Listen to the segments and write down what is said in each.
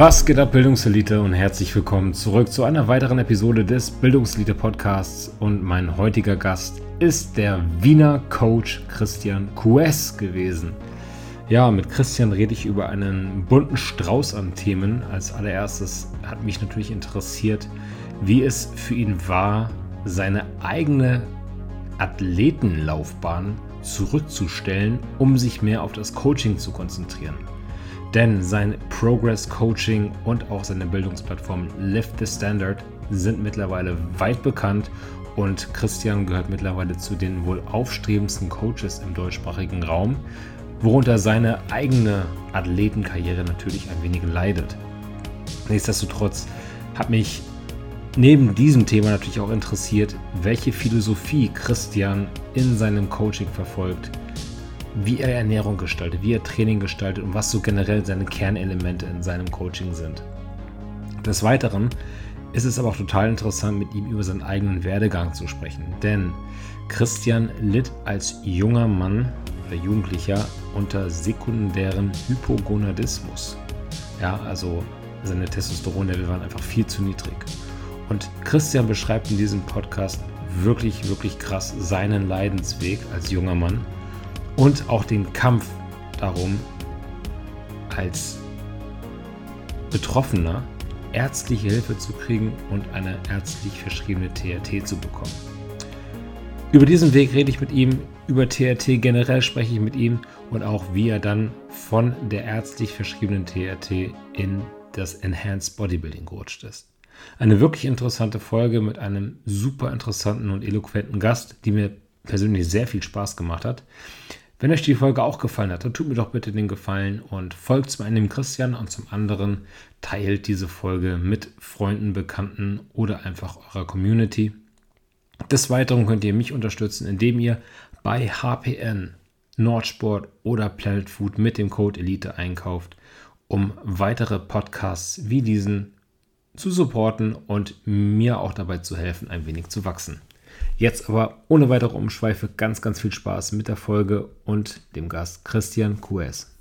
Was geht ab, Bildungselite und herzlich willkommen zurück zu einer weiteren Episode des Bildungselite Podcasts. Und mein heutiger Gast ist der Wiener Coach Christian Kues gewesen. Ja, mit Christian rede ich über einen bunten Strauß an Themen. Als allererstes hat mich natürlich interessiert, wie es für ihn war, seine eigene Athletenlaufbahn zurückzustellen, um sich mehr auf das Coaching zu konzentrieren. Denn sein Progress Coaching und auch seine Bildungsplattform Lift the Standard sind mittlerweile weit bekannt und Christian gehört mittlerweile zu den wohl aufstrebendsten Coaches im deutschsprachigen Raum, worunter seine eigene Athletenkarriere natürlich ein wenig leidet. Nichtsdestotrotz hat mich neben diesem Thema natürlich auch interessiert, welche Philosophie Christian in seinem Coaching verfolgt, wie er Ernährung gestaltet, wie er Training gestaltet und was so generell seine Kernelemente in seinem Coaching sind. Des Weiteren ist es aber auch total interessant, mit ihm über seinen eigenen Werdegang zu sprechen, denn Christian litt als junger Mann oder Jugendlicher unter sekundärem Hypogonadismus. Ja, also seine Testosteronlevel waren einfach viel zu niedrig. Und Christian beschreibt in diesem Podcast wirklich, wirklich krass seinen Leidensweg als junger Mann und auch den Kampf darum, als Betroffener ärztliche Hilfe zu kriegen und eine ärztlich verschriebene TRT zu bekommen. Über diesen Weg rede ich mit ihm, über TRT generell spreche ich mit ihm und auch wie er dann von der ärztlich verschriebenen TRT in das Enhanced Bodybuilding gerutscht ist. Eine wirklich interessante Folge mit einem super interessanten und eloquenten Gast, die mir persönlich sehr viel Spaß gemacht hat. Wenn euch die Folge auch gefallen hat, dann tut mir doch bitte den Gefallen und folgt zum einen dem Christian und zum anderen teilt diese Folge mit Freunden, Bekannten oder einfach eurer Community. Des Weiteren könnt ihr mich unterstützen, indem ihr bei HPN, Nordsport oder Planet Food mit dem Code Elite einkauft, um weitere Podcasts wie diesen zu supporten und mir auch dabei zu helfen, ein wenig zu wachsen. Jetzt aber ohne weitere Umschweife ganz, ganz viel Spaß mit der Folge und dem Gast Christian Kues.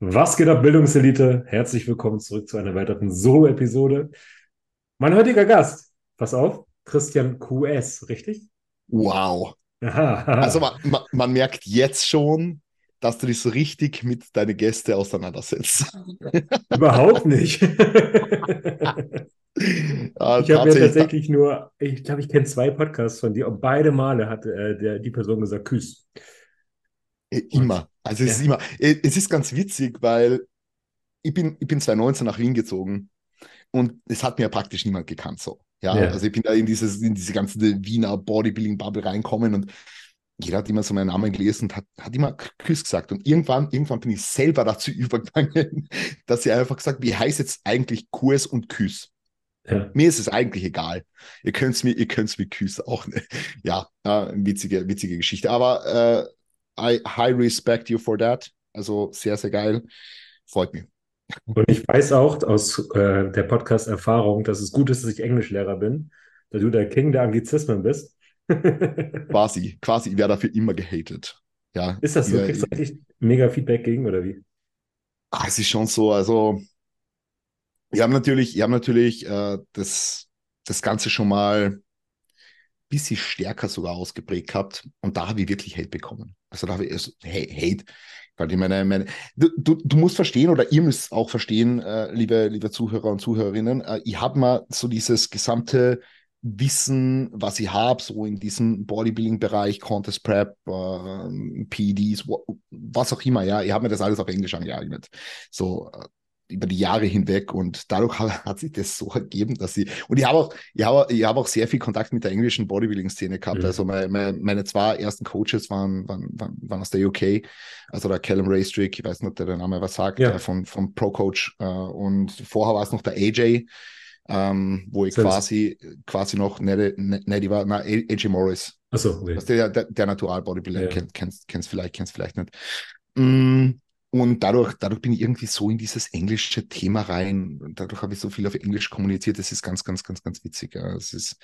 Was geht ab, Bildungselite? Herzlich willkommen zurück zu einer weiteren Solo-Episode. Mein heutiger Gast, pass auf, Christian QS, richtig? Wow. Aha, aha. Also man, man, man, merkt jetzt schon, dass du dich so richtig mit deinen Gästen auseinandersetzt. Überhaupt nicht. Ah, ich habe mir tatsächlich nur, ich glaube, ich kenne zwei Podcasts von dir und beide Male hat äh, der, die Person gesagt, Küss. Äh, immer. Also es ja. ist immer. Äh, es ist ganz witzig, weil ich bin, ich bin 2019 nach Wien gezogen und es hat mir ja praktisch niemand gekannt so. Ja, ja. also ich bin da in, dieses, in diese ganze Wiener Bodybuilding-Bubble reinkommen und jeder hat immer so meinen Namen gelesen und hat, hat immer Küss gesagt. Und irgendwann, irgendwann bin ich selber dazu übergegangen, dass ich einfach gesagt wie heißt jetzt eigentlich Kurs und Küss? Ja. Mir ist es eigentlich egal. Ihr könnt es mir, ihr könnt es mir küssen. Auch, ne? ja, äh, witzige, witzige Geschichte. Aber äh, I high respect you for that. Also sehr, sehr geil. Freut mich. Und ich weiß auch aus äh, der Podcast-Erfahrung, dass es gut ist, dass ich Englischlehrer bin, da du der King der Anglizismen bist. Quasi, quasi, ich werde dafür immer gehatet. Ja, ist das so? Kriegst du eigentlich mega Feedback gegen oder wie? Ah, es ist schon so, also wir haben natürlich, wir haben natürlich äh, das, das Ganze schon mal ein bisschen stärker sogar ausgeprägt gehabt und da habe ich wirklich Hate bekommen. Also da habe ich also, hey, Hate. Weil ich meine, meine du, du, du musst verstehen oder ihr müsst auch verstehen, äh, liebe, liebe Zuhörer und Zuhörerinnen, äh, ich habe mal so dieses gesamte Wissen, was ich habe, so in diesem Bodybuilding-Bereich, Contest Prep, äh, PEDs, was auch immer, ja, ich habe mir das alles auf Englisch angeeignet. So, äh, über die Jahre hinweg und dadurch hat, hat, sich das so ergeben, dass sie und ich habe auch, ich habe, ich habe auch sehr viel Kontakt mit der englischen Bodybuilding-Szene gehabt. Mhm. Also meine, meine, meine, zwei ersten Coaches waren, waren, waren aus der UK, also der Callum Raystrick, ich weiß nicht, ob der, der Name was sagt, ja. von, von Pro Coach äh, und vorher war es noch der AJ, ähm, wo ich quasi, quasi noch, ne, ne, ne, die war, na, AJ Morris. Achso, okay. der, der, der Natural Bodybuilder, ja. kennst, kennst, kennst vielleicht, kennst vielleicht nicht. Mm, Und dadurch, dadurch bin ich irgendwie so in dieses englische Thema rein. Dadurch habe ich so viel auf Englisch kommuniziert. Das ist ganz, ganz, ganz, ganz witzig. Ja. Es ist,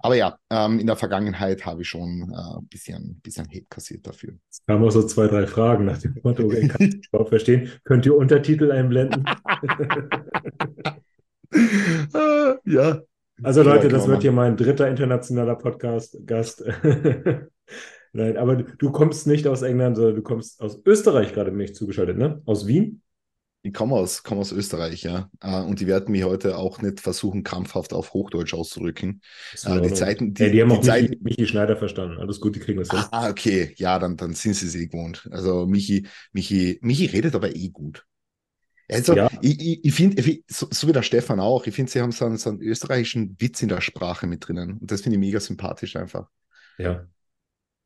aber ja, ähm, in der Vergangenheit habe ich schon äh, ein bisschen, bisschen Hate kassiert dafür. Es kamen auch so zwei, drei Fragen nach dem Motto, kann ich überhaupt verstehen? Könnt ihr Untertitel einblenden? ja. Also Leute, das wird hier mein dritter internationaler Podcast-Gast. Nein, aber du kommst nicht aus England, sondern du kommst aus Österreich gerade mich zugeschaltet, ne? Aus Wien? Ich komme aus, komme aus Österreich, ja. Äh, und die werden mich heute auch nicht versuchen, krampfhaft auf Hochdeutsch auszudrücken. Äh, die Zeiten, die, ja, die haben die auch Zeiten, Michi, Michi, Schneider verstanden. Alles gut, die kriegen das hin. Ah, okay. Ja, dann, dann sind sie es eh gewohnt. Also Michi, Michi, Michi redet aber eh gut. Also, ja. ich, ich, ich finde, so, so, wie der Stefan auch, ich finde, sie haben so einen, so einen österreichischen Witz in der Sprache mit drinnen. Und das finde ich mega sympathisch einfach. Ja,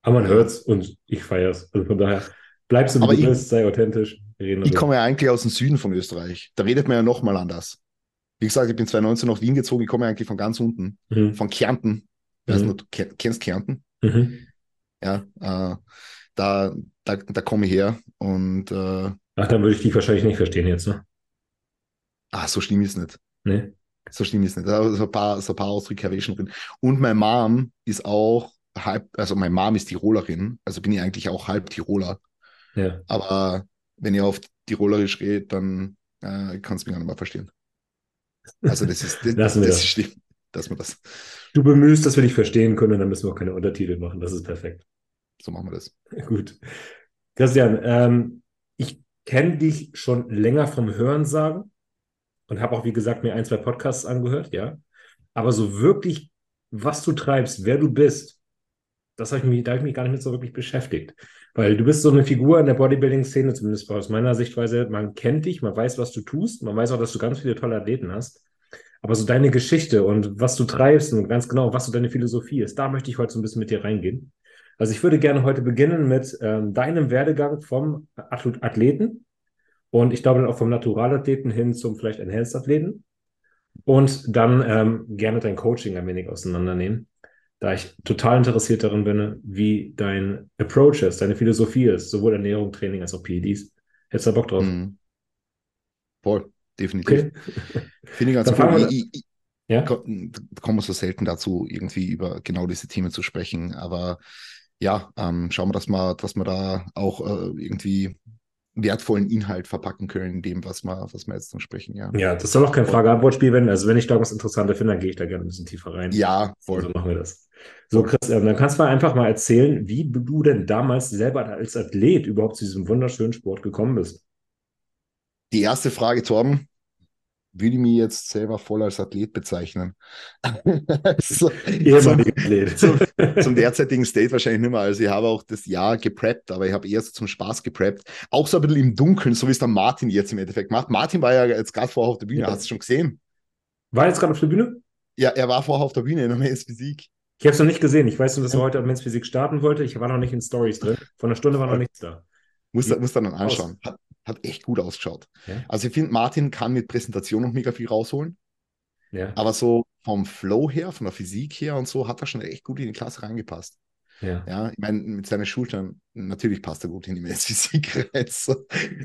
aber man hört es und ich feiere es. Also von daher, bleibst du wie du bist, sei authentisch. ich komme ja eigentlich aus dem Süden von Österreich. Da redet man ja nochmal anders. Wie gesagt, ich bin 2019 nach Wien gezogen, ich komme ja eigentlich von ganz unten, mhm. von Kärnten. Mhm. du kennst Kärnten? Mhm. Ja, äh, da, da, da komme ich her und äh, Ach, dann würde ich dich wahrscheinlich nicht verstehen jetzt, ne? Ah, so schlimm ist nicht. Nee. So schlimm ist nicht. Da so ein paar, so ein paar Ausdrücke habe ich schon drin. Und mein Mom ist auch halb, also meine Mom ist Tirolerin, also bin ich eigentlich auch halb Tiroler. Ja. Aber wenn ihr auf Tirolerisch redet, dann äh, kannst du mich gar nicht mehr verstehen. Also das ist, das, wir das das. Ist, dass wir das. Du bemühst, dass wir dich verstehen können, dann müssen wir auch keine Untertitel machen. Das ist perfekt. So machen wir das. Gut. Christian, ähm, kenne dich schon länger vom Hörensagen und habe auch, wie gesagt, mir ein, zwei Podcasts angehört, ja. Aber so wirklich, was du treibst, wer du bist, das habe ich mich, da habe ich mich gar nicht mit so wirklich beschäftigt. Weil du bist so eine Figur in der Bodybuilding-Szene, zumindest aus meiner Sichtweise. Man kennt dich, man weiß, was du tust, man weiß auch, dass du ganz viele tolle Athleten hast. Aber so deine Geschichte und was du treibst und ganz genau, was so deine Philosophie ist, da möchte ich heute so ein bisschen mit dir reingehen. Also ich würde gerne heute beginnen mit ähm, deinem Werdegang vom Athleten und ich glaube dann auch vom Naturalathleten hin zum vielleicht Enhanced-Athleten und dann ähm, gerne dein Coaching ein wenig auseinandernehmen da ich total interessiert darin bin, wie dein Approach ist, deine Philosophie ist, sowohl Ernährung, Training als auch PEDs. Hättest du da Bock drauf? Mhm. Voll, definitiv. Okay. Finde ich ganz cool. Ich, ich, ja? kommen wir so selten dazu, irgendwie über genau diese Themen zu sprechen. Aber ja, ähm, schauen wir, dass wir, dass wir da auch äh, irgendwie wertvollen Inhalt verpacken können in dem, was wir, was wir jetzt dann sprechen. Ja, ja das soll auch kein Frage-Antwort-Spiel werden. Also wenn ich da was Interessantes finde, dann gehe ich da gerne ein bisschen tiefer rein. Ja, voll. So machen wir das. So, Chris, ähm, dann kannst du mal einfach mal erzählen, wie du denn damals selber als Athlet überhaupt zu diesem wunderschönen Sport gekommen bist. Die erste Frage, Torben, würde ich mich jetzt selber voll als Athlet bezeichnen. so, zum, Athlet. Zum, zum, derzeitigen State wahrscheinlich nicht mehr. Also ich habe auch das Jahr gepreppt, aber ich habe eher so zum Spaß gepreppt. Auch so ein bisschen im Dunkeln, so wie es der Martin jetzt im Endeffekt macht. Martin war ja jetzt gerade vorher auf der Bühne, ja. hast du es schon gesehen? War jetzt gerade auf der Bühne? Ja, er war vorher auf der Bühne in der Men's Physik. Ich habe es noch nicht gesehen. Ich weiß nur, dass er heute auf Men's Physik starten wollte. Ich war noch nicht in Stories drin. Von einer Stunde war noch nichts da. Muss, muss dann anschauen. Hat, hat echt gut ausgeschaut. Ja. Also ich finde, Martin kann mit Präsentation noch mega viel rausholen. Ja. Aber so vom Flow her, von der Physik her und so, hat er schon echt gut in die Klasse reingepasst. Ja. ja ich meine, mit seinen Schultern, natürlich passt er gut in die Physik rein.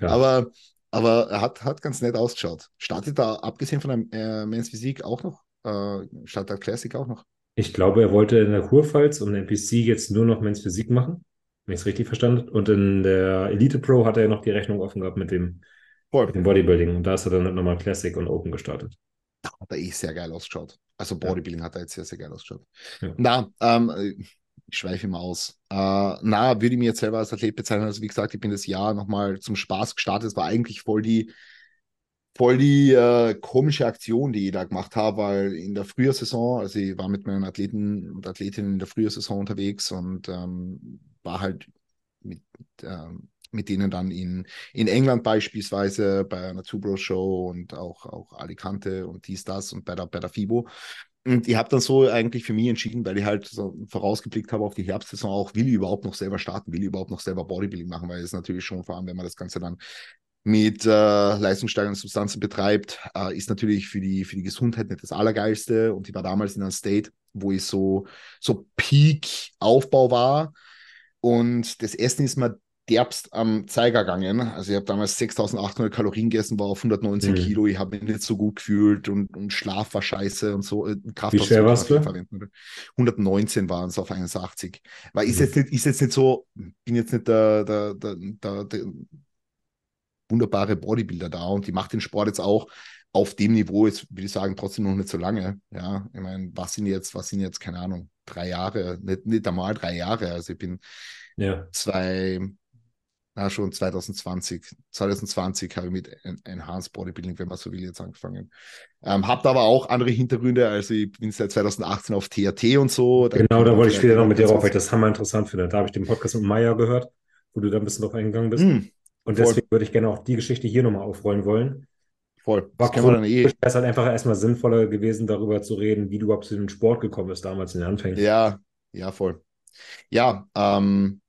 Ja. Aber, aber er hat, hat ganz nett ausgeschaut. Startet da, abgesehen von der äh, Men's Physik, auch noch? Äh, startet der Classic auch noch? Ich glaube, er wollte in der Kurpfalz und NPC jetzt nur noch Men's Physik machen wenn ich es richtig verstanden Und in der Elite Pro hat er ja noch die Rechnung offen gehabt mit dem, mit dem Bodybuilding. Und da ist er dann nochmal Classic und Open gestartet. Da hat er eh sehr geil ausgeschaut. Also Bodybuilding ja. hat er jetzt sehr, sehr geil ausgeschaut. Ja. Na, ähm, ich schweife immer aus. Äh, na, würde ich mir jetzt selber als Athlet bezeichnen. Also wie gesagt, ich bin das Jahr nochmal zum Spaß gestartet. Es war eigentlich voll die, voll die äh, komische Aktion, die ich da gemacht habe, weil in der Frühjahrsaison, also ich war mit meinen Athleten und Athletinnen in der Frühjahrsaison unterwegs und ähm, war halt mit, ähm, mit denen dann in, in England beispielsweise bei einer Two Show und auch, auch Alicante und dies, das und bei der, bei der FIBO. Und ich habe dann so eigentlich für mich entschieden, weil ich halt so vorausgeblickt habe auf die Herbstsaison auch, will ich überhaupt noch selber starten, will ich überhaupt noch selber Bodybuilding machen, weil es natürlich schon, vor allem wenn man das Ganze dann mit äh, leistungssteigernden Substanzen betreibt, äh, ist natürlich für die, für die Gesundheit nicht das Allergeilste. Und ich war damals in einem State, wo ich so, so Peak-Aufbau war und das Essen ist mir derbst am Zeiger gegangen. Also ich habe damals 6.800 Kalorien gegessen, war auf 119 mhm. Kilo. Ich habe mich nicht so gut gefühlt und, und Schlaf war scheiße und so. Äh, Kraft Wie schwer warst du? 119 waren es auf 81. Weil mhm. ist jetzt nicht, ist jetzt nicht so, bin jetzt nicht der, der, der, der, der wunderbare Bodybuilder da und die macht den Sport jetzt auch auf dem Niveau, jetzt würde ich sagen, trotzdem noch nicht so lange. Ja, ich meine, was sind jetzt, was sind jetzt, keine Ahnung, drei Jahre, nicht, nicht einmal drei Jahre. Also ich bin ja. zwei, na schon 2020, 2020 habe ich mit Enhanced Bodybuilding, wenn man so will, jetzt angefangen. Ähm, habt aber auch andere Hintergründe, also ich bin seit 2018 auf THT und so. Genau, da wollte ich später noch mit dir drauf, weil ich das hammer interessant finde. Da habe ich den Podcast mit Maya gehört, wo du da ein bisschen drauf eingegangen bist. Mm, und deswegen würde ich gerne auch die Geschichte hier nochmal aufrollen wollen. Voll. War das cool. eh. Es halt einfach erstmal sinnvoller gewesen, darüber zu reden, wie du überhaupt zu dem Sport gekommen bist damals in den Anfängen. Ja, ja, voll. Ja, ähm,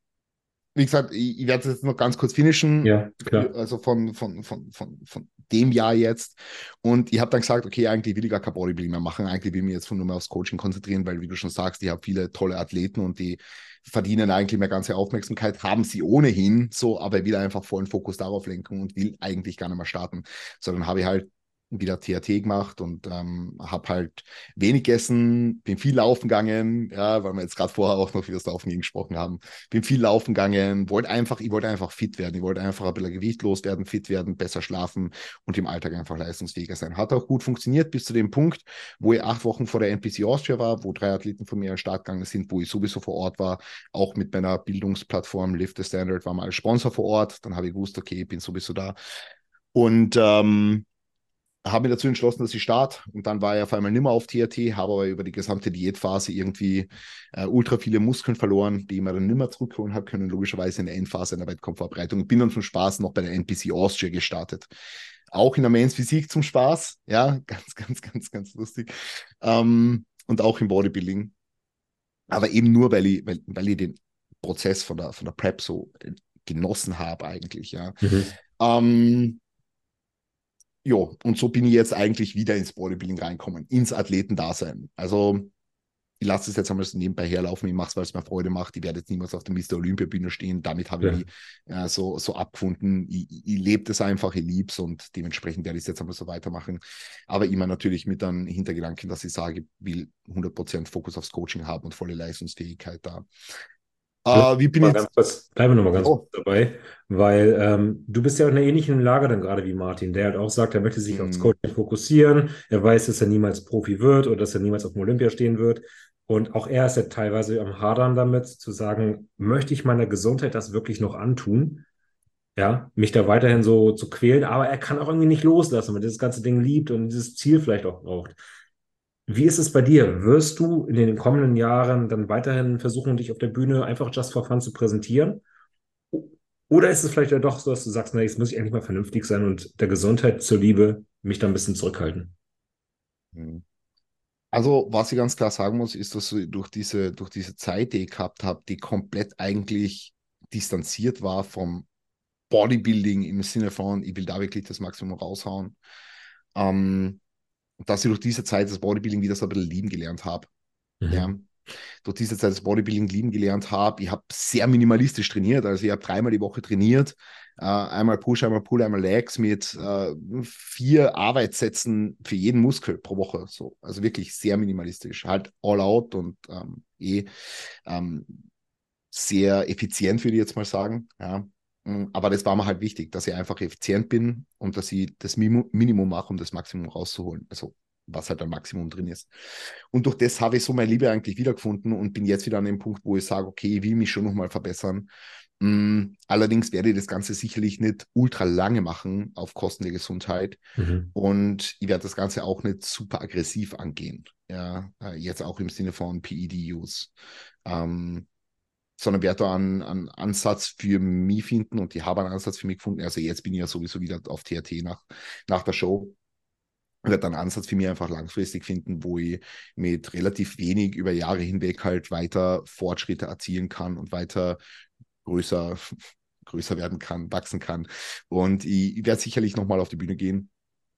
wie gesagt, ich, ich werde es jetzt noch ganz kurz finishen. Ja, klar. Also von, von, von, von, von dem Jahr jetzt. Und ich habe dann gesagt, okay, eigentlich will ich gar kein Bodybuilding mehr machen. Eigentlich will ich mich jetzt nur mehr aufs Coaching konzentrieren, weil, wie du schon sagst, ich habe viele tolle Athleten und die verdienen eigentlich mehr ganze Aufmerksamkeit, haben sie ohnehin so, aber will einfach vollen Fokus darauf lenken und will eigentlich gar nicht mehr starten. Sondern habe ich halt wieder THT gemacht und ähm, habe halt wenig gegessen, bin viel laufen gegangen, ja, weil wir jetzt gerade vorher auch noch über das Laufen gesprochen haben. Bin viel laufen gegangen, wollte einfach, ich wollte einfach fit werden, ich wollte einfach ein bisschen Gewicht loswerden, fit werden, besser schlafen und im Alltag einfach leistungsfähiger sein. Hat auch gut funktioniert bis zu dem Punkt, wo ich acht Wochen vor der NPC Austria war, wo drei Athleten von mir an Start gegangen sind, wo ich sowieso vor Ort war, auch mit meiner Bildungsplattform Lift the Standard war mal Sponsor vor Ort. Dann habe ich gewusst, okay, ich bin sowieso da. Und ähm, habe mich dazu entschlossen, dass ich starte. Und dann war ich auf einmal nimmer auf TRT, habe aber über die gesamte Diätphase irgendwie äh, ultra viele Muskeln verloren, die ich mir dann nimmer zurückholen habe können, logischerweise in der Endphase einer Wettkampfvorbereitung. Bin dann zum Spaß noch bei der NPC Austria gestartet. Auch in der Men's Physik zum Spaß, ja, ganz, ganz, ganz, ganz lustig. Ähm, und auch im Bodybuilding. Aber eben nur, weil ich, weil, weil ich den Prozess von der, von der Prep so genossen habe eigentlich, ja. Mhm. Ähm, ja, und so bin ich jetzt eigentlich wieder ins Bodybuilding reinkommen, ins Athletendasein. Also ich lasse es jetzt einmal so nebenbei herlaufen, ich mache es, weil es mir Freude macht. Ich werde jetzt niemals auf der Mr. Olympia-Bühne stehen. Damit habe ja. ich mich äh, so, so abgefunden. Ich, ich lebe das einfach, ich liebe es und dementsprechend werde ich es jetzt einmal so weitermachen. Aber immer natürlich mit einem Hintergedanken, dass ich sage, ich will 100% Fokus aufs Coaching haben und volle Leistungsfähigkeit da. Uh, wie bin ich jetzt? Kurz, bleiben wir nochmal ganz oh. kurz dabei, weil ähm, du bist ja in einer ähnlichen Lage dann gerade wie Martin, der halt auch sagt, er möchte sich mm. aufs Coaching fokussieren. Er weiß, dass er niemals Profi wird oder dass er niemals auf dem Olympia stehen wird. Und auch er ist ja teilweise am Hadern damit, zu sagen, möchte ich meiner Gesundheit das wirklich noch antun? Ja, mich da weiterhin so zu quälen, aber er kann auch irgendwie nicht loslassen, weil er das ganze Ding liebt und dieses Ziel vielleicht auch braucht. Wie ist es bei dir? Wirst du in den kommenden Jahren dann weiterhin versuchen, dich auf der Bühne einfach just for fun zu präsentieren? Oder ist es vielleicht ja doch so, dass du sagst, na, jetzt muss ich endlich mal vernünftig sein und der Gesundheit zur Liebe mich da ein bisschen zurückhalten? Hm. Also, was ich ganz klar sagen muss, ist, dass ich durch diese, durch diese Zeit, die ich gehabt habe, die komplett eigentlich distanziert war vom Bodybuilding im Sinne von, ich will da wirklich das Maximum raushauen. Ähm, dass ich durch diese Zeit das Bodybuilding wieder so ein bisschen lieben gelernt habe. Mhm. Ja. Durch diese Zeit das Bodybuilding lieben gelernt habe. Ich habe sehr minimalistisch trainiert. Also ich habe dreimal die Woche trainiert. Äh, einmal Push, einmal Pull, einmal Legs mit äh, vier Arbeitssätzen für jeden Muskel pro Woche. So. Also wirklich sehr minimalistisch. Halt all out und ähm, eh ähm, sehr effizient, würde ich jetzt mal sagen. Ja. Mm, aber das war mir halt wichtig, dass ich einfach effizient bin und dass ich das Minimum mache, um das Maximum rauszuholen. Also was halt ein Maximum drin ist. Und durch das habe ich so meine Liebe eigentlich wiedergefunden und bin jetzt wieder an dem Punkt, wo ich sage, okay, ich will mich schon nochmal verbessern. Mm, allerdings werde ich das Ganze sicherlich nicht ultra lange machen auf Kosten der Gesundheit. Mhm. Und ich werde das Ganze auch nicht super aggressiv angehen. Ja, äh, jetzt auch im Sinne von PED-Use. Ähm, sondern werde da einen, einen Ansatz für mich finden und die haben einen Ansatz für mich gefunden. Also jetzt bin ich ja sowieso wieder auf TRT nach, nach der Show. Ich werde einen Ansatz für mich einfach langfristig finden, wo ich mit relativ wenig über Jahre hinweg halt weiter Fortschritte erzielen kann und weiter größer, größer werden kann, wachsen kann. Und ich, ich werde sicherlich nochmal auf die Bühne gehen.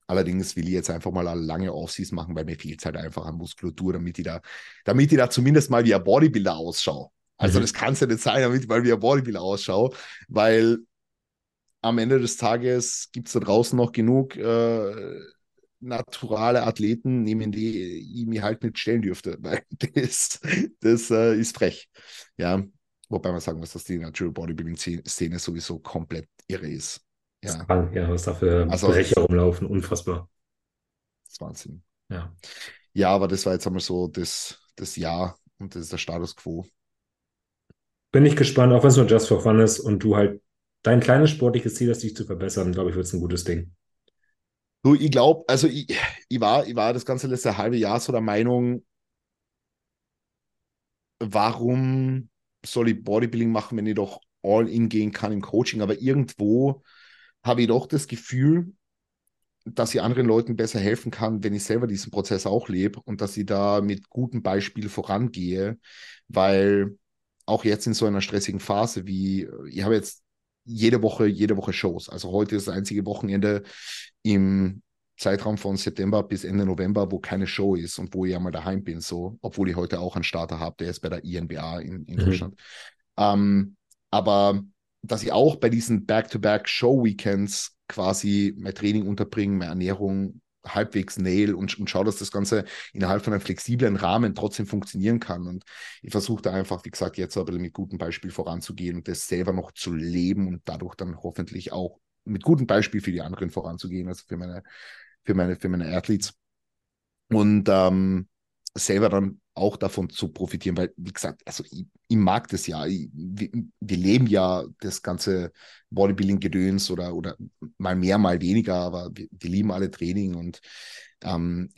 Allerdings will ich jetzt einfach mal eine lange Offseason machen, weil mir fehlt halt einfach an Muskulatur, damit ich da, damit ich da zumindest mal wie ein Bodybuilder ausschaue. Also mhm. das kann es ja nicht sein, damit weil ein Bodybuilder ausschaue, weil am Ende des Tages gibt es da draußen noch genug äh, naturale Athleten, neben die ich mich halt nicht stellen dürfte, weil das, das äh, ist frech. Ja, wobei man sagen muss, dass die Natural Bodybuilding-Szene sowieso komplett irre ist. Ja, ja was da für also, Brecher rumlaufen, unfassbar. Das ist Wahnsinn. Ja. Ja, aber das war jetzt einmal so das, das Jahr und das ist der Status quo. Bin ich gespannt, auch wenn es nur Just for Fun ist und du halt dein kleines sportliches Ziel hast, dich zu verbessern, glaube ich, wird es ein gutes Ding. Du, ich glaube, also ich, ich, war, ich war das ganze letzte halbe Jahr so der Meinung, warum soll ich Bodybuilding machen, wenn ich doch all in gehen kann im Coaching? Aber irgendwo habe ich doch das Gefühl, dass ich anderen Leuten besser helfen kann, wenn ich selber diesen Prozess auch lebe und dass ich da mit gutem Beispiel vorangehe, weil auch jetzt in so einer stressigen Phase wie, ich habe jetzt jede Woche, jede Woche Shows. Also heute ist das einzige Wochenende im Zeitraum von September bis Ende November, wo keine Show ist und wo ich einmal daheim bin, so, obwohl ich heute auch einen Starter habe, der ist bei der INBA in, in mhm. Deutschland. Ähm, aber dass ich auch bei diesen Back-to-Back-Show-Weekends quasi mein Training unterbringen, meine Ernährung halbwegs nail und, und schaue, dass das Ganze innerhalb von einem flexiblen Rahmen trotzdem funktionieren kann. Und ich versuche da einfach, wie gesagt, jetzt ein mit gutem Beispiel voranzugehen und das selber noch zu leben und dadurch dann hoffentlich auch mit gutem Beispiel für die anderen voranzugehen, also für meine, für meine, für meine Athletes. Und ähm, selber dann auch davon zu profitieren, weil, wie gesagt, also ich, ich mag das ja. Ich, wir, wir, leben ja das ganze Bodybuilding-Gedöns oder, oder mal mehr, mal weniger, aber wir, wir lieben alle Training und ähm,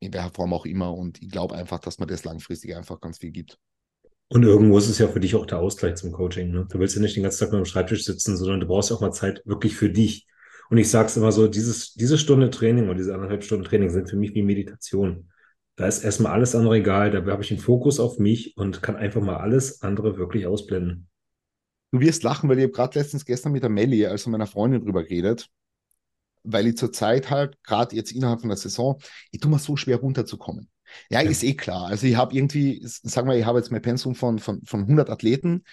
in welcher Form auch immer. Und ich glaube einfach, dass man das langfristig einfach ganz viel gibt. Und irgendwo ist es ja für dich auch der Ausgleich zum Coaching. Ne? Du willst ja nicht den ganzen Tag nur am Schreibtisch sitzen, sondern du brauchst auch mal Zeit wirklich für dich. Und ich sage es immer so, dieses, diese Stunde Training oder diese anderthalb Stunden Training sind für mich wie Meditation. Da ist erstmal alles andere egal. Da habe ich einen Fokus auf mich und kann einfach mal alles andere wirklich ausblenden. Du wirst lachen, weil ich habe gerade letztens gestern mit der Melli, also meiner Freundin, drüber geredet, weil ich zurzeit halt, gerade jetzt innerhalb von der Saison, ich tue mir so schwer runterzukommen. Ja, ja. ist eh klar. Also ich habe irgendwie, sagen wir, ich habe jetzt mein Pensum von, von, von 100 Athleten,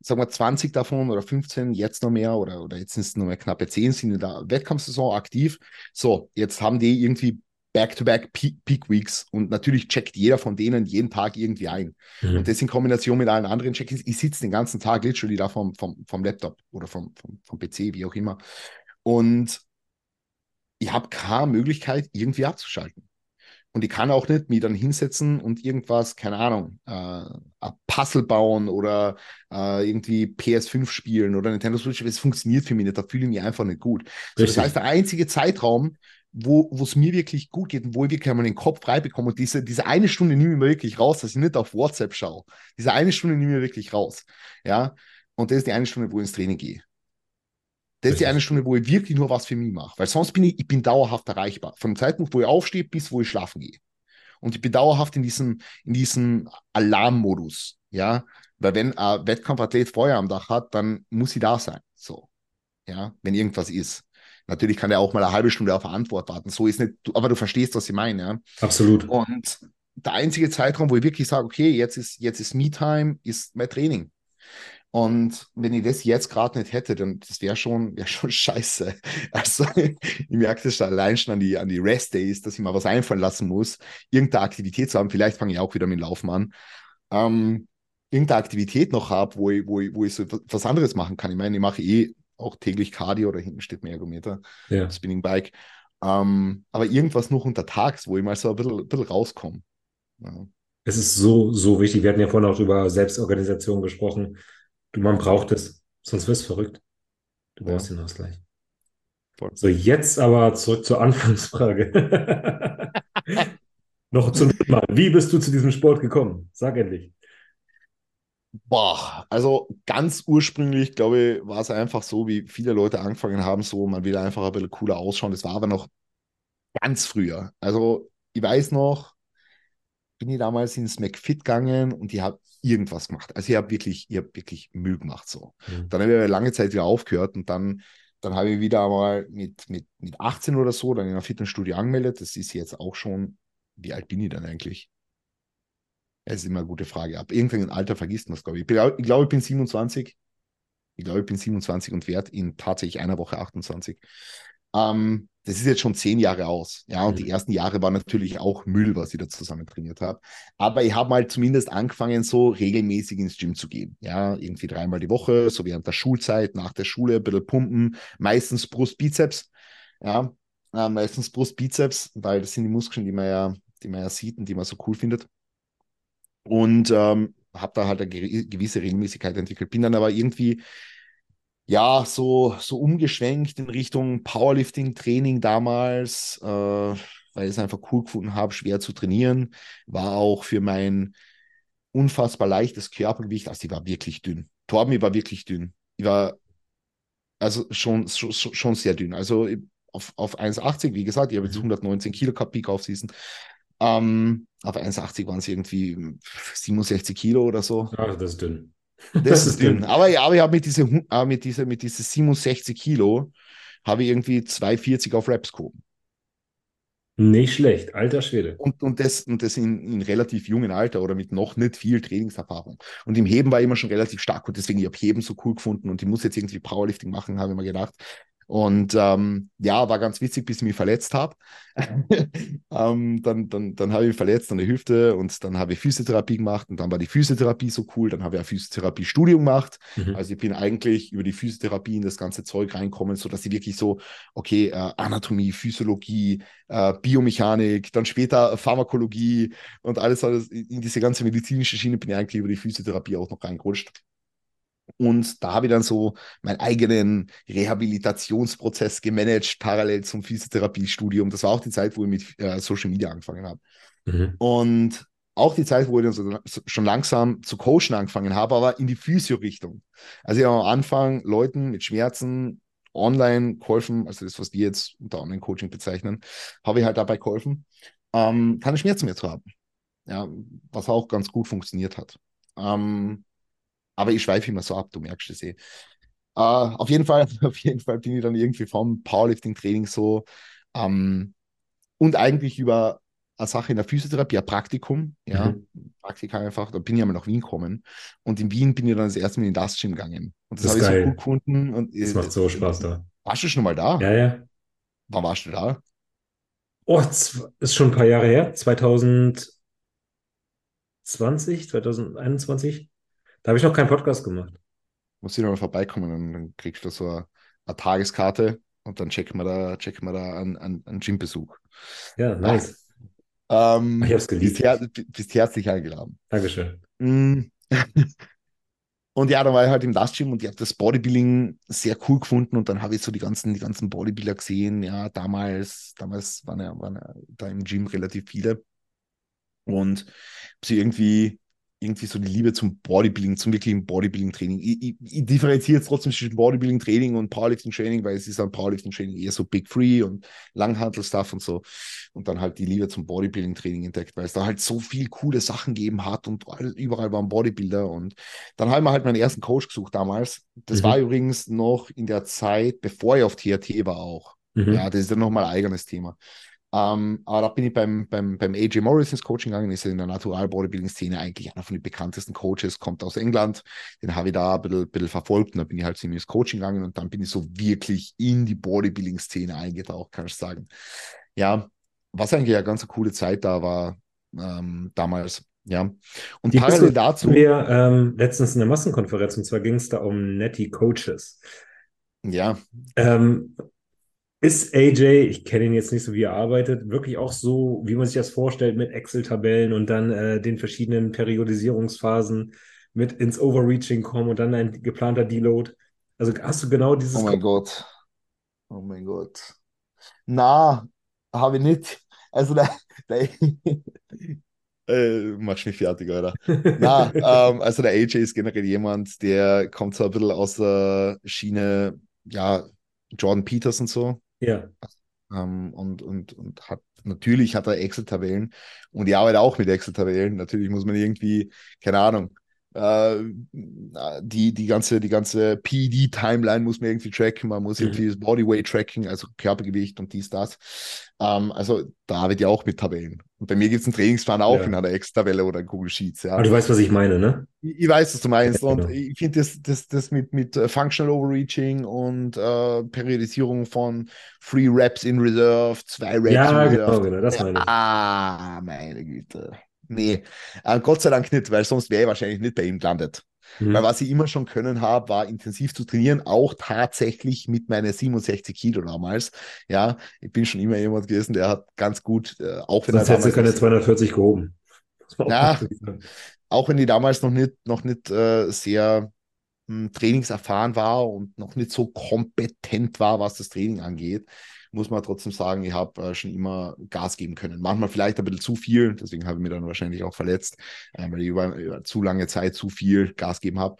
sagen wir 20 davon oder 15, jetzt noch mehr oder, oder jetzt sind es nur mehr knappe 10, sind in der Wettkampfsaison aktiv. So, jetzt haben die irgendwie Back-to-Back Peak Weeks und natürlich checkt jeder von denen jeden Tag irgendwie ein. Mhm. Und das in Kombination mit allen anderen Check-ins. Ich sitze den ganzen Tag literally da vom, vom, vom Laptop oder vom, vom, vom PC, wie auch immer. Und ich habe keine Möglichkeit, irgendwie abzuschalten. Und ich kann auch nicht mich dann hinsetzen und irgendwas, keine Ahnung, äh, ein Puzzle bauen oder äh, irgendwie PS5 spielen oder Nintendo Switch. Das funktioniert für mich nicht. Da fühle ich mich einfach nicht gut. So, das heißt, der einzige Zeitraum, wo es mir wirklich gut geht und wo ich wirklich einmal den Kopf frei bekomme. Und diese, diese eine Stunde nehme ich mir wirklich raus, dass ich nicht auf WhatsApp schaue. Diese eine Stunde nehme ich mir wirklich raus. Ja. Und das ist die eine Stunde, wo ich ins Training gehe. Das ist die eine Stunde, wo ich wirklich nur was für mich mache. Weil sonst bin ich, ich bin dauerhaft erreichbar. Von dem Zeitpunkt, wo ich aufstehe, bis wo ich schlafen gehe. Und ich bin dauerhaft in diesem, in diesem Alarmmodus. Ja. Weil wenn ein Wettkampfathlet Feuer am Dach hat, dann muss sie da sein. So. Ja. Wenn irgendwas ist. Natürlich kann er auch mal eine halbe Stunde auf eine Antwort warten. So ist nicht, aber du verstehst, was ich meine. Ja? Absolut. Und der einzige Zeitraum, wo ich wirklich sage, okay, jetzt ist, jetzt ist Me-Time, ist mein Training. Und wenn ich das jetzt gerade nicht hätte, dann das wäre schon, wär schon scheiße. Also ich merke das schon allein schon an die, an die Rest-Days, dass ich mal was einfallen lassen muss, irgendeine Aktivität zu haben. Vielleicht fange ich auch wieder mit dem Laufen an. Ähm, irgendeine Aktivität noch habe, wo ich, wo, ich, wo ich so was anderes machen kann. Ich meine, ich mache eh auch täglich Cardio oder hinten steht mein Ergometer, ja. Spinning Bike. Ähm, aber irgendwas noch untertags, wo ich mal so ein bisschen, ein bisschen rauskomme. Ja. Es ist so, so wichtig. Wir hatten ja vorhin auch über Selbstorganisation gesprochen. Du, man braucht es, sonst wirst du verrückt. Du brauchst ja. den Ausgleich. Voll. So, jetzt aber zurück zur Anfangsfrage. Noch zum Mal. Wie bist du zu diesem Sport gekommen? Sag endlich. Boah, also ganz ursprünglich, glaube ich, war es einfach so, wie viele Leute angefangen haben, so man will einfach ein bisschen cooler ausschauen. Das war aber noch ganz früher. Also ich weiß noch, bin ich damals ins McFit gegangen und ich habe irgendwas gemacht. Also ich habe wirklich, ich habe wirklich Müll gemacht so. Mhm. Dann habe ich lange Zeit wieder aufgehört und dann, dann habe ich wieder mal mit, mit, mit 18 oder so dann in einer Fitnessstudio angemeldet. Das ist jetzt auch schon, wie alt bin ich dann eigentlich? Es ist immer eine gute Frage. Ab irgendeinem Alter vergisst man es, glaube ich. Ich, ich glaube, ich bin 27. Ich glaube, ich bin 27 und werde in tatsächlich einer Woche 28. Ähm, das ist jetzt schon zehn Jahre aus. Ja, und mhm. die ersten Jahre waren natürlich auch Müll, was ich da zusammen trainiert habe. Aber ich habe mal zumindest angefangen, so regelmäßig ins Gym zu gehen. Ja, irgendwie dreimal die Woche, so während der Schulzeit, nach der Schule, ein bisschen pumpen, meistens Brust, Bizeps. Ja, äh, meistens Brust, Bizeps, weil das sind die Muskeln, die man ja, die man ja sieht und die man so cool findet. Und ähm, habe da halt eine gewisse Regelmäßigkeit entwickelt. Bin dann aber irgendwie ja, so, so umgeschwenkt in Richtung Powerlifting-Training damals, äh, weil ich es einfach cool gefunden habe, schwer zu trainieren. War auch für mein unfassbar leichtes Körpergewicht, also ich war wirklich dünn. Torben, war wirklich dünn. Ich war also schon, schon, schon sehr dünn. Also auf, auf 1,80, wie gesagt, ich habe jetzt 119 mhm. Kilo gehabt, Peak Off-Season. Ähm, auf 1,80 waren es irgendwie 67 Kilo oder so. Ja, das ist dünn. Das ist dünn. Aber ja, aber ich habe mit diese, äh, mit diese, mit diese 67 Kilo habe ich irgendwie 240 auf Reps gehoben. Nicht schlecht, alter Schwede. Und, und das, und das in, in relativ jungen Alter oder mit noch nicht viel Trainingserfahrung. Und im Heben war ich immer schon relativ stark und deswegen, ich habe Heben so cool gefunden und ich muss jetzt irgendwie Powerlifting machen, habe ich mir gedacht. Und ähm, ja, war ganz witzig, bis ich mich verletzt habe. ähm, dann dann, dann habe ich mich verletzt an der Hüfte und dann habe ich Physiotherapie gemacht und dann war die Physiotherapie so cool. Dann habe ich ein Physiotherapie-Studium gemacht. Mhm. Also ich bin eigentlich über die Physiotherapie in das ganze Zeug reinkommen, sodass ich wirklich so, okay, äh, Anatomie, Physiologie, äh, Biomechanik, dann später Pharmakologie und alles, alles in diese ganze medizinische Schiene bin ich eigentlich über die Physiotherapie auch noch reingerutscht. Und da habe ich dann so meinen eigenen Rehabilitationsprozess gemanagt, parallel zum Physiotherapiestudium. Das war auch die Zeit, wo ich mit äh, Social Media angefangen habe. Mhm. Und auch die Zeit, wo ich dann so, schon langsam zu coachen angefangen habe, aber in die Physio-Richtung. Also ich habe am Anfang Leuten mit Schmerzen online geholfen, also das, was wir jetzt unter Online-Coaching bezeichnen, habe ich halt dabei geholfen, ähm, keine Schmerzen mehr zu haben. Ja, was auch ganz gut funktioniert hat. Ähm, aber ich schweife immer so ab, du merkst es eh. Uh, auf, jeden Fall, auf jeden Fall bin ich dann irgendwie vom Powerlifting-Training so ähm, und eigentlich über eine Sache in der Physiotherapie, ein Praktikum, ja, mhm. Praktika einfach, da bin ich einmal nach Wien gekommen und in Wien bin ich dann das erste Mal in das Gym gegangen. Und das, das habe ich so cool gefunden. Und, das macht so Spaß da. Warst du schon mal da? Ja, ja. Wann warst du da? Oh, ist schon ein paar Jahre her, 2020, 2021. Da habe ich noch keinen Podcast gemacht. Muss ich noch mal vorbeikommen, dann, dann kriegst du so eine, eine, Tageskarte und dann checken wir da, checken wir da einen, einen, einen Gymbesuch. Ja, nice. Ähm, ich habe es geliebt. Bist, her bist herzlich eingeladen. Dankeschön. Mm. Und ja, dann war ich halt im Dust Gym und ich habe das Bodybuilding sehr cool gefunden und dann habe ich so die ganzen, die ganzen Bodybuilder gesehen. Ja, damals, damals waren ja, waren ja da im Gym relativ viele. Und sie irgendwie irgendwie so die Liebe zum Bodybuilding, zum wirklichen Bodybuilding-Training. Ich, ich, ich, differenziere jetzt trotzdem zwischen Bodybuilding-Training und Powerlifting-Training, weil es ist ein Powerlifting-Training eher so Big Free und Langhantel-Stuff und so. Und dann halt die Liebe zum Bodybuilding-Training entdeckt, weil es da halt so viel coole Sachen gegeben hat und überall waren Bodybuilder. Und dann haben wir halt meinen ersten Coach gesucht damals. Das mhm. war übrigens noch in der Zeit, bevor ich auf TRT war auch. Mhm. Ja, das ist dann nochmal ein eigenes Thema. Ähm, aber da bin ich beim, beim, beim AJ Morris ins Coaching gegangen, ist in der Natural Bodybuilding Szene eigentlich einer von den bekanntesten Coaches, kommt aus England. Den habe ich da ein bisschen, bisschen verfolgt und dann bin ich halt zu ihm ins Coaching gegangen und dann bin ich so wirklich in die Bodybuilding Szene eingetaucht, kann ich sagen. Ja, was eigentlich eine ganz coole Zeit da war ähm, damals. Ja, und die parallel dazu. Wir ähm, letztens in der Massenkonferenz und zwar ging es da um Netty Coaches. Ja. Ähm, ist AJ, ich kenne ihn jetzt nicht so, wie er arbeitet, wirklich auch so, wie man sich das vorstellt, mit Excel-Tabellen und dann äh, den verschiedenen Periodisierungsphasen mit ins Overreaching kommen und dann ein geplanter Deload? Also hast du genau dieses. Oh mein Gott. Oh mein Gott. Na, habe ich nicht. Also, da, da äh, machst mich fertig, Alter. Na, ähm, also der AJ ist generell jemand, der kommt so ein bisschen aus der Schiene, ja, Jordan Peters und so. Ja. Ähm, und, und, und hat natürlich hat er Excel-Tabellen und ich arbeite auch mit Excel-Tabellen. Natürlich muss man irgendwie, keine Ahnung, die, die ganze, die ganze PD-Timeline muss man irgendwie tracken, man muss mhm. irgendwie das Bodyweight tracken, also Körpergewicht und dies, das. Ähm, also da arbeitet ja auch mit Tabellen. Und bei mir gibt es einen Trainingsplan auch ja. in einer Excel-Tabelle oder in Google Sheets. Ja. Aber du weißt, was ich meine, ne? Ich, ich weiß, was du meinst. Ja, genau. Und ich finde das, das, das mit, mit äh, Functional Overreaching und äh, Periodisierung von Free Reps in Reserve, zwei Reps ja, in Reserve. Genau, genau, das meine ich. Ah, meine Güte. Nee, äh, Gott sei Dank nicht, weil sonst wäre ich wahrscheinlich nicht bei ihm gelandet. Mhm. Weil was ich immer schon können habe, war intensiv zu trainieren, auch tatsächlich mit meinen 67 Kilo damals. Ja, ich bin schon immer jemand gewesen, der hat ganz gut, äh, auch wenn Sonst er damals. keine 240 gehoben. Ja, auch wenn die damals noch nicht, noch nicht äh, sehr mh, hm, trainingserfahren war und noch nicht so kompetent war, was das Training angeht, muss man trotzdem sagen, ich habe äh, schon immer Gas geben können. Manchmal vielleicht ein bisschen zu viel, deswegen habe ich mich dann wahrscheinlich auch verletzt, äh, weil ich über, über, zu lange Zeit zu viel Gas geben habe.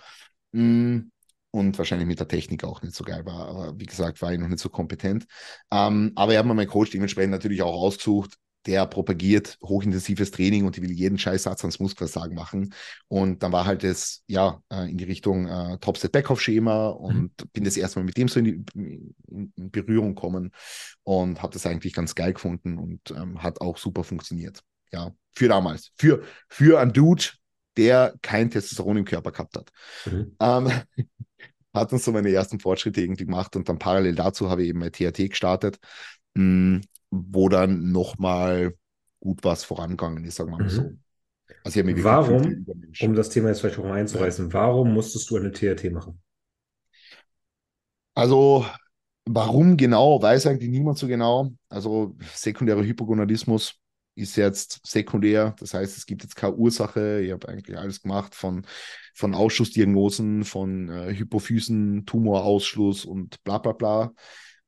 Mm, und wahrscheinlich mit der Technik auch nicht so geil war. Aber wie gesagt, war ich noch nicht so kompetent. Ähm, aber ich habe mir meinen Coach dementsprechend natürlich auch ausgesucht, der propagiert hochintensives Training und die will jeden Scheißsatz ans Muskelversagen machen. Und dann war halt das, ja, äh, in die Richtung äh, Top-Step-Back-Off-Schema und mhm. bin das erstmal mit dem so in, die, in, in Berührung gekommen und habe das eigentlich ganz geil gefunden und ähm, hat auch super funktioniert. Ja, für damals. Für, für einen Dude, der kein Testosteron im Körper gehabt hat. Mhm. Ähm, hat uns so meine ersten Fortschritte irgendwie gemacht und dann parallel dazu habe ich eben mein THT gestartet. Wo dann nochmal gut was vorangegangen ist, sagen wir mal mhm. so. Also warum, um das Thema jetzt vielleicht auch mal einzureißen, ja. warum musstest du eine TRT machen? Also, warum genau, weiß eigentlich niemand so genau. Also, sekundärer Hypogonadismus ist jetzt sekundär, das heißt, es gibt jetzt keine Ursache. Ich habe eigentlich alles gemacht von, von Ausschussdiagnosen, von äh, Hypophysen, Tumorausschluss und bla bla bla.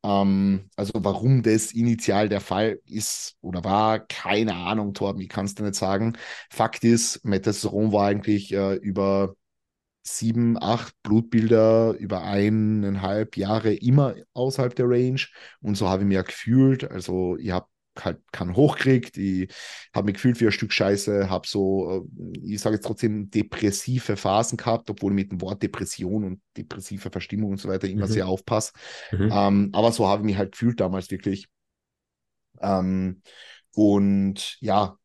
Ähm, also warum das initial der Fall ist oder war, keine Ahnung, Torben, ich kann es dir nicht sagen. Fakt ist, Metasteron war eigentlich äh, über sieben, acht Blutbilder über eineinhalb Jahre immer außerhalb der Range. Und so habe ich mich ja gefühlt. Also ich habe halt keinen hochkriegt. Ich habe mich gefühlt wie ein Stück Scheiße, habe so, äh, ich sage jetzt trotzdem, depressive Phasen gehabt, obwohl ich mit dem Wort Depression und depressive Verstimmung und so weiter immer mhm. sehr aufpasse. Mhm. Ähm, aber so habe ich mich halt gefühlt damals wirklich. Ähm, und ja,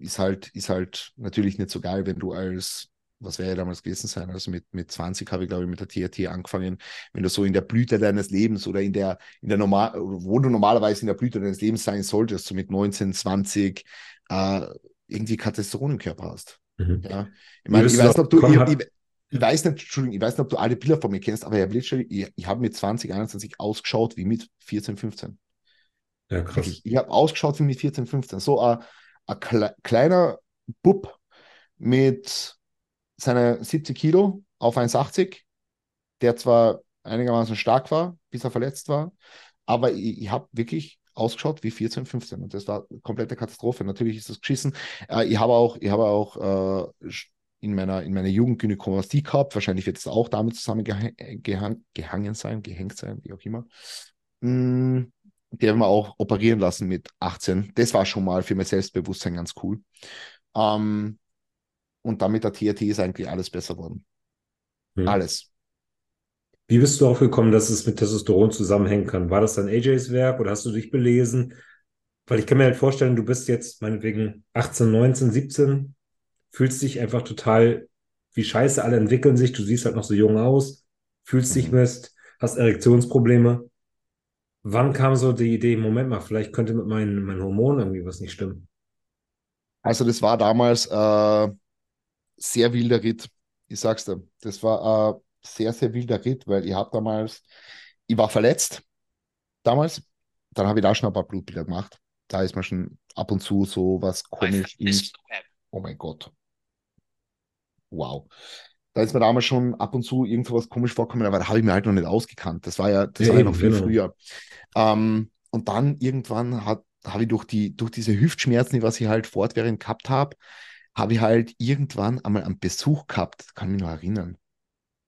ist halt, ist halt natürlich nicht so geil, wenn du als was wäre ja damals gewesen sein? Also mit, mit 20 habe ich, glaube ich, mit der TRT angefangen. Wenn du so in der Blüte deines Lebens oder in der, in der normal, wo du normalerweise in der Blüte deines Lebens sein solltest, so mit 19, 20, äh, irgendwie Katastrophen im Körper hast. Mhm. Ja. Ich meine, ich weiß nicht, ob du, ich, ich, ich, weiß nicht, Entschuldigung, ich weiß nicht, ob du alle Bilder von mir kennst, aber ich, ich, ich habe mit 20, 21 ausgeschaut wie mit 14, 15. Ja, krass. Ich, ich habe ausgeschaut wie mit 14, 15. So ein, ein kleiner Bub mit seine 70 Kilo auf 1,80, der zwar einigermaßen stark war, bis er verletzt war, aber ich, ich habe wirklich ausgeschaut wie 14, 15 und das war komplette Katastrophe. Natürlich ist das geschissen. Äh, ich habe auch, ich habe auch äh, in meiner, in meiner Jugend Gynäkomastie gehabt. Wahrscheinlich wird es auch damit zusammengehangen sein, gehängt sein, wie auch immer. Mm, die haben wir auch operieren lassen mit 18. Das war schon mal für mein Selbstbewusstsein ganz cool. Ähm, und dann mit der TRT ist eigentlich alles besser geworden. Hm. Alles. Wie bist du aufgekommen, dass es mit Testosteron zusammenhängen kann? War das dann AJs Werk oder hast du dich belesen? Weil ich kann mir halt vorstellen, du bist jetzt meinetwegen 18, 19, 17, fühlst dich einfach total wie scheiße, alle entwickeln sich, du siehst halt noch so jung aus, fühlst dich mhm. Mist, hast Erektionsprobleme. Wann kam so die Idee, Moment mal, vielleicht könnte mit meinen, meinen Hormonen irgendwie was nicht stimmen? Also das war damals äh, sehr wilder Ritt. Ich sag's dir, das war ein sehr, sehr wilder Ritt, weil ich habe damals, ich war verletzt damals, dann habe ich da schon ein paar Blutbilder gemacht. Da ist mir schon ab und zu so was komisch. In, oh mein Gott. Wow. Da ist mir damals schon ab und zu irgendwo was komisch vorkommen, aber da habe ich mir halt noch nicht ausgekannt. Das war ja, das ja, war ja noch viel genau. früher. Ähm, und dann irgendwann hat, habe ich durch die, durch diese Hüftschmerzen, was ich halt fortwährend gehabt habe, habe ich halt irgendwann einmal einen Besuch gehabt, kann mich noch erinnern.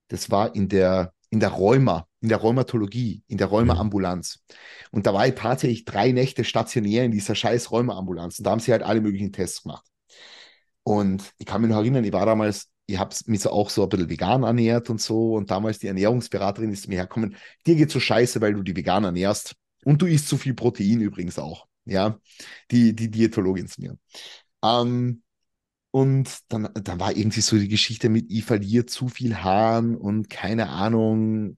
Das war in der, in der Rheuma, in der Rheumatologie, in der Rheumaambulanz. Und da war ich tatsächlich drei Nächte stationär in dieser scheiß Rheumaambulanz. Und da haben sie halt alle möglichen Tests gemacht. Und ich kann mich noch erinnern, ich war damals ich habe mich so auch so ein bisschen vegan ernährt und so. Und damals die Ernährungsberaterin ist mir hergekommen, dir geht so scheiße, weil du die vegan ernährst. Und du isst zu viel Protein übrigens auch. Ja, die, die Diätologin zu mir. Ähm, und dann, dann war irgendwie so die Geschichte mit, ich verliere zu viel Haaren und keine Ahnung.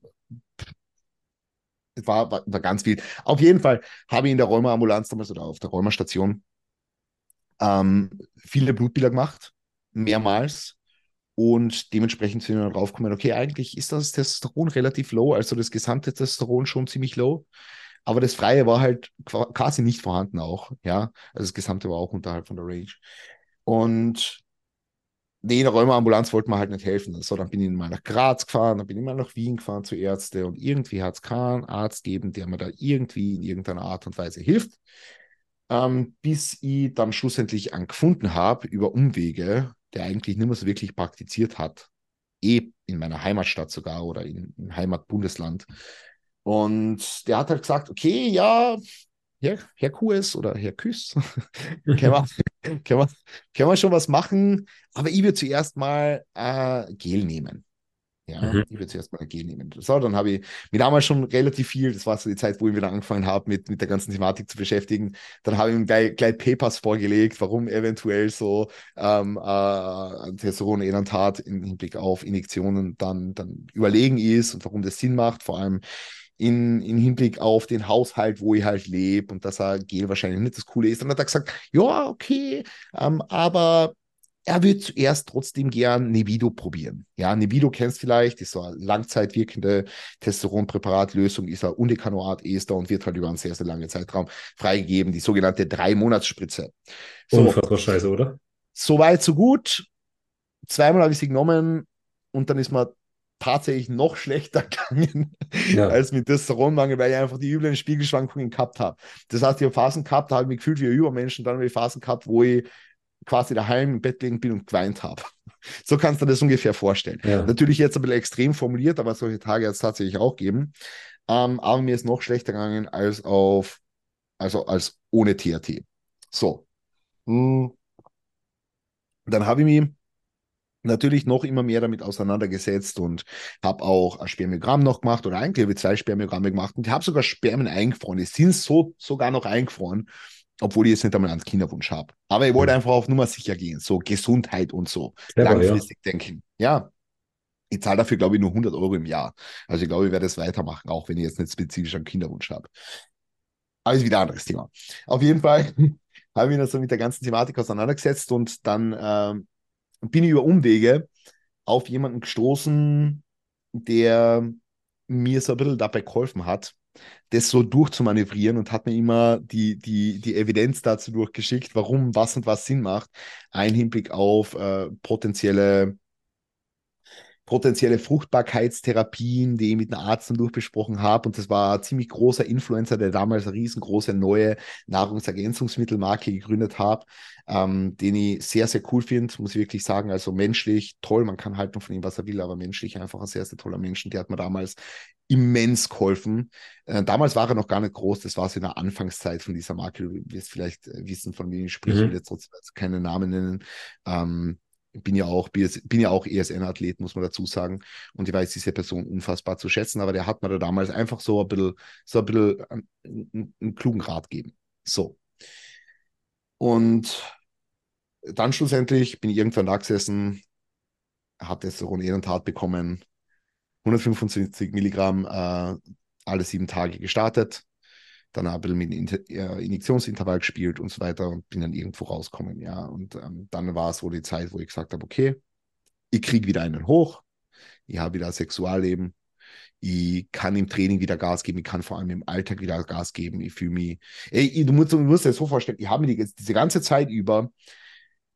War, war, war ganz viel. Auf jeden Fall habe ich in der Rheumaambulanz damals oder auf der Rheumastation ähm, viele Blutbilder gemacht, mehrmals. Und dementsprechend sind wir dann draufgekommen, okay, eigentlich ist das Testosteron relativ low, also das gesamte Testosteron schon ziemlich low. Aber das Freie war halt quasi nicht vorhanden auch, ja. Also das Gesamte war auch unterhalb von der Range. Und nee, der Rheumaambulanz wollte man halt nicht helfen. So, dann bin ich mal nach Graz gefahren, dann bin ich mal nach Wien gefahren zu Ärzte und irgendwie hat es keinen Arzt gegeben, der mir da irgendwie in irgendeiner Art und Weise hilft ähm, bis ich dann schlussendlich einen gefunden habe über Umwege, der eigentlich nicht mehr so wirklich praktiziert hat. Eh in meiner Heimatstadt sogar oder in, im Heimatbundesland. Und der hat halt gesagt, okay, ja, Herr, Herr QS oder Herr Küss, können, wir, können, wir, können wir schon was machen, aber ich würde zuerst mal äh, Gel nehmen. Ja, mhm. ich würde zuerst mal G nehmen. So, dann habe ich mir damals schon relativ viel, das war so die Zeit, wo ich wieder angefangen habe, mit, mit der ganzen Thematik zu beschäftigen. Dann habe ich ihm gleich, gleich Papers vorgelegt, warum eventuell so ähm, äh, Testosteron-Enantat im Hinblick auf Injektionen dann, dann überlegen ist und warum das Sinn macht, vor allem in, in Hinblick auf den Haushalt, wo ich halt lebe und dass er Gel wahrscheinlich nicht das Coole ist. Dann hat er gesagt, ja, okay, ähm, aber er wird zuerst trotzdem gern Nevido probieren. Ja, Nevido kennst vielleicht, ist so eine langzeitwirkende Testosteronpräparatlösung, ist ein Undecanoat-Ester und wird halt über einen sehr, sehr langen Zeitraum freigegeben, die sogenannte Drei-Monats-Spritze. So, Unfassbar scheiße, oder? So weit, so gut. Zweimal habe ich sie genommen und dann ist mir tatsächlich noch schlechter gegangen ja. als mit Testosteronmangel, weil ich einfach die üblen Spiegelschwankungen gehabt habe. Das heißt, ich habe Phasen gehabt, da habe ich mich gefühlt wie ein Übermensch und dann habe ich Phasen gehabt, wo ich quasi daheim im Bett liegen bin und geweint habe. So kannst du dir das ungefähr vorstellen. Ja. Natürlich jetzt ein bisschen extrem formuliert, aber solche Tage hat es tatsächlich auch geben. Ähm, aber mir ist noch schlechter gegangen als auf, also als ohne THT. So. Hm. Dann habe ich mich natürlich noch immer mehr damit auseinandergesetzt und habe auch ein Spermiogramm noch gemacht oder eigentlich habe ich zwei Spermiogramme gemacht und habe sogar Spermien eingefroren. Die sind so sogar noch eingefroren obwohl ich jetzt nicht einmal einen Kinderwunsch habe. Aber ich wollte mhm. einfach auf Nummer sicher gehen, so Gesundheit und so, Clever, langfristig ja. denken. Ja, ich zahle dafür, glaube ich, nur 100 Euro im Jahr. Also ich glaube, ich werde es weitermachen, auch wenn ich jetzt nicht spezifisch einen Kinderwunsch habe. Aber ist wieder ein anderes Thema. Auf jeden Fall habe ich mich so mit der ganzen Thematik auseinandergesetzt und dann ähm, bin ich über Umwege auf jemanden gestoßen, der mir so ein bisschen dabei geholfen hat, das so durchzumanövrieren und hat mir immer die, die, die Evidenz dazu durchgeschickt, warum was und was Sinn macht. Ein Hinblick auf äh, potenzielle potenzielle Fruchtbarkeitstherapien, die ich mit einem Arzt dann durchbesprochen habe. Und das war ein ziemlich großer Influencer, der damals eine riesengroße neue Nahrungsergänzungsmittelmarke gegründet hat, ähm, den ich sehr, sehr cool finde, muss ich wirklich sagen. Also menschlich toll, man kann halten von ihm, was er will, aber menschlich einfach ein sehr, sehr toller Mensch. Und der hat mir damals immens geholfen. Äh, damals war er noch gar nicht groß, das war so in der Anfangszeit von dieser Marke. Du wirst vielleicht äh, wissen, von wem ich spreche, mhm. will jetzt trotzdem keine Namen nennen. Ähm, bin ja auch, bin ja auch ESN-Athlet, muss man dazu sagen. Und ich weiß diese Person unfassbar zu schätzen, aber der hat mir da damals einfach so ein bisschen, so ein bisschen einen, einen klugen Rat gegeben. So. Und dann schlussendlich bin ich irgendwann da gesessen, habe Testosteron eh Tat bekommen, 125 Milligramm äh, alle sieben Tage gestartet, dann habe ich mit äh, Injektionsintervall gespielt und so weiter und bin dann irgendwo rausgekommen, ja. Und ähm, dann war es so die Zeit, wo ich gesagt habe, okay, ich kriege wieder einen hoch, ich habe wieder Sexualleben, ich kann im Training wieder Gas geben, ich kann vor allem im Alltag wieder Gas geben, ich fühle mich, ey, du musst, musst dir das so vorstellen, ich habe mir die, diese ganze Zeit über,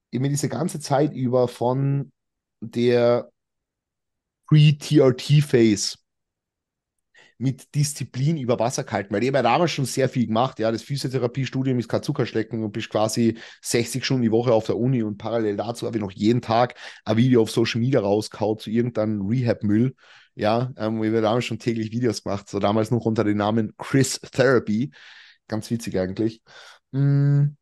ich mir diese ganze Zeit über von der Pre-TRT-Phase mit Disziplin über Wasser gehalten, weil ich habe ja damals schon sehr viel gemacht. Ja, das Physiotherapiestudium ist kein Zuckerschlecken und bist quasi 60 Stunden die Woche auf der Uni und parallel dazu habe ich noch jeden Tag ein Video auf Social Media rausgehauen zu irgendeinem Rehab-Müll. Ja, ähm, ich habe damals schon täglich Videos gemacht, so damals noch unter dem Namen Chris Therapy. Ganz witzig eigentlich. Mm.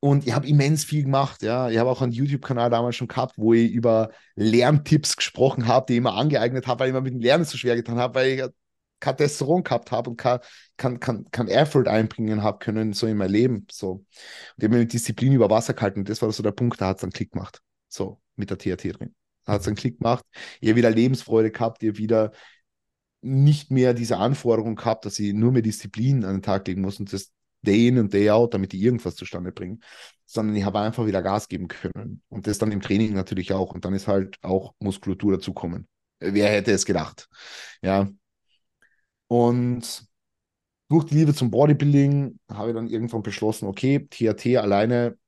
Und ich habe immens viel gemacht, ja. Ich habe auch einen YouTube-Kanal damals schon gehabt, wo ich über Lerntipps gesprochen habe, die ich immer angeeignet habe, weil ich mir mit dem Lernen so schwer getan habe, weil ich Testosteron gehabt habe und kein, kein, kein, kein Effort einbringen habe können, so in mein Leben. So. Und ich habe mir Disziplin über Wasser gehalten. Und das war so der Punkt, da hat es dann Klick gemacht. So, mit der THT drin. Da hat es einen Klick gemacht. Ich habe wieder Lebensfreude gehabt, habe wieder nicht mehr diese Anforderung gehabt, dass ich nur mehr Disziplin an den Tag legen muss und das Day in und Day out, damit ich irgendwas zustande bringe, sondern ich habe einfach wieder Gas geben können. Und das dann im Training natürlich auch. Und dann ist halt auch Muskulatur dazukommen. Wer hätte es gedacht? Ja. Und durch die Liebe zum Bodybuilding habe ich dann irgendwann beschlossen, okay, THT alleine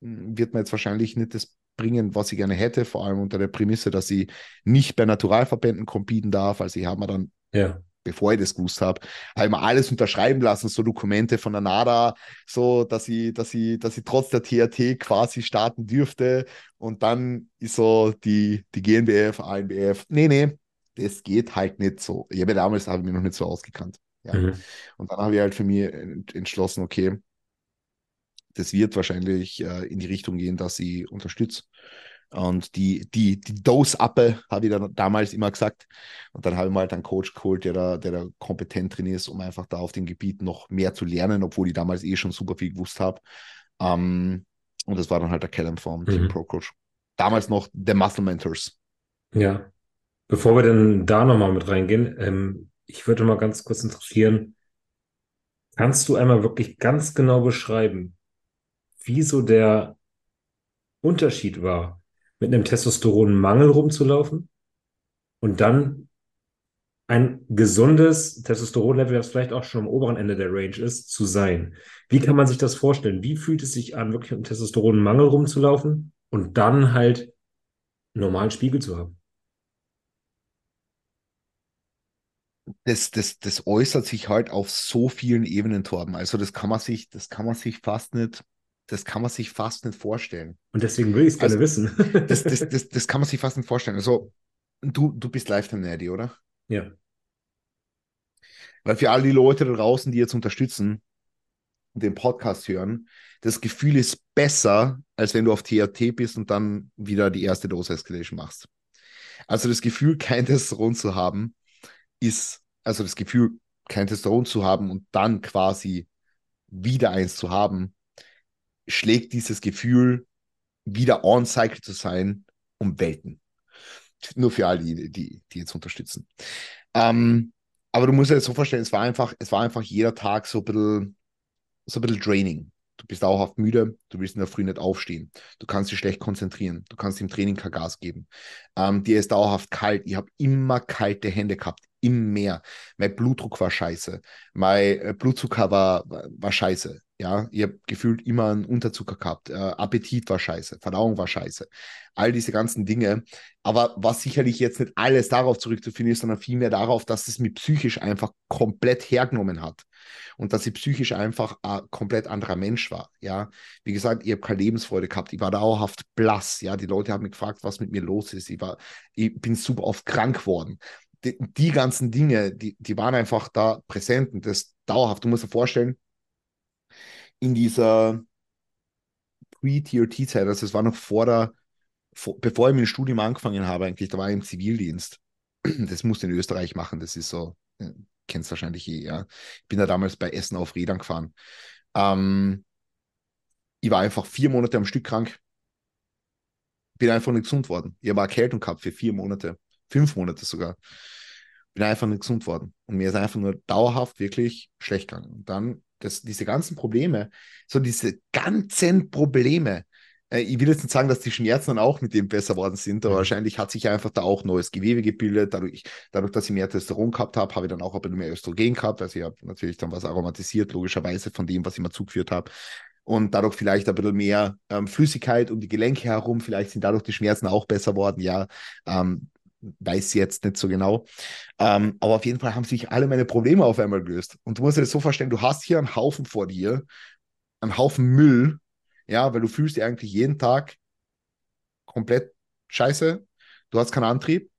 hm, wird mir jetzt wahrscheinlich nicht das bringen, was ich gerne hätte, vor allem unter der Prämisse, dass ich nicht bei Naturalverbänden competen darf. Also ich habe mir dann ja bevor ich das gewusst habe, habe ich mir alles unterschreiben lassen, so Dokumente von der NADA, so dass ich, dass ich, dass ich trotz der THT quasi starten dürfte. Und dann ist so die, die GNBF, ANBF, nee, nee, das geht halt nicht so. Ich habe damals habe ich mich noch nicht so ausgekannt. Ja. Mhm. Und dann habe ich halt für mich entschlossen, okay, das wird wahrscheinlich äh, in die Richtung gehen, dass ich unterstütze. Und die, die, die Dose-Appe habe ich dann damals immer gesagt. Und dann habe ich mal halt einen Coach geholt, der da, der da kompetent drin ist, um einfach da auf dem Gebiet noch mehr zu lernen, obwohl ich damals eh schon super viel gewusst habe. Um, und das war dann halt der Callum vom mhm. Pro Coach. Damals noch The Muscle Mentors. Ja. Bevor wir dann da nochmal mit reingehen, ähm, ich würde mal ganz kurz interessieren, kannst du einmal wirklich ganz genau beschreiben, wieso der Unterschied war mit einem Testosteronmangel rumzulaufen und dann ein gesundes Testosteronlevel, das vielleicht auch schon am oberen Ende der Range ist, zu sein. Wie kann man sich das vorstellen? Wie fühlt es sich an, wirklich mit einem Testosteronmangel rumzulaufen und dann halt normalen Spiegel zu haben? Das, das, das äußert sich halt auf so vielen Ebenen, Torben. Also das kann man sich, das kann man sich fast nicht das kann man sich fast nicht vorstellen. Und deswegen will ich es gerne also, wissen. das, das, das, das kann man sich fast nicht vorstellen. Also, du, du bist Lifetime-Nerdy, oder? Ja. Weil für all die Leute da draußen, die jetzt unterstützen und den Podcast hören, das Gefühl ist besser, als wenn du auf THT bist und dann wieder die erste Dose Escalation machst. Also das Gefühl, kein Testosteron zu haben, ist, also das Gefühl, kein Testosteron zu haben und dann quasi wieder eins zu haben, schlägt dieses Gefühl, wieder on-cycle zu sein, um Welten. Nur für alle, die, die, die jetzt unterstützen. Ähm, aber du musst dir das so vorstellen, es war einfach, es war einfach jeder Tag so ein bisschen, so ein bisschen draining. Du bist dauerhaft müde, du willst in der Früh nicht aufstehen, du kannst dich schlecht konzentrieren, du kannst im Training kein Gas geben. Ähm, dir ist dauerhaft kalt, ich habe immer kalte Hände gehabt, immer mehr. Mein Blutdruck war scheiße, mein äh, Blutzucker war, war scheiße. Ja, ich habe gefühlt immer einen Unterzucker gehabt. Äh, Appetit war scheiße, Verdauung war scheiße. All diese ganzen Dinge. Aber was sicherlich jetzt nicht alles darauf zurückzuführen ist, sondern vielmehr darauf, dass es mich psychisch einfach komplett hergenommen hat. Und dass ich psychisch einfach ein komplett anderer Mensch war. Ja, wie gesagt, ich habe keine Lebensfreude gehabt. Ich war dauerhaft blass. Ja, die Leute haben mich gefragt, was mit mir los ist. Ich, war, ich bin super oft krank geworden. Die, die ganzen Dinge, die, die waren einfach da präsent und das dauerhaft. Du musst dir vorstellen, in dieser Pre-TRT-Zeit, also es war noch vor der, vor, bevor ich mit dem Studium angefangen habe, eigentlich, da war ich im Zivildienst. Das musste in Österreich machen, das ist so, äh, kennst wahrscheinlich eh, ja. Ich bin da damals bei Essen auf Rädern gefahren. Ähm, ich war einfach vier Monate am Stück krank. Bin einfach nicht gesund worden. Ich habe Erkältung gehabt für vier Monate, fünf Monate sogar. Bin einfach nicht gesund worden. Und mir ist einfach nur dauerhaft wirklich schlecht gegangen. Und dann das, diese ganzen Probleme, so diese ganzen Probleme, äh, ich will jetzt nicht sagen, dass die Schmerzen dann auch mit dem besser worden sind, aber wahrscheinlich hat sich einfach da auch neues Gewebe gebildet. Dadurch, dadurch dass ich mehr Testosteron gehabt habe, habe ich dann auch ein bisschen mehr Östrogen gehabt. Also ich habe natürlich dann was aromatisiert, logischerweise von dem, was ich mir zugeführt habe. Und dadurch vielleicht ein bisschen mehr ähm, Flüssigkeit um die Gelenke herum. Vielleicht sind dadurch die Schmerzen auch besser worden. Ja, ähm, weiß jetzt nicht so genau. Ähm, aber auf jeden Fall haben sich alle meine Probleme auf einmal gelöst. Und du musst dir das so vorstellen, du hast hier einen Haufen vor dir, einen Haufen Müll, ja, weil du fühlst dich eigentlich jeden Tag komplett scheiße. Du hast keinen Antrieb.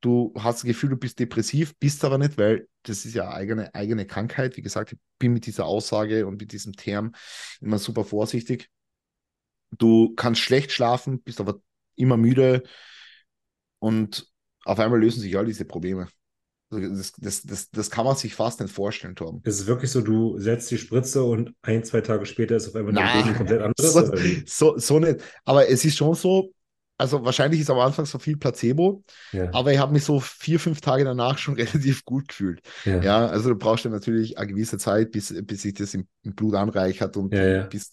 Du hast das Gefühl, du bist depressiv, bist aber nicht, weil das ist ja eigene, eigene Krankheit. Wie gesagt, ich bin mit dieser Aussage und mit diesem Term immer super vorsichtig. Du kannst schlecht schlafen, bist aber immer müde und auf einmal lösen sich all diese Probleme. Also das, das, das, das kann man sich fast nicht vorstellen, Tom. Ist es wirklich so, du setzt die Spritze und ein, zwei Tage später ist auf einmal dein Leben komplett anderes? So, so, so, nicht. Aber es ist schon so, also wahrscheinlich ist am Anfang so viel Placebo, ja. aber ich habe mich so vier, fünf Tage danach schon relativ gut gefühlt. Ja, ja also du brauchst ja natürlich eine gewisse Zeit, bis, bis sich das im, im Blut anreichert und ja, bis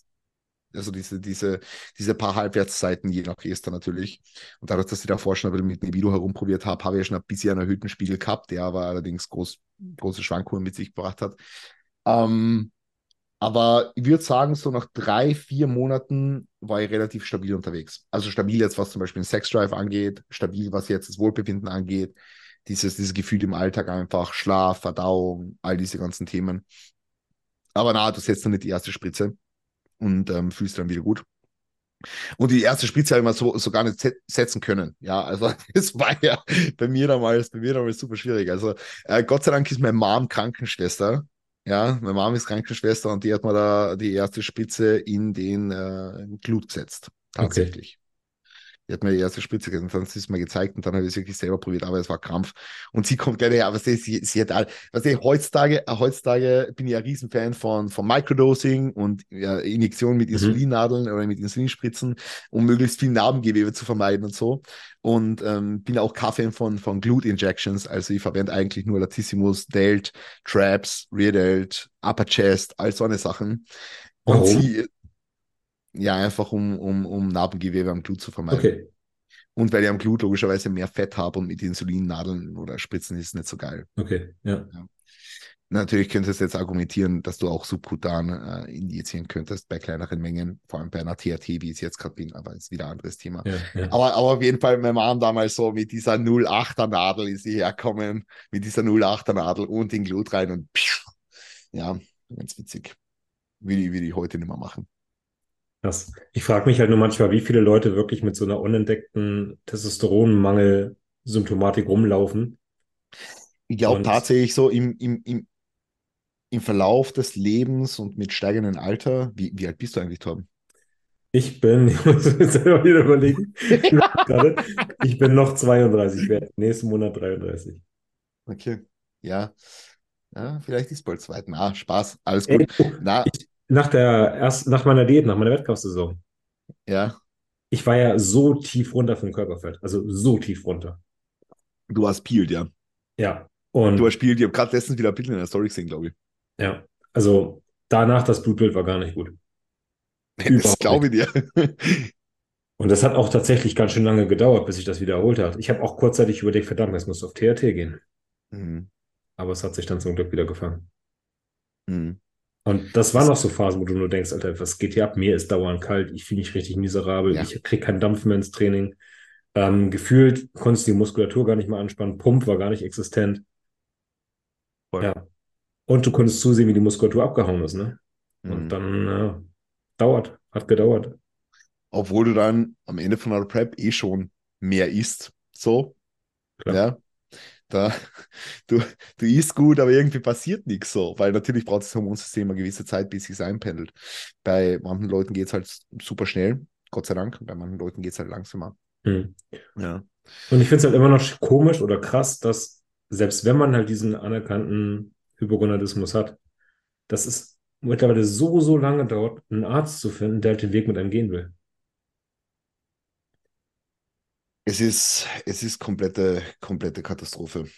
also diese, diese, diese paar Halbwertszeiten, je nach Ester natürlich. Und dadurch, dass ich davor schon ein bisschen mit Nevido herumprobiert habe, habe ich schon ein bisschen einen erhöhten Spiegel gehabt, der aber allerdings groß, große Schwankungen mit sich gebracht hat. Ähm, aber ich würde sagen, so nach drei, vier Monaten war ich relativ stabil unterwegs. Also stabil jetzt, was zum Beispiel den Sexdrive angeht, stabil, was jetzt das Wohlbefinden angeht, dieses, dieses Gefühl im Alltag einfach, Schlaf, Verdauung, all diese ganzen Themen. Aber na, du setzt noch nicht die erste Spritze und ähm, fühlst dann wieder gut. Und die erste Spritze habe ich mal so, so gar nicht setzen können. Ja, also das war ja bei mir damals, bei mir damals super schwierig. Also äh, Gott sei Dank ist meine Mom Krankenschwester. Ja, meine Mom ist Krankenschwester und die hat mir da die erste Spritze in den äh, Glut gesetzt. Tatsächlich. Die hat mir die erste Spritze gegeben, dann hat sie es mir gezeigt und dann habe ich es wirklich selber probiert, aber es war Krampf. Und sie kommt gerne her, aber sie, sie, sie hat all, was ich, heutzutage, heutzutage bin ich ein Riesenfan von, von Microdosing und ja, Injektionen mit mhm. Insulinnadeln oder mit Insulinspritzen, um möglichst viel Narbengewebe zu vermeiden und so. Und ähm, bin auch Kaffee von, von Glute Injections, also ich verwende eigentlich nur Latissimus, Delt, Traps, Rear Delt, Upper Chest, all so eine Sachen. Und Warum? sie, ja, einfach um, um, um Narbengewebe am Glut zu vermeiden. Okay. Und weil ich am Glut logischerweise mehr Fett habe und mit Insulinnadeln oder Spritzen ist es nicht so geil. Okay, ja. ja. Natürlich könntest du jetzt argumentieren, dass du auch subkutan äh, injizieren könntest bei kleineren Mengen, vor allem bei einer THT, wie ich es jetzt gerade bin, aber ist wieder ein anderes Thema. Ja, ja. Aber, aber auf jeden Fall, mein Mann damals so mit dieser 08er Nadel ist sie herkommen, mit dieser 08er Nadel und in Glut rein und pfiuh, ja, ganz witzig. Will ich, will ich heute nicht mehr machen. Krass. Ich frage mich halt nur manchmal, wie viele Leute wirklich mit so einer unentdeckten Testosteronmangel-Symptomatik rumlaufen. Ich glaube tatsächlich so im, im, im, im Verlauf des Lebens und mit steigendem Alter, wie, wie alt bist du eigentlich, Torben? Ich bin, ich muss mir selber wieder überlegen, ich bin noch 32, ich werde nächsten Monat 33. Okay, ja. Ja, vielleicht ist bald zweit. Na, Spaß, alles gut. Ey, Na, ich, nach der erst nach meiner Diät, nach meiner Wettkampfsaison. Ja. Ich war ja so tief runter vom Körperfett, also so tief runter. Du hast peeled, ja. Ja. Und du hast peeled, ich habe gerade letztens wieder ein Bild in der Story gesehen, glaube ich. Ja. Also danach das Blutbild war gar nicht gut. das glaube ich dir. Und das hat auch tatsächlich ganz schön lange gedauert, bis sich das wiederholt hat. Ich habe auch kurzzeitig überlegt, verdammt, es muss auf THT gehen. Mhm. Aber es hat sich dann zum Glück wieder gefangen. Mhm. Und das waren noch so Phasen, wo du nur denkst, Alter, was geht hier ab? Mir ist dauernd kalt, ich fühle mich richtig miserabel, ja. ich kriege keinen Dampf mehr ins Training. Ähm, gefühlt konntest du die Muskulatur gar nicht mehr anspannen, Pump war gar nicht existent. Voll. Ja. Und du konntest zusehen, wie die Muskulatur abgehauen ist, ne? Mhm. Und dann äh, dauert, hat gedauert. Obwohl du dann am Ende von der Prep eh schon mehr isst, so. Klar. Ja. Da, du, du isst gut, aber irgendwie passiert nichts so, weil natürlich braucht das Hormonsystem eine gewisse Zeit, bis es einpendelt. Bei manchen Leuten geht es halt super schnell, Gott sei Dank, bei manchen Leuten geht es halt langsamer. Hm. Ja. Und ich finde es halt immer noch komisch oder krass, dass selbst wenn man halt diesen anerkannten Hypogonadismus hat, dass es mittlerweile so, so lange dauert, einen Arzt zu finden, der halt den Weg mit einem gehen will. Es ist, es ist komplette, komplette Katastrophe.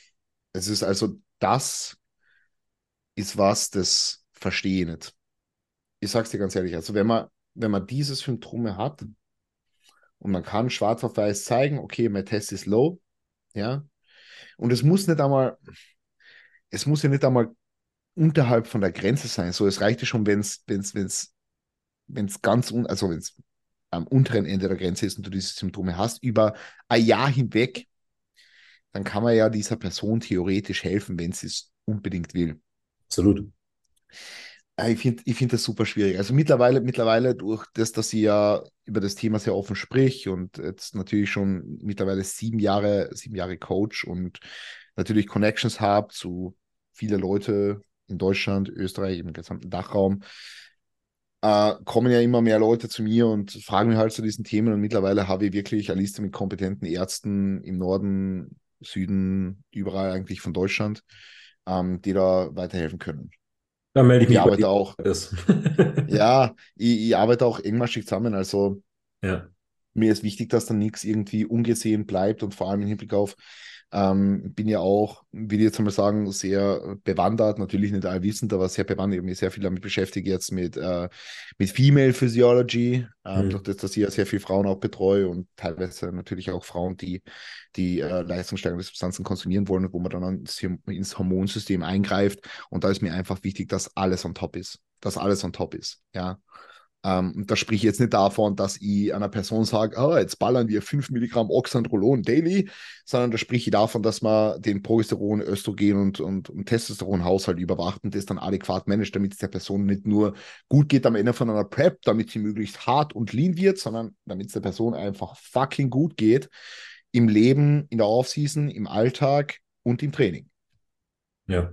Es ist also, das ist was, das verstehe ich nicht. Ich sag's dir ganz ehrlich, also wenn man, wenn man diese Symptome hat und man kann schwarz auf weiß zeigen, okay, mein Test ist low, ja, und es muss nicht einmal, es muss ja nicht einmal unterhalb von der Grenze sein. So, es reicht ja schon, wenn es, wenn es, ganz, un, also wenn es am unteren Ende der Grenze ist und du diese Symptome hast, über ein Jahr hinweg, dann kann man ja dieser Person theoretisch helfen, wenn sie es unbedingt will. Absolut. Äh, ich finde ich find das super schwierig. Also mittlerweile, mittlerweile durch das, dass sie ja über das Thema sehr offen spricht und jetzt natürlich schon mittlerweile sieben Jahre, sieben Jahre Coach und natürlich Connections habe zu viele Leute in Deutschland, Österreich, im gesamten Dachraum, äh, kommen ja immer mehr Leute zu mir und fragen mich halt zu diesen Themen. Und mittlerweile habe ich wirklich eine Liste mit kompetenten Ärzten im Norden, Süden, überall eigentlich von Deutschland, ähm, die da weiterhelfen können. Da melde ich mich. Ich arbeite auch. ja, ich, ich, arbeite auch engmaschig zusammen. Also ja. mir ist wichtig, dass dann nichts irgendwie ungesehen bleibt und vor allem im Hinblick auf ähm, bin ja auch, will ich jetzt mal sagen, sehr bewandert, natürlich nicht allwissend, aber sehr bewandert. Ich habe mich sehr viel damit beschäftigt, jetzt mit, äh, mit Female Physiology, ähm, mhm. durch das, dass ich ja sehr viele Frauen auch betreue und teilweise natürlich auch Frauen, die, die äh, leistungssteigernde Substanzen konsumieren wollen, wo man dann ins Hormonsystem eingreift. Und da ist mir einfach wichtig, dass alles on top ist. Dass alles on top ist. Ja. Ähm, und da spreche ich jetzt nicht davon, dass ich einer Person sage, oh, jetzt ballern wir 5 Milligramm Oxandrolon daily, sondern da spreche ich davon, dass man den Progesteron, Östrogen und, und, und Testosteronhaushalt überwacht und das dann adäquat managt, damit es der Person nicht nur gut geht am Ende von einer Prep, damit sie möglichst hart und lean wird, sondern damit es der Person einfach fucking gut geht im Leben, in der Offseason, im Alltag und im Training. Ja.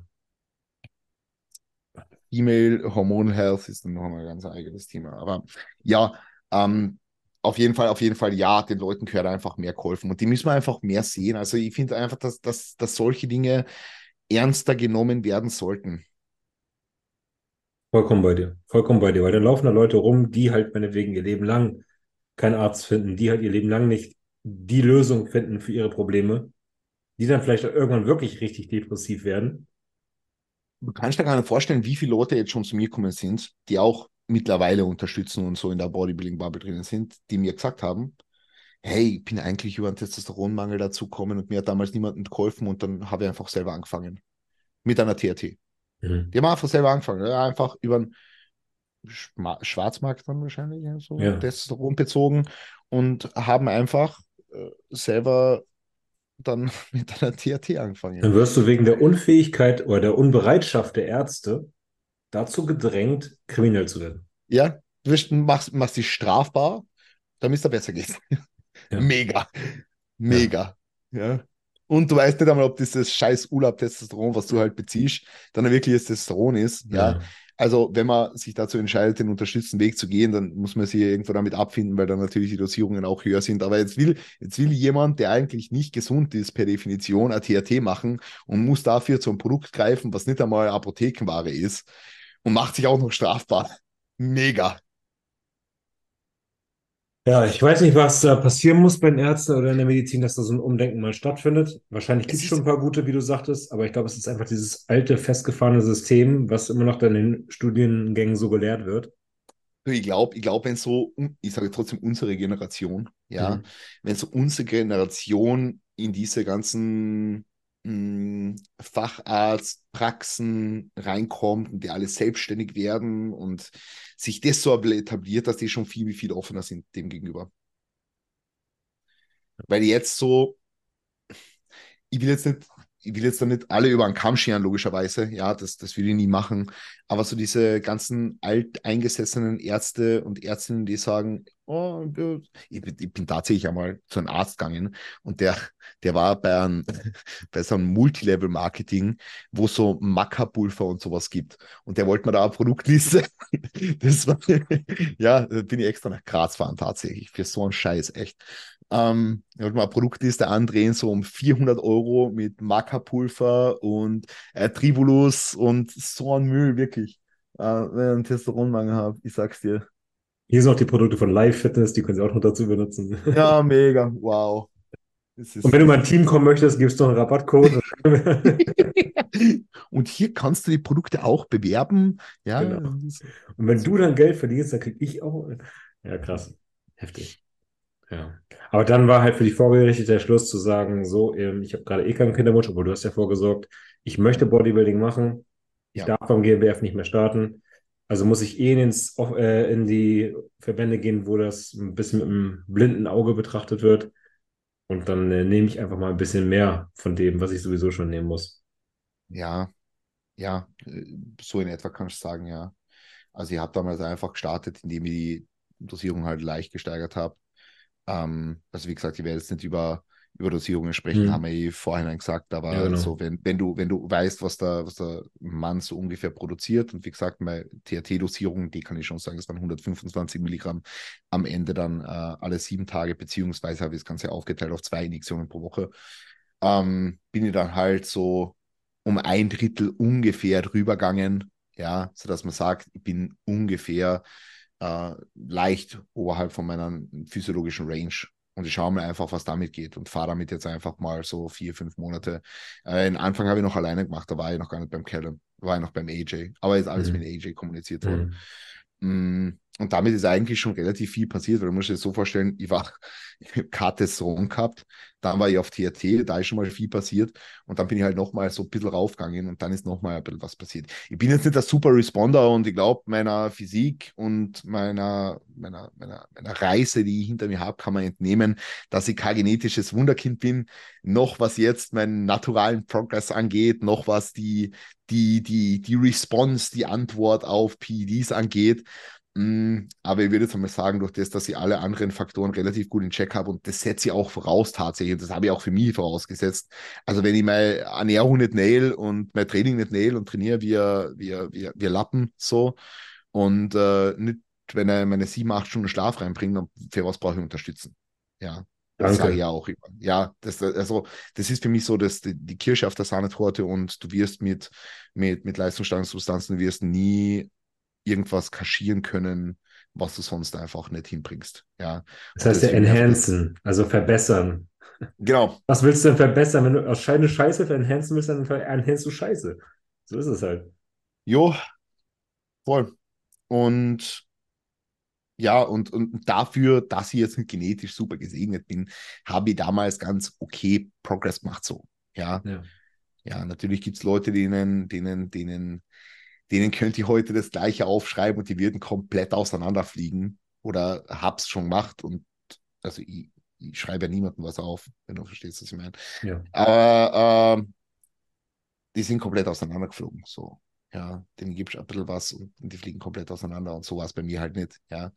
Female Hormonal Health ist dann noch ein ganz eigenes Thema. Aber ja, ähm, auf jeden Fall, auf jeden Fall, ja, den Leuten gehört einfach mehr geholfen. Und die müssen wir einfach mehr sehen. Also ich finde einfach, dass, dass, dass solche Dinge ernster genommen werden sollten. Vollkommen bei dir. Vollkommen bei dir. Weil dann laufen da Leute rum, die halt meinetwegen ihr Leben lang keinen Arzt finden, die halt ihr Leben lang nicht die Lösung finden für ihre Probleme, die dann vielleicht irgendwann wirklich richtig depressiv werden du kannst dir gar nicht vorstellen, wie viele Leute jetzt schon zu mir gekommen sind, die auch mittlerweile unterstützen und so in der Bodybuilding-Bubble drinnen sind, die mir gesagt haben, hey, ich bin eigentlich über einen Testosteronmangel dazugekommen und mir hat damals niemandem geholfen und dann habe ich einfach selber angefangen. Mit einer TRT. Mhm. Die haben einfach selber angefangen. Einfach über einen Schwarzmarkt dann wahrscheinlich, so ja. Testosteron bezogen und haben einfach äh, selber dann mit einer THT angefangen. Dann wirst du wegen der Unfähigkeit oder der Unbereitschaft der Ärzte dazu gedrängt, kriminell zu werden. Ja, du machst, machst dich strafbar, damit es da besser geht. Ja. Mega. Mega. Ja. ja. Und du weißt nicht einmal, ob dieses scheiß Urlaub-Testosteron, was du halt beziehst, dann wirklich das Testosteron ist. Ja. Also, wenn man sich dazu entscheidet, den unterstützten Weg zu gehen, dann muss man sich irgendwo damit abfinden, weil dann natürlich die Dosierungen auch höher sind. Aber jetzt will, jetzt will jemand, der eigentlich nicht gesund ist, per Definition ein THT machen und muss dafür zum Produkt greifen, was nicht einmal Apothekenware ist und macht sich auch noch strafbar. Mega. Ja, ich weiß nicht, was da passieren muss bei den Ärzten oder in der Medizin, dass da so ein Umdenken mal stattfindet. Wahrscheinlich gibt es schon ein paar gute, wie du sagtest, aber ich glaube, es ist einfach dieses alte, festgefahrene System, was immer noch in den Studiengängen so gelehrt wird. Ich glaube, ich glaube, wenn so, ich sage trotzdem unsere Generation, ja, mhm. wenn so unsere Generation in diese ganzen Facharzt, Praxen reinkommt und die alle selbstständig werden und sich das so etabliert, dass die schon viel, viel offener sind dem gegenüber. Weil jetzt so, ich will jetzt nicht ich will jetzt da nicht alle über einen Kamm scheren, logischerweise. Ja, das, das will ich nie machen. Aber so diese ganzen alteingesessenen Ärzte und Ärztinnen, die sagen, oh, ich, ich bin tatsächlich einmal zu einem Arzt gegangen und der, der war bei, einem, bei so einem Multilevel-Marketing, wo so Mackerpulver und sowas gibt. Und der wollte mir da eine Produktliste. das war, ja, da bin ich extra nach Graz fahren, tatsächlich, für so einen Scheiß, echt. Ähm, ich wollte mal Produktliste andrehen, so um 400 Euro mit Mackerpulver und äh, Tribulus und so ein Müll, wirklich. Äh, wenn ich einen Testosteronmangel habe, ich sag's dir. Hier sind auch die Produkte von Live Fitness, die können Sie auch noch dazu benutzen. Ja, mega, wow. Und wenn du mein Team kommen möchtest, gibst du einen Rabattcode. und hier kannst du die Produkte auch bewerben. Ja. Genau. Und wenn du dann Geld verdienst, dann krieg ich auch. Ja, krass. Heftig. Ja. Aber dann war halt für die Vorgerichte der Schluss zu sagen, so, ähm, ich habe gerade eh keinen Kinderwunsch, obwohl du hast ja vorgesorgt, ich möchte Bodybuilding machen, ich ja. darf beim GmbF nicht mehr starten. Also muss ich eh ins, äh, in die Verbände gehen, wo das ein bisschen mit einem blinden Auge betrachtet wird. Und dann äh, nehme ich einfach mal ein bisschen mehr von dem, was ich sowieso schon nehmen muss. Ja, ja, äh, so in etwa kann ich sagen, ja. Also ich habe damals einfach gestartet, indem ich die Dosierung halt leicht gesteigert habe. Ähm, also wie gesagt, ich werde jetzt nicht über, über Dosierungen sprechen, mhm. haben wir eh vorhin gesagt, aber ja, genau. so, wenn, wenn du, wenn du weißt, was der, was der Mann so ungefähr produziert, und wie gesagt, meine THT-Dosierung, die kann ich schon sagen, das waren 125 Milligramm am Ende dann äh, alle sieben Tage, beziehungsweise habe ich das Ganze aufgeteilt auf zwei Injektionen pro Woche, ähm, bin ich dann halt so um ein Drittel ungefähr drüber gegangen, ja, sodass man sagt, ich bin ungefähr äh, leicht oberhalb von meiner physiologischen Range. Und ich schaue mir einfach, was damit geht und fahre damit jetzt einfach mal so vier, fünf Monate. Äh, den Anfang habe ich noch alleine gemacht, da war ich noch gar nicht beim Callum, war ich noch beim AJ. Aber jetzt alles mhm. mit AJ kommuniziert worden. Mhm. Und damit ist eigentlich schon relativ viel passiert, weil du musst dir das so vorstellen, ich war, habe Karteson gehabt, dann war ich auf TRT, da ist schon mal viel passiert und dann bin ich halt nochmal so ein bisschen raufgegangen und dann ist nochmal ein bisschen was passiert. Ich bin jetzt nicht der super Responder und ich glaube, meiner Physik und meiner, meiner, meiner, meiner Reise, die ich hinter mir habe, kann man entnehmen, dass ich kein genetisches Wunderkind bin, noch was jetzt meinen naturalen Progress angeht, noch was die, die, die, die Response, die Antwort auf PEDs angeht. Mm, aber ich würde jetzt einmal sagen, durch das, dass ich alle anderen Faktoren relativ gut in Check habe und das setze ich auch voraus tatsächlich, das habe ich auch für mich vorausgesetzt. Also wenn ich meine Ernährung nicht nail und mein Training nicht nail und trainiere wie, wie, wie, wie Lappen so und äh, nicht, wenn er meine sieben, acht Stunden Schlaf reinbringt, dann für was brauche ich unterstützen. Ja, das sage ich ja auch immer. Ja, das, also, das ist für mich so, dass die, die Kirsche auf der Sahnetorte und du wirst mit, mit, mit leistungsstarken Substanzen wirst nie irgendwas kaschieren können, was du sonst einfach nicht hinbringst. Ja. Das heißt ja enhancen, also verbessern. Genau. Was willst du denn verbessern? Wenn du aus Scheine Scheiße enhancen willst, dann enhancest du Scheiße. So ist es halt. Jo, voll. Und ja, und, und dafür, dass ich jetzt genetisch super gesegnet bin, habe ich damals ganz okay Progress gemacht so. Ja. Ja, ja natürlich gibt es Leute, denen, denen, denen denen könnte ich heute das gleiche aufschreiben und die würden komplett auseinanderfliegen oder hab's schon gemacht und also ich, ich schreibe ja niemandem was auf, wenn du verstehst, was ich meine. Ja. Aber äh, die sind komplett auseinandergeflogen. So, ja, denen gibst ein bisschen was und, und die fliegen komplett auseinander und so war es bei mir halt nicht. Ja.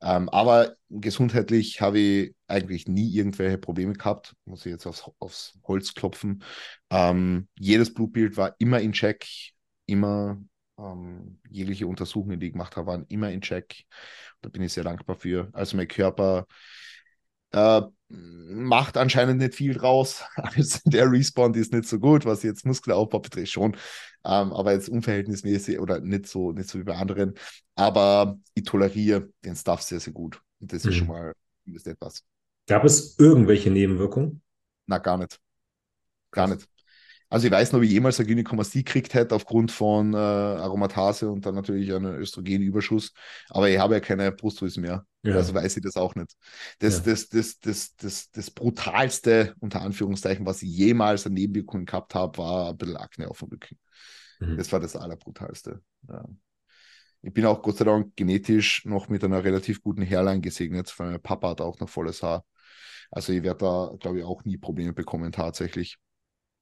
Ähm, aber gesundheitlich habe ich eigentlich nie irgendwelche Probleme gehabt. Muss ich jetzt aufs, aufs Holz klopfen. Ähm, jedes Blutbild war immer in Check, immer ähm, jegliche Untersuchungen, die ich gemacht habe, waren immer in Check. Da bin ich sehr dankbar für. Also mein Körper äh, macht anscheinend nicht viel draus. Also der Respawn ist nicht so gut, was jetzt Muskelaufbau betrifft schon. Ähm, aber jetzt unverhältnismäßig oder nicht so, nicht so wie bei anderen. Aber ich toleriere den Stuff sehr, sehr gut. Und das mhm. ist schon mal ist etwas. Gab es irgendwelche Nebenwirkungen? Na, gar nicht. Gar nicht. Also ich weiß noch, wie ich jemals eine Gynäkomastie gekriegt hätte aufgrund von äh, Aromatase und dann natürlich einen Östrogenüberschuss. Aber ich habe ja keine Brustdrüse mehr. Ja. Also weiß ich das auch nicht. Das, ja. das, das, das, das, das brutalste, unter Anführungszeichen, was ich jemals an Nebenwirkungen gehabt habe, war ein bisschen Akne auf dem Rücken. Mhm. Das war das allerbrutalste. Ja. Ich bin auch Gott sei Dank genetisch noch mit einer relativ guten Hairline gesegnet, weil mein Papa hat auch noch volles Haar. Also ich werde da, glaube ich, auch nie Probleme bekommen tatsächlich.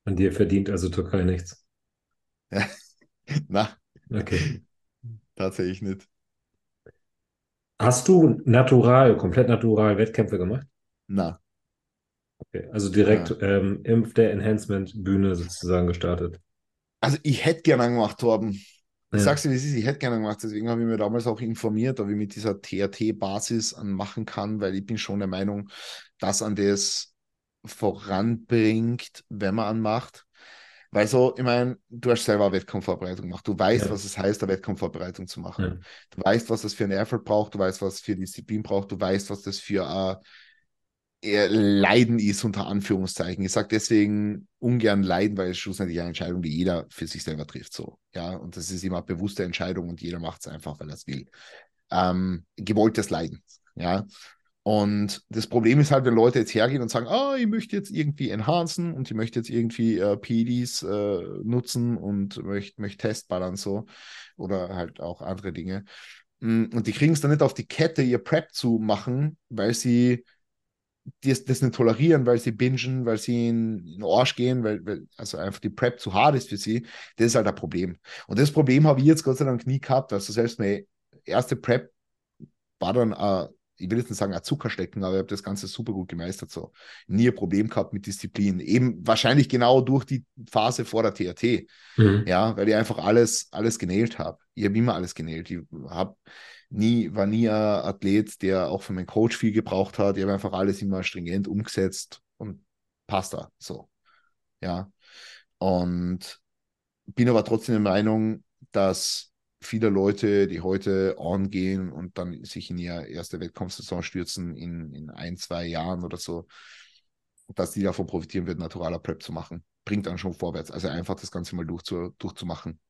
An dir verdient also Türkei nichts. Na. Okay. Tatsächlich nicht. Hast du natural, komplett natural Wettkämpfe gemacht? Na. Okay, also direkt ja. ähm, in der Enhancement-Bühne sozusagen gestartet. Also ich hätte gerne gemacht, Torben. Ich ja. sag's dir, wie es ist, ich hätte gerne gemacht, deswegen habe ich mir damals auch informiert, ob ich mit dieser TRT-Basis machen kann, weil ich bin schon der Meinung, dass an das voranbringt, wenn man anmacht. Weil so, ich meine, du hast selber Wettkampfvorbereitung gemacht. Du weißt, ja. was es heißt, eine Wettkampfvorbereitung zu machen. Ja. Du weißt, was das für ein Effort braucht. Du weißt, was es für Disziplin braucht. Du weißt, was das für äh, Leiden ist, unter Anführungszeichen. Ich sage deswegen ungern Leiden, weil es schlussendlich eine Entscheidung, die jeder für sich selber trifft. So, ja, und das ist immer eine bewusste Entscheidung und jeder macht es einfach, weil er es will. Ähm, gewolltes Leiden. Ja, und das Problem ist halt, wenn Leute jetzt hergehen und sagen, ah, ich möchte jetzt irgendwie enhancen und ich möchte jetzt irgendwie äh, PDs äh, nutzen und möchte, möchte Testballern so oder halt auch andere Dinge. Mm, und die kriegen es dann nicht auf die Kette, ihr Prep zu machen, weil sie das, das nicht tolerieren, weil sie bingen, weil sie in, in den Arsch gehen, weil, weil also einfach die Prep zu hart ist für sie. Das ist halt ein Problem. Und das Problem habe ich jetzt Gott sei Dank nie gehabt. Also selbst meine erste Prep war dann äh, ich will jetzt nicht sagen, Zucker stecken, aber ich habe das Ganze super gut gemeistert. So. Nie ein Problem gehabt mit Disziplin. Eben wahrscheinlich genau durch die Phase vor der TRT. Mhm. Ja, weil ich einfach alles, alles genäht habe. Ich habe immer alles genäht. Ich hab nie, war nie ein Athlet, der auch von meinem Coach viel gebraucht hat. Ich habe einfach alles immer stringent umgesetzt und passt da. So. Ja. Und bin aber trotzdem der Meinung, dass viele Leute, die heute angehen und dann sich in ihre erste Wettkampfsaison stürzen in, in ein, zwei Jahren oder so, dass die davon profitieren wird, naturaler Prep zu machen. Bringt dann schon vorwärts. Also einfach das Ganze mal durchzu, durchzumachen.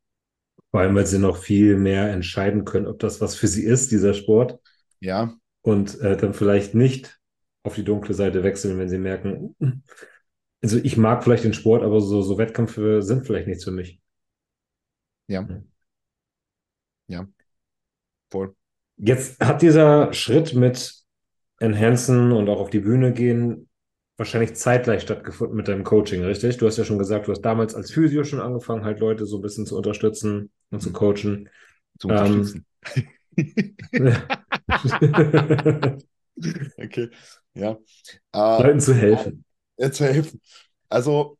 Vor allem, weil sie noch viel mehr entscheiden können, ob das was für sie ist, dieser Sport. Ja. Und äh, dann vielleicht nicht auf die dunkle Seite wechseln, wenn sie merken, also ich mag vielleicht den Sport, aber so, so Wettkämpfe sind vielleicht nichts für mich. Ja. Ja. Voll. Jetzt hat dieser Schritt mit Enhancen und auch auf die Bühne gehen wahrscheinlich zeitgleich stattgefunden mit deinem Coaching, richtig? Du hast ja schon gesagt, du hast damals als Physio schon angefangen, halt Leute so ein bisschen zu unterstützen und zu mhm. coachen. Zu unterstützen. Ähm, okay, ja. Leuten zu helfen. Äh, zu helfen. Also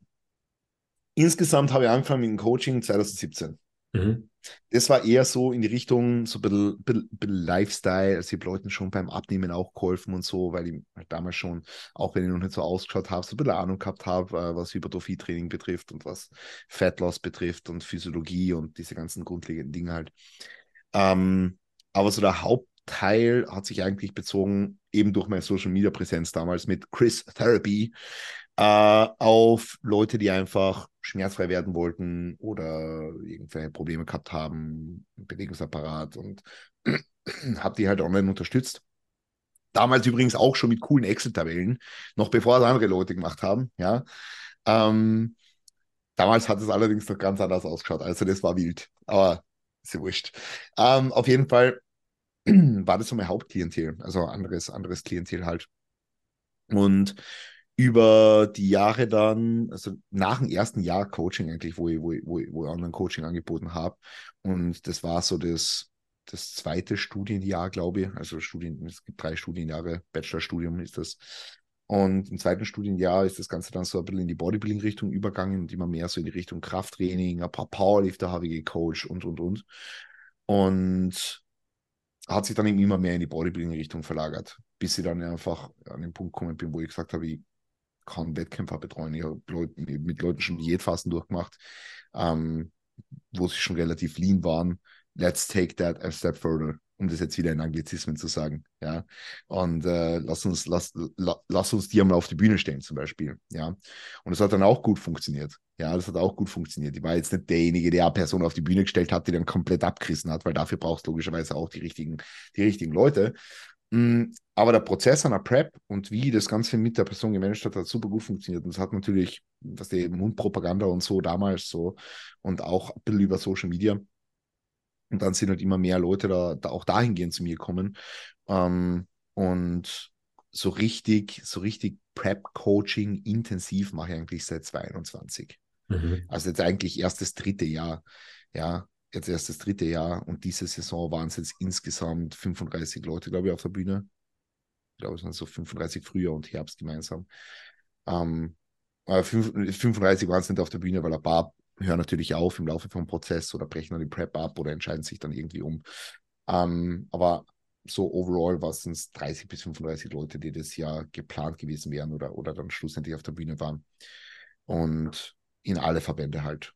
insgesamt habe ich angefangen mit dem Coaching 2017. Mhm. Das war eher so in die Richtung, so ein bisschen, bisschen, bisschen Lifestyle. Also ich habe Leuten schon beim Abnehmen auch geholfen und so, weil ich halt damals schon, auch wenn ich noch nicht so ausgeschaut habe, so ein bisschen Ahnung gehabt habe, äh, was Hypertrophie-Training betrifft und was Fat Loss betrifft und Physiologie und diese ganzen grundlegenden Dinge halt. Ähm, aber so der Hauptteil hat sich eigentlich bezogen, eben durch meine Social Media Präsenz damals mit Chris Therapy, äh, auf Leute, die einfach schmerzfrei werden wollten oder irgendwelche Probleme gehabt haben, Bewegungsapparat und habe die halt online unterstützt. Damals übrigens auch schon mit coolen Excel-Tabellen, noch bevor es andere Leute gemacht haben, ja. Ähm, damals hat es allerdings noch ganz anders ausgeschaut, also das war wild, aber ist ja wurscht. Ähm, auf jeden Fall war das so mein Hauptklientel, also anderes, anderes Klientel halt. Und über die Jahre dann, also nach dem ersten Jahr Coaching eigentlich, wo ich, wo ich, wo ich, wo ich Online-Coaching angeboten habe. Und das war so das, das zweite Studienjahr, glaube ich. Also Studien, es gibt drei Studienjahre, Bachelorstudium ist das. Und im zweiten Studienjahr ist das Ganze dann so ein bisschen in die Bodybuilding-Richtung übergangen und immer mehr so in die Richtung Krafttraining, ein paar Powerlifter habe ich gecoacht und, und, und. Und hat sich dann eben immer mehr in die Bodybuilding-Richtung verlagert, bis ich dann einfach an den Punkt gekommen bin, wo ich gesagt habe, ich kann Wettkämpfer betreuen. Ich habe mit Leuten schon Diätphasen durchgemacht, ähm, wo sie schon relativ lean waren. Let's take that a step further, um das jetzt wieder in Anglizismen zu sagen. Ja. Und äh, lass uns, lass, la, lass uns die einmal auf die Bühne stellen, zum Beispiel. Ja. Und das hat dann auch gut funktioniert. Ja, das hat auch gut funktioniert. Ich war jetzt nicht derjenige, der eine Person auf die Bühne gestellt hat, die dann komplett abgerissen hat, weil dafür brauchst du logischerweise auch die richtigen, die richtigen Leute. Aber der Prozess einer Prep und wie das Ganze mit der Person gemanagt hat, hat super gut funktioniert. Und es hat natürlich, was die Mundpropaganda und so damals so und auch ein bisschen über Social Media. Und dann sind halt immer mehr Leute da, da auch dahingehend zu mir kommen. Ähm, und so richtig, so richtig Prep-Coaching intensiv mache ich eigentlich seit 2021. Mhm. Also jetzt eigentlich erst das dritte Jahr. Ja, jetzt erst das dritte Jahr und diese Saison waren es jetzt insgesamt 35 Leute, glaube ich, auf der Bühne. Ich glaube, es waren so 35 Frühjahr und Herbst gemeinsam. Ähm, 35 waren es nicht auf der Bühne, weil ein paar hören natürlich auf im Laufe vom Prozess oder brechen dann die Prep ab oder entscheiden sich dann irgendwie um. Ähm, aber so overall war es 30 bis 35 Leute, die das Jahr geplant gewesen wären oder, oder dann schlussendlich auf der Bühne waren. Und in alle Verbände halt.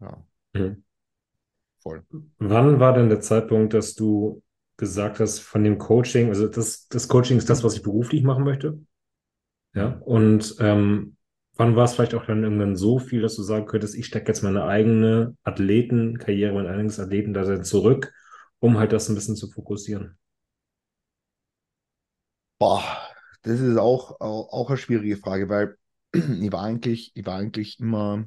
Ja. Mhm voll. Wann war denn der Zeitpunkt, dass du gesagt hast, von dem Coaching, also das, das Coaching ist das, was ich beruflich machen möchte? Ja, und ähm, wann war es vielleicht auch dann irgendwann so viel, dass du sagen könntest, ich stecke jetzt meine eigene Athletenkarriere, mein eigenes Athletendasein zurück, um halt das ein bisschen zu fokussieren? Boah, das ist auch, auch, auch eine schwierige Frage, weil ich war eigentlich, ich war eigentlich immer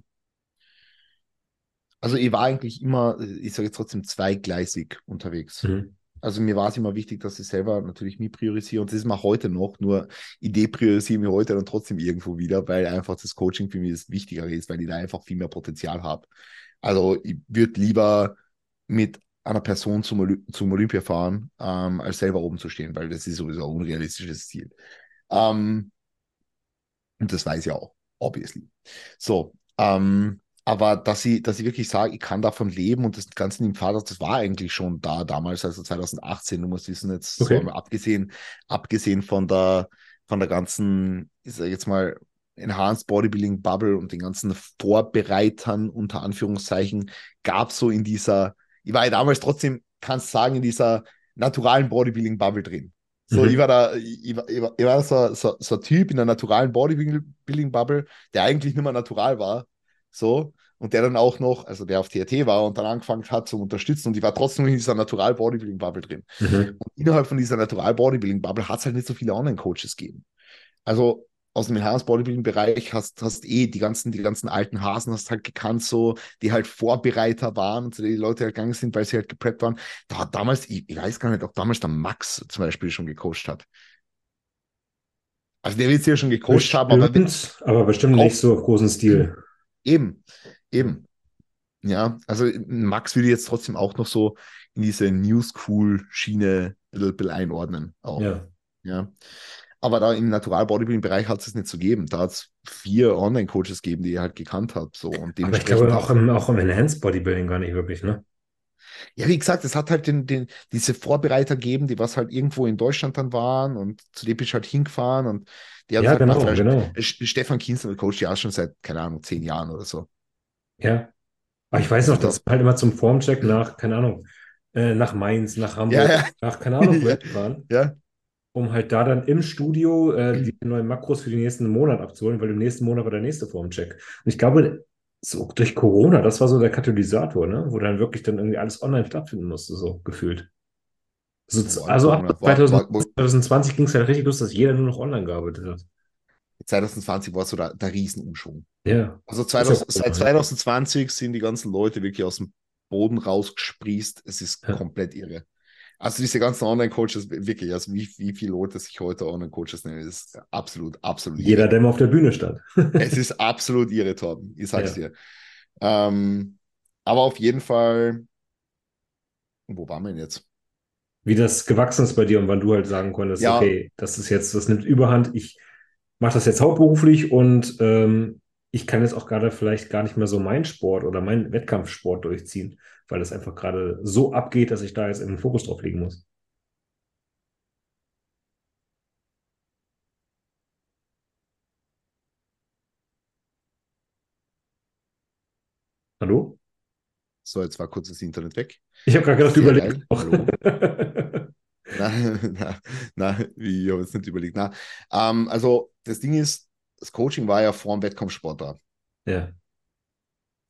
also ich war eigentlich immer, ich sage jetzt trotzdem zweigleisig unterwegs. Mhm. Also mir war es immer wichtig, dass ich selber natürlich mich priorisiere und das ist mir heute noch, nur Idee priorisiere mir heute dann trotzdem irgendwo wieder, weil einfach das Coaching für mich das Wichtigere ist, weil ich da einfach viel mehr Potenzial habe. Also ich würde lieber mit einer Person zum, Oly zum Olympia fahren, ähm, als selber oben zu stehen, weil das ist sowieso ein unrealistisches Ziel. Ähm, und das weiß ich auch, obviously. So, ähm, aber dass ich, dass ich wirklich sage, ich kann davon leben und das Ganze im Vater, das war eigentlich schon da damals, also 2018, du musst wissen, jetzt okay. so, abgesehen, abgesehen von der, von der ganzen, ich sage jetzt mal, Enhanced Bodybuilding Bubble und den ganzen Vorbereitern unter Anführungszeichen gab so in dieser, ich war ja damals trotzdem, kannst sagen, in dieser naturalen Bodybuilding Bubble drin. So, mhm. ich war da, ich war, ich war, ich war so, so, so, ein Typ in der naturalen Bodybuilding Bubble, der eigentlich nicht mehr natural war. So, und der dann auch noch, also der auf TRT war und dann angefangen hat zu unterstützen und ich war trotzdem in dieser Natural Bodybuilding Bubble drin. Mhm. Und innerhalb von dieser Natural Bodybuilding Bubble hat es halt nicht so viele Online-Coaches gegeben. Also aus dem Enhanced Bodybuilding Bereich hast, hast eh die ganzen, die ganzen alten Hasen hast halt gekannt, so, die halt Vorbereiter waren und so die Leute halt gegangen sind, weil sie halt gepreppt waren. Da hat damals, ich, ich weiß gar nicht, ob damals der Max zum Beispiel schon gecoacht hat. Also der wird es ja schon gecoacht bestimmt, haben, aber, aber bestimmt nicht so auf großen Stil. Eben, eben. Ja, also Max würde jetzt trotzdem auch noch so in diese New School Schiene ein bisschen einordnen. Auch. Ja. ja. Aber da im Natural Bodybuilding Bereich hat es nicht so gegeben. Da hat es vier Online-Coaches gegeben, die ihr halt gekannt habt. So. Und Aber ich glaube auch im, auch im Enhanced Bodybuilding gar nicht wirklich, ne? Ja, wie gesagt, es hat halt den, den, diese Vorbereiter gegeben, die was halt irgendwo in Deutschland dann waren und zu dem bin ich halt hingefahren und die haben ja, halt genau, gemacht, genau. Stefan Kienzler coacht ja schon seit, keine Ahnung, zehn Jahren oder so. Ja. Aber ich weiß noch, also das halt immer zum Formcheck nach, keine Ahnung, äh, nach Mainz, nach Hamburg, ja, ja. nach, keine Ahnung, ja. fahren. Ja um halt da dann im Studio äh, die neuen Makros für den nächsten Monat abzuholen, weil im nächsten Monat war der nächste Formcheck. Und ich glaube, so durch Corona, das war so der Katalysator, ne? wo dann wirklich dann irgendwie alles online stattfinden musste, so gefühlt. So, also ab 2020 ging es halt richtig los, dass jeder nur noch online gearbeitet hat. 2020 war so der, der Riesenumschwung. Ja. Also 2000, seit 2020 sind die ganzen Leute wirklich aus dem Boden rausgesprießt. Es ist ja. komplett irre. Also diese ganzen Online-Coaches, wirklich, also wie, wie viele Leute sich heute Online-Coaches nennen, ist absolut, absolut. Jeder, irre. der mal auf der Bühne stand. es ist absolut irre, Torben, ich sag's ja. dir. Ähm, aber auf jeden Fall, wo waren wir denn jetzt? Wie das gewachsen ist bei dir und wann du halt sagen konntest, ja. okay, das ist jetzt, das nimmt Überhand, ich mache das jetzt hauptberuflich und ähm, ich kann jetzt auch gerade vielleicht gar nicht mehr so meinen Sport oder meinen Wettkampfsport durchziehen, weil es einfach gerade so abgeht, dass ich da jetzt einen Fokus drauf legen muss. Hallo? So, jetzt war kurz das Internet weg. Ich habe gerade gedacht, überlegt. nein, nein, nein, ich habe jetzt nicht überlegt. Na, ähm, also das Ding ist, das Coaching war ja vor dem Wettkampfsport da. Ja.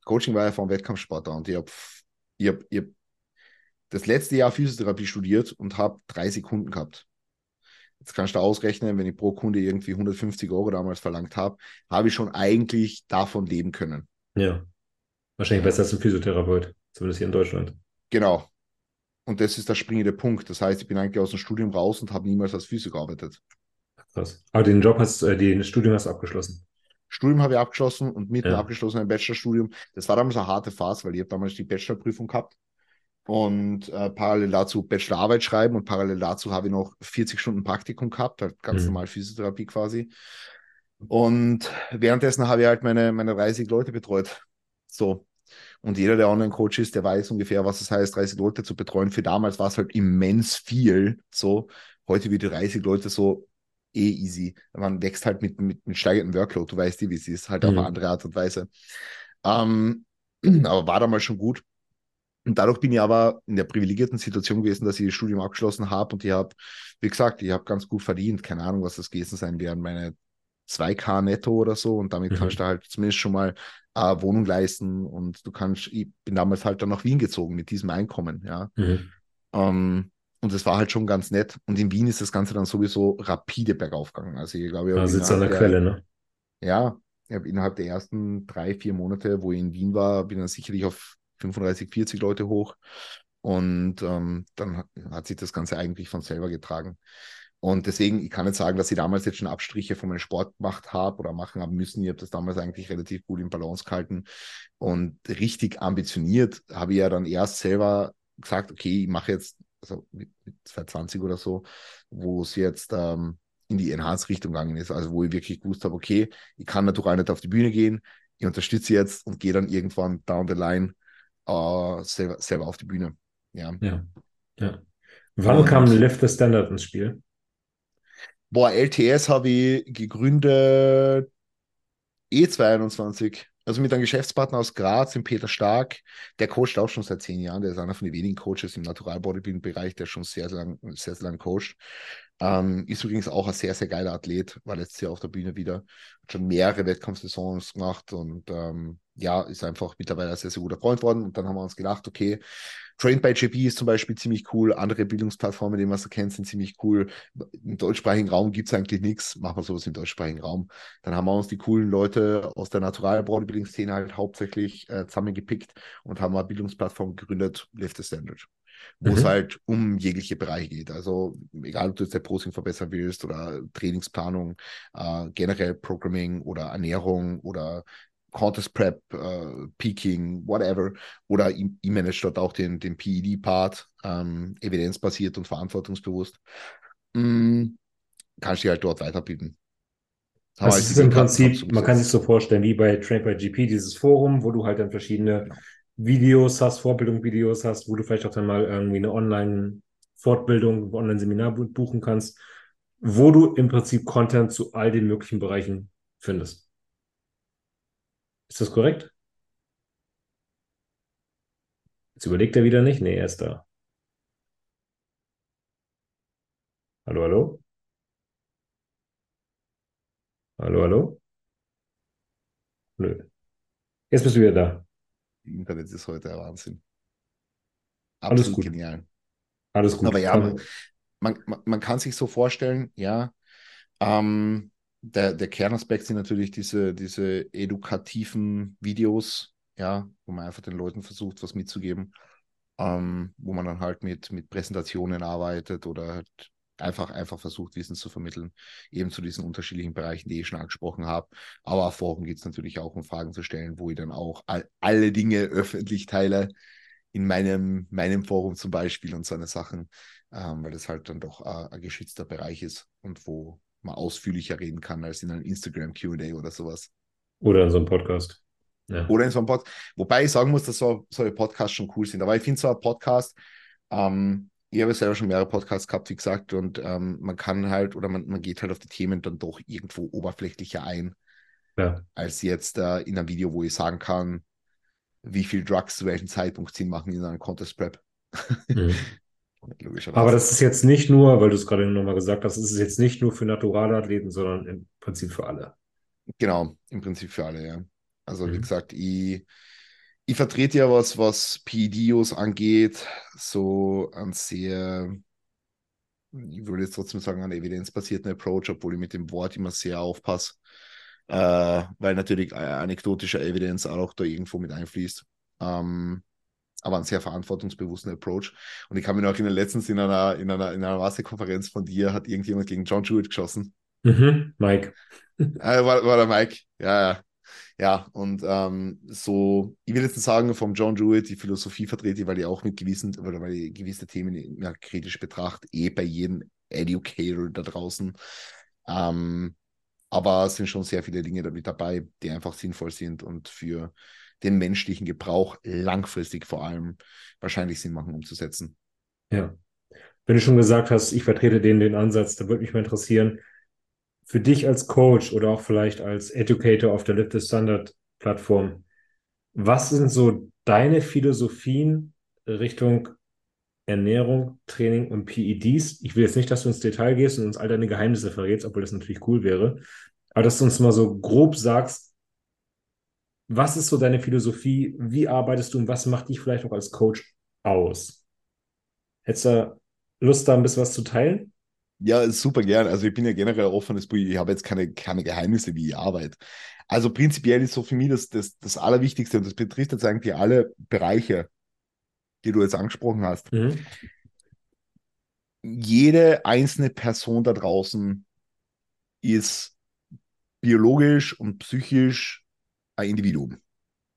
Coaching war ja vor dem Wettkampfsport da und ich habe ich hab, ich hab das letzte Jahr Physiotherapie studiert und habe drei Sekunden gehabt. Jetzt kannst du ausrechnen, wenn ich pro Kunde irgendwie 150 Euro damals verlangt habe, habe ich schon eigentlich davon leben können. Ja. Wahrscheinlich besser als ein Physiotherapeut, zumindest hier in Deutschland. Genau. Und das ist der springende Punkt. Das heißt, ich bin eigentlich aus dem Studium raus und habe niemals als Physio gearbeitet. Krass. Aber den Job hast, äh, den Studium hast du abgeschlossen. Studium habe ich abgeschlossen und mitten ja. abgeschlossen ein Bachelorstudium. Das war damals eine harte Phase, weil ich habe damals die Bachelorprüfung gehabt und äh, parallel dazu Bachelorarbeit schreiben und parallel dazu habe ich noch 40 Stunden Praktikum gehabt, halt ganz mhm. normal Physiotherapie quasi. Und währenddessen habe ich halt meine, meine 30 Leute betreut. So. Und jeder, der Online-Coach ist, der weiß ungefähr, was es heißt, 30 Leute zu betreuen. Für damals war es halt immens viel. So. Heute wie die 30 Leute so eh easy. Man wächst halt mit, mit, mit steigendem Workload, du weißt die, wie es ist, halt mhm. auf eine andere Art und Weise. Ähm, aber war damals schon gut. Und dadurch bin ich aber in der privilegierten Situation gewesen, dass ich das Studium abgeschlossen habe und ich habe, wie gesagt, ich habe ganz gut verdient. Keine Ahnung, was das gewesen sein werden, meine 2K netto oder so. Und damit mhm. kannst du halt zumindest schon mal eine Wohnung leisten und du kannst, ich bin damals halt dann nach Wien gezogen mit diesem Einkommen, ja. Mhm. Ähm, und das war halt schon ganz nett. Und in Wien ist das Ganze dann sowieso rapide bergauf gegangen. Also ich glaube, ich sitzt an der, der Quelle, ne? Ja, ich habe innerhalb der ersten drei, vier Monate, wo ich in Wien war, bin dann sicherlich auf 35, 40 Leute hoch. Und ähm, dann hat, hat, sich das Ganze eigentlich von selber getragen. Und deswegen, ich kann nicht sagen, dass ich damals jetzt schon Abstriche von meinem Sport gemacht habe oder machen haben müssen. Ich habe das damals eigentlich relativ gut in Balance gehalten. Und richtig ambitioniert habe ich ja dann erst selber gesagt, okay, ich mache jetzt, also mit, mit 220 oder so, wo es jetzt ähm, in die Enhanced-Richtung gegangen ist, also wo ich wirklich gewusst habe, okay, ich kann natural nicht auf die Bühne gehen, ich unterstütze jetzt und gehe dann irgendwann down the line äh, selber, selber auf die Bühne. Ja. Ja. ja. Wann und, kam Lift the Standard ins Spiel? Boah, LTS habe ich gegründet E22. Also mit einem Geschäftspartner aus Graz, dem Peter Stark, der coacht auch schon seit zehn Jahren. Der ist einer von den wenigen Coaches im Natural Bodybuilding-Bereich, der schon sehr, sehr lang, sehr, sehr lang coacht. Ähm, ist übrigens auch ein sehr, sehr geiler Athlet, war letztes Jahr auf der Bühne wieder, hat schon mehrere Wettkampfsaisons gemacht und ähm, ja, ist einfach mittlerweile ein sehr, sehr guter Freund worden. Und dann haben wir uns gedacht, okay, Trained by JP ist zum Beispiel ziemlich cool, andere Bildungsplattformen, die man so kennt, sind ziemlich cool. Im deutschsprachigen Raum gibt es eigentlich nichts, machen wir sowas im deutschsprachigen Raum. Dann haben wir uns die coolen Leute aus der Natural Bodybuilding-Szene halt hauptsächlich äh, zusammengepickt und haben eine Bildungsplattform gegründet, Lift the Standard wo mhm. es halt um jegliche Bereiche geht. Also egal, ob du jetzt der Posing verbessern willst oder Trainingsplanung, äh, generell Programming oder Ernährung oder Contest Prep, äh, Peaking, whatever. Oder ich, ich manage dort auch den, den PED-Part, ähm, evidenzbasiert und verantwortungsbewusst. Mm, kannst du halt dort weiterbilden. Das ist im Prinzip, man kann sich so vorstellen, wie bei Train by GP, dieses Forum, wo du halt dann verschiedene genau. Videos hast, Vorbildungsvideos hast, wo du vielleicht auch dann mal irgendwie eine Online-Fortbildung, Online-Seminar buchen kannst, wo du im Prinzip Content zu all den möglichen Bereichen findest. Ist das korrekt? Jetzt überlegt er wieder nicht. Nee, er ist da. Hallo, hallo? Hallo, hallo? Nö. Jetzt bist du wieder da. Internet ist heute ein Wahnsinn. Absolut Alles gut. genial. Alles gut. Aber ja, man, man, man kann sich so vorstellen, ja, ähm, der, der Kernaspekt sind natürlich diese, diese edukativen Videos, ja, wo man einfach den Leuten versucht, was mitzugeben, ähm, wo man dann halt mit, mit Präsentationen arbeitet oder halt einfach, einfach versucht, Wissen zu vermitteln, eben zu diesen unterschiedlichen Bereichen, die ich schon angesprochen habe. Aber auf Foren geht es natürlich auch um Fragen zu stellen, wo ich dann auch all, alle Dinge öffentlich teile, in meinem, meinem Forum zum Beispiel und so eine Sachen, ähm, weil das halt dann doch äh, ein geschützter Bereich ist und wo man ausführlicher reden kann als in einem Instagram QA oder sowas. Oder in so einem Podcast. Ja. Oder in so einem Podcast. Wobei ich sagen muss, dass so, solche Podcasts schon cool sind. Aber ich finde so ein Podcast, ähm, ich habe selber schon mehrere Podcasts gehabt, wie gesagt, und ähm, man kann halt oder man, man geht halt auf die Themen dann doch irgendwo oberflächlicher ein, ja. als jetzt äh, in einem Video, wo ich sagen kann, wie viel Drugs zu welchem Zeitpunkt Sinn machen in einem Contest Prep. Mhm. Aber das ist jetzt nicht nur, weil du es gerade nochmal gesagt hast, es ist jetzt nicht nur für naturale Athleten, sondern im Prinzip für alle. Genau, im Prinzip für alle, ja. Also mhm. wie gesagt, ich, ich vertrete ja was, was PEDOs angeht, so ein sehr, ich würde jetzt trotzdem sagen, einen evidenzbasierten Approach, obwohl ich mit dem Wort immer sehr aufpasse, äh, weil natürlich anekdotischer Evidenz auch da irgendwo mit einfließt. Ähm, aber einen sehr verantwortungsbewussten Approach. Und ich kann mich noch erinnern, letztens in einer, in einer, in einer Wasserkonferenz von dir hat irgendjemand gegen John Jewett geschossen. Mhm, Mike. äh, war, war der Mike, ja, ja. Ja, und ähm, so, ich will jetzt nicht sagen, vom John Jewett die Philosophie vertrete, weil ich auch mit gewissen, oder weil ich gewisse Themen ja, kritisch betrachte, eh bei jedem Educator da draußen. Ähm, aber es sind schon sehr viele Dinge damit dabei, die einfach sinnvoll sind und für den menschlichen Gebrauch langfristig vor allem wahrscheinlich Sinn machen umzusetzen. Ja. Wenn du schon gesagt hast, ich vertrete den, den Ansatz, da würde mich mal interessieren, für dich als Coach oder auch vielleicht als Educator auf der Lift the Standard Plattform, was sind so deine Philosophien Richtung Ernährung, Training und PEDs? Ich will jetzt nicht, dass du ins Detail gehst und uns all deine Geheimnisse verrätst, obwohl das natürlich cool wäre, aber dass du uns mal so grob sagst, was ist so deine Philosophie? Wie arbeitest du und was macht dich vielleicht auch als Coach aus? Hättest du Lust, da ein bisschen was zu teilen? Ja, super gern. Also ich bin ja generell offenes Buch. Ich habe jetzt keine, keine Geheimnisse, wie ich arbeite. Also prinzipiell ist so für mich das, das, das Allerwichtigste und das betrifft jetzt eigentlich alle Bereiche, die du jetzt angesprochen hast. Mhm. Jede einzelne Person da draußen ist biologisch und psychisch ein Individuum.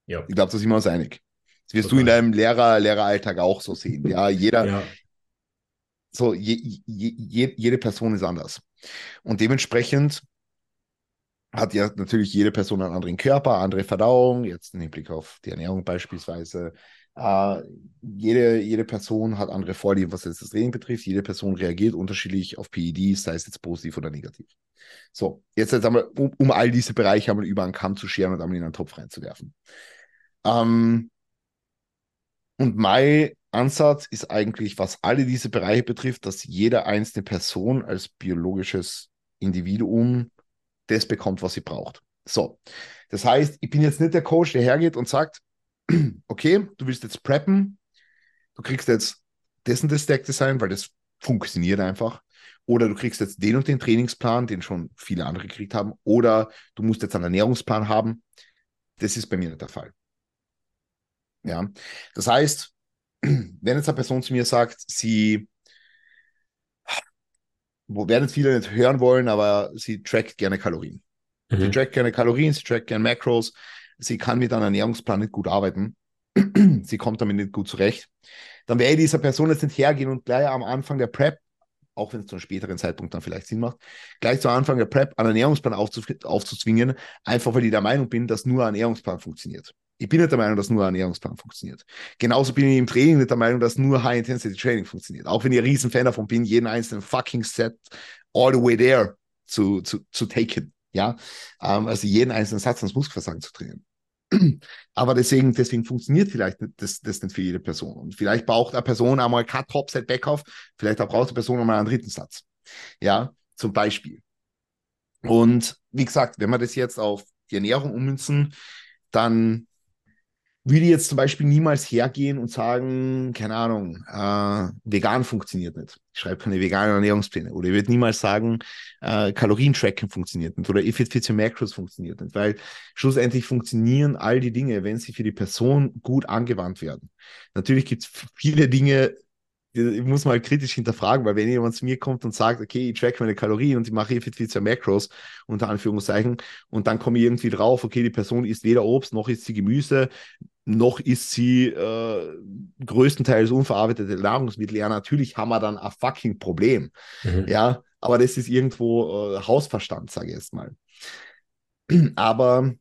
Ja. Ich glaube, da sind wir uns einig. Das wirst Total. du in deinem Lehrer, Lehreralltag auch so sehen. Ja, jeder, ja. so, je, je, jede Person ist anders. Und dementsprechend hat ja natürlich jede Person einen anderen Körper, andere Verdauung, jetzt im Hinblick auf die Ernährung beispielsweise. Äh, jede, jede Person hat andere Vorlieben, was jetzt das Training betrifft. Jede Person reagiert unterschiedlich auf PEDs, sei es jetzt positiv oder negativ. So, jetzt, jetzt einmal, um, um all diese Bereiche einmal über einen Kamm zu scheren und einmal in einen Topf reinzuwerfen. Ähm, und mein Ansatz ist eigentlich, was alle diese Bereiche betrifft, dass jede einzelne Person als biologisches Individuum das bekommt, was sie braucht. So, das heißt, ich bin jetzt nicht der Coach, der hergeht und sagt, okay, du willst jetzt preppen, du kriegst jetzt dessen das Deck Design, weil das funktioniert einfach. Oder du kriegst jetzt den und den Trainingsplan, den schon viele andere gekriegt haben. Oder du musst jetzt einen Ernährungsplan haben. Das ist bei mir nicht der Fall. Ja, das heißt, wenn jetzt eine Person zu mir sagt, sie wo werden viele nicht hören wollen, aber sie trackt gerne Kalorien. Mhm. Sie trackt gerne Kalorien, sie trackt gerne Macros, sie kann mit einem Ernährungsplan nicht gut arbeiten. sie kommt damit nicht gut zurecht. Dann werde ich dieser Person jetzt nicht hergehen und gleich am Anfang der Prep, auch wenn es zu einem späteren Zeitpunkt dann vielleicht Sinn macht, gleich zu Anfang der Prep einen Ernährungsplan aufzuzwingen, einfach weil ich der Meinung bin, dass nur ein Ernährungsplan funktioniert. Ich bin nicht der Meinung, dass nur ein Ernährungsplan funktioniert. Genauso bin ich im Training nicht der Meinung, dass nur High-Intensity-Training funktioniert. Auch wenn ich ein Riesenfan davon bin, jeden einzelnen fucking Set all the way there zu, zu, zu taken. Ja, ähm, also jeden einzelnen Satz ans Muskelversagen zu trainieren. Aber deswegen, deswegen funktioniert vielleicht das, das nicht für jede Person. Und vielleicht braucht eine Person einmal Cut, Top, Set, Backoff. Vielleicht braucht die Person einmal einen dritten Satz. Ja, zum Beispiel. Und wie gesagt, wenn wir das jetzt auf die Ernährung ummünzen, dann würde jetzt zum Beispiel niemals hergehen und sagen, keine Ahnung, äh, vegan funktioniert nicht. Ich schreibe keine veganen Ernährungspläne. Oder ich würde niemals sagen, äh, Kalorientracken funktioniert nicht. Oder your macros funktioniert nicht. Weil schlussendlich funktionieren all die Dinge, wenn sie für die Person gut angewandt werden. Natürlich gibt es viele Dinge, ich muss mal kritisch hinterfragen, weil wenn jemand zu mir kommt und sagt, okay, ich track meine Kalorien und ich mache your macros, unter Anführungszeichen, und dann komme ich irgendwie drauf, okay, die Person isst weder Obst noch isst sie Gemüse, noch ist sie äh, größtenteils unverarbeitete Nahrungsmittel. Ja, natürlich haben wir dann ein fucking Problem. Mhm. Ja, aber das ist irgendwo äh, Hausverstand, sage ich jetzt mal. Aber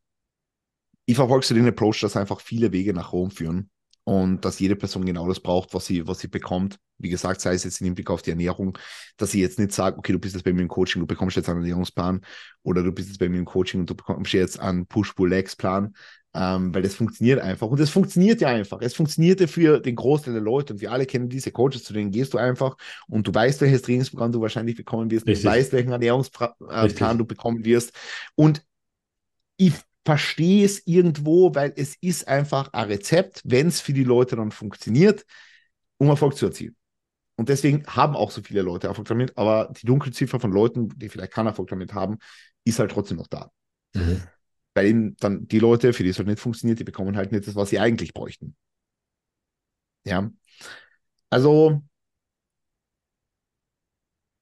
ich verfolge so den Approach, dass einfach viele Wege nach Rom führen und dass jede Person genau das braucht, was sie, was sie bekommt. Wie gesagt, sei es jetzt im Hinblick auf die Ernährung, dass sie jetzt nicht sagt, okay, du bist jetzt bei mir im Coaching, du bekommst jetzt einen Ernährungsplan oder du bist jetzt bei mir im Coaching und du bekommst jetzt einen Push-Pull-Legs-Plan, ähm, weil das funktioniert einfach. Und das funktioniert ja einfach. Es funktionierte für den Großteil der Leute und wir alle kennen diese Coaches, zu denen gehst du einfach und du weißt, welches Trainingsprogramm du wahrscheinlich bekommen wirst, Richtig. du weißt, welchen Ernährungsplan äh, du bekommen wirst. Und ich verstehe es irgendwo, weil es ist einfach ein Rezept, wenn es für die Leute dann funktioniert, um Erfolg zu erzielen. Und deswegen haben auch so viele Leute Erfolg damit, aber die Dunkelziffer von Leuten, die vielleicht keinen Erfolg damit haben, ist halt trotzdem noch da. Mhm weil eben dann die Leute, für die es halt nicht funktioniert, die bekommen halt nicht das, was sie eigentlich bräuchten. Ja. Also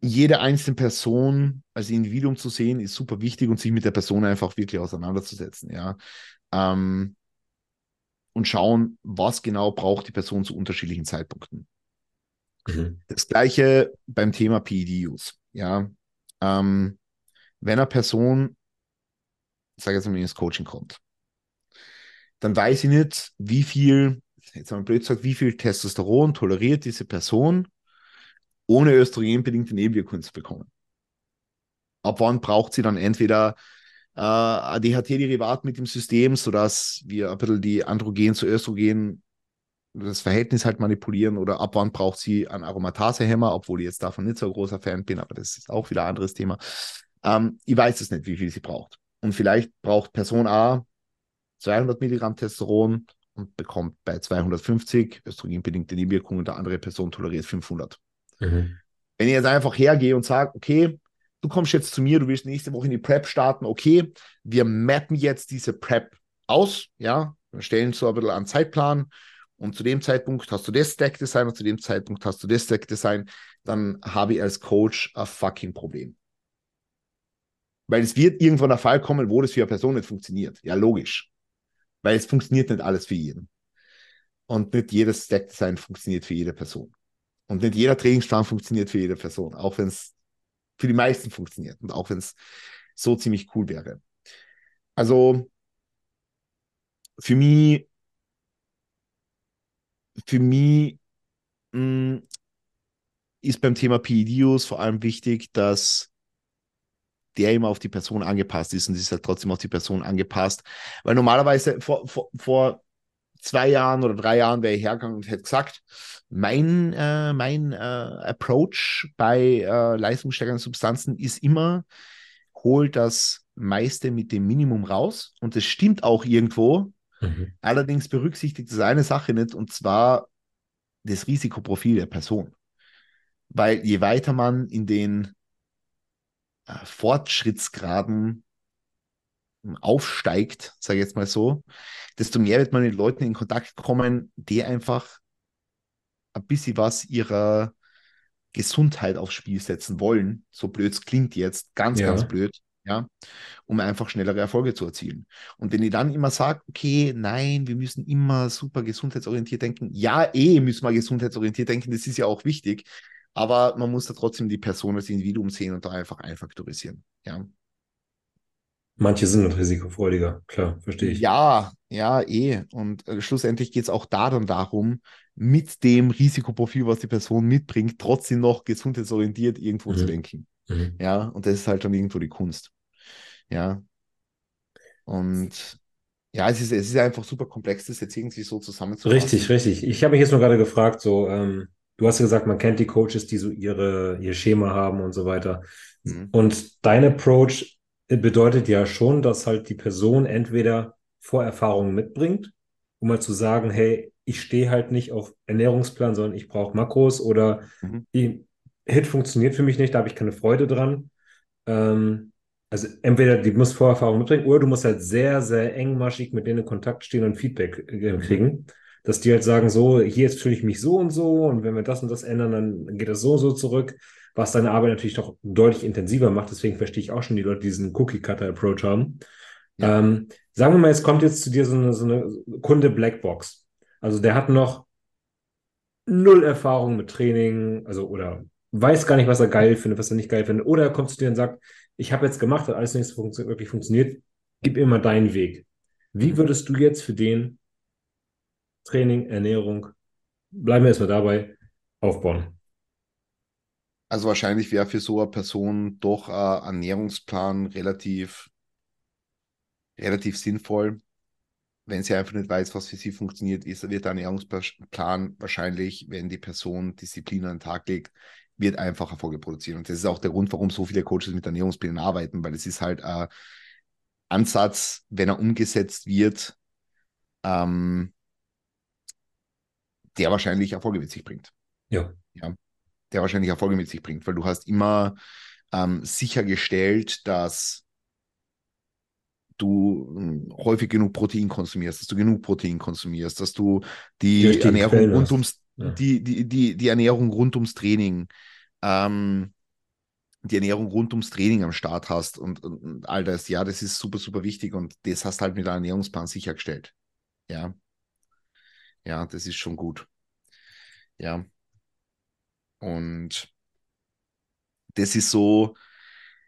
jede einzelne Person als Individuum zu sehen, ist super wichtig und sich mit der Person einfach wirklich auseinanderzusetzen, ja. Ähm, und schauen, was genau braucht die Person zu unterschiedlichen Zeitpunkten. Mhm. Das gleiche beim Thema PED-Use, ja. Ähm, wenn eine Person sage jetzt mal, ins Coaching kommt, dann weiß ich nicht, wie viel, jetzt haben wir blöd gesagt, wie viel Testosteron toleriert diese Person, ohne östrogenbedingte Nebenwirkungen zu bekommen. Ab wann braucht sie dann entweder äh, ADHT-Derivat mit dem System, sodass wir ein bisschen die Androgen zu Östrogen das Verhältnis halt manipulieren oder ab wann braucht sie einen Aromatasehemmer, obwohl ich jetzt davon nicht so ein großer Fan bin, aber das ist auch wieder ein anderes Thema. Ähm, ich weiß es nicht, wie viel sie braucht. Und vielleicht braucht Person A 200 Milligramm Testosteron und bekommt bei 250 östrogenbedingte Nebenwirkungen und der andere Person toleriert 500. Mhm. Wenn ich jetzt einfach hergehe und sage, okay, du kommst jetzt zu mir, du willst nächste Woche in die Prep starten, okay, wir mappen jetzt diese Prep aus, ja, wir stellen so ein bisschen einen Zeitplan und zu dem Zeitpunkt hast du das Stack Design und zu dem Zeitpunkt hast du das Stack Design, dann habe ich als Coach ein fucking Problem. Weil es wird irgendwann der Fall kommen, wo das für eine Person nicht funktioniert. Ja, logisch. Weil es funktioniert nicht alles für jeden. Und nicht jedes Stack-Design funktioniert für jede Person. Und nicht jeder Trainingsplan funktioniert für jede Person, auch wenn es für die meisten funktioniert und auch wenn es so ziemlich cool wäre. Also für mich, für mich mh, mm, ist beim Thema PEDUs vor allem wichtig, dass der immer auf die Person angepasst ist und ist halt trotzdem auf die Person angepasst. Weil normalerweise vor, vor, vor zwei Jahren oder drei Jahren wäre ich hergegangen und hätte gesagt, mein, äh, mein äh, Approach bei äh, leistungssteigernden Substanzen ist immer, hol das meiste mit dem Minimum raus. Und das stimmt auch irgendwo. Mhm. Allerdings berücksichtigt das eine Sache nicht, und zwar das Risikoprofil der Person. Weil je weiter man in den Fortschrittsgraden aufsteigt, sage ich jetzt mal so, desto mehr wird man mit Leuten in Kontakt kommen, die einfach ein bisschen was ihrer Gesundheit aufs Spiel setzen wollen. So blöd es klingt jetzt, ganz, ja. ganz blöd, ja, um einfach schnellere Erfolge zu erzielen. Und wenn ich dann immer sage, okay, nein, wir müssen immer super gesundheitsorientiert denken, ja, eh müssen wir gesundheitsorientiert denken, das ist ja auch wichtig, aber man muss da trotzdem die Person als Individuum sehen und da einfach einfaktorisieren, ja. Manche sind risikofreudiger, klar, verstehe ich. Ja, ja, eh. Und äh, schlussendlich geht es auch da dann darum, mit dem Risikoprofil, was die Person mitbringt, trotzdem noch gesundheitsorientiert irgendwo mhm. zu denken. Mhm. Ja, und das ist halt dann irgendwo die Kunst. Ja. Und ja, es ist, es ist einfach super komplex, das jetzt irgendwie so zusammenzufassen. Richtig, richtig. Ich habe mich jetzt nur gerade gefragt, so, ähm, du hast ja gesagt, man kennt die Coaches, die so ihre, ihr Schema haben und so weiter. Mhm. Und dein Approach bedeutet ja schon, dass halt die Person entweder Vorerfahrungen mitbringt, um mal zu sagen, hey, ich stehe halt nicht auf Ernährungsplan, sondern ich brauche Makros oder mhm. die Hit funktioniert für mich nicht, da habe ich keine Freude dran. Ähm, also entweder die muss Vorerfahrung mitbringen oder du musst halt sehr, sehr engmaschig mit denen in Kontakt stehen und Feedback äh, kriegen, dass die halt sagen, so, hier jetzt fühle ich mich so und so und wenn wir das und das ändern, dann geht das so und so zurück was deine Arbeit natürlich doch deutlich intensiver macht. Deswegen verstehe ich auch schon die Leute, die diesen Cookie-Cutter-Approach haben. Ja. Ähm, sagen wir mal, es kommt jetzt zu dir so eine, so eine Kunde Blackbox. Also der hat noch null Erfahrung mit Training, also oder weiß gar nicht, was er geil findet, was er nicht geil findet. Oder er kommt zu dir und sagt, ich habe jetzt gemacht, hat alles nicht so funktio wirklich funktioniert, gib immer deinen Weg. Wie würdest du jetzt für den Training, Ernährung, bleiben wir erstmal dabei, aufbauen? Also wahrscheinlich wäre für so eine Person doch ein Ernährungsplan relativ, relativ sinnvoll. Wenn sie einfach nicht weiß, was für sie funktioniert, ist, wird der Ernährungsplan wahrscheinlich, wenn die Person Disziplin an den Tag legt, wird einfach Erfolge produzieren. Und das ist auch der Grund, warum so viele Coaches mit Ernährungsplänen arbeiten, weil es ist halt ein Ansatz, wenn er umgesetzt wird, ähm, der wahrscheinlich Erfolge mit sich bringt. Ja. ja der wahrscheinlich Erfolge mit sich bringt, weil du hast immer ähm, sichergestellt, dass du ähm, häufig genug Protein konsumierst, dass du genug Protein konsumierst, dass du die, die Ernährung rund ums, ja. die, die, die, die Ernährung rund ums Training, ähm, die Ernährung rund ums Training am Start hast und, und, und, all das. Ja, das ist super, super wichtig und das hast halt mit einem Ernährungsplan sichergestellt. Ja. Ja, das ist schon gut. Ja. Und das ist so,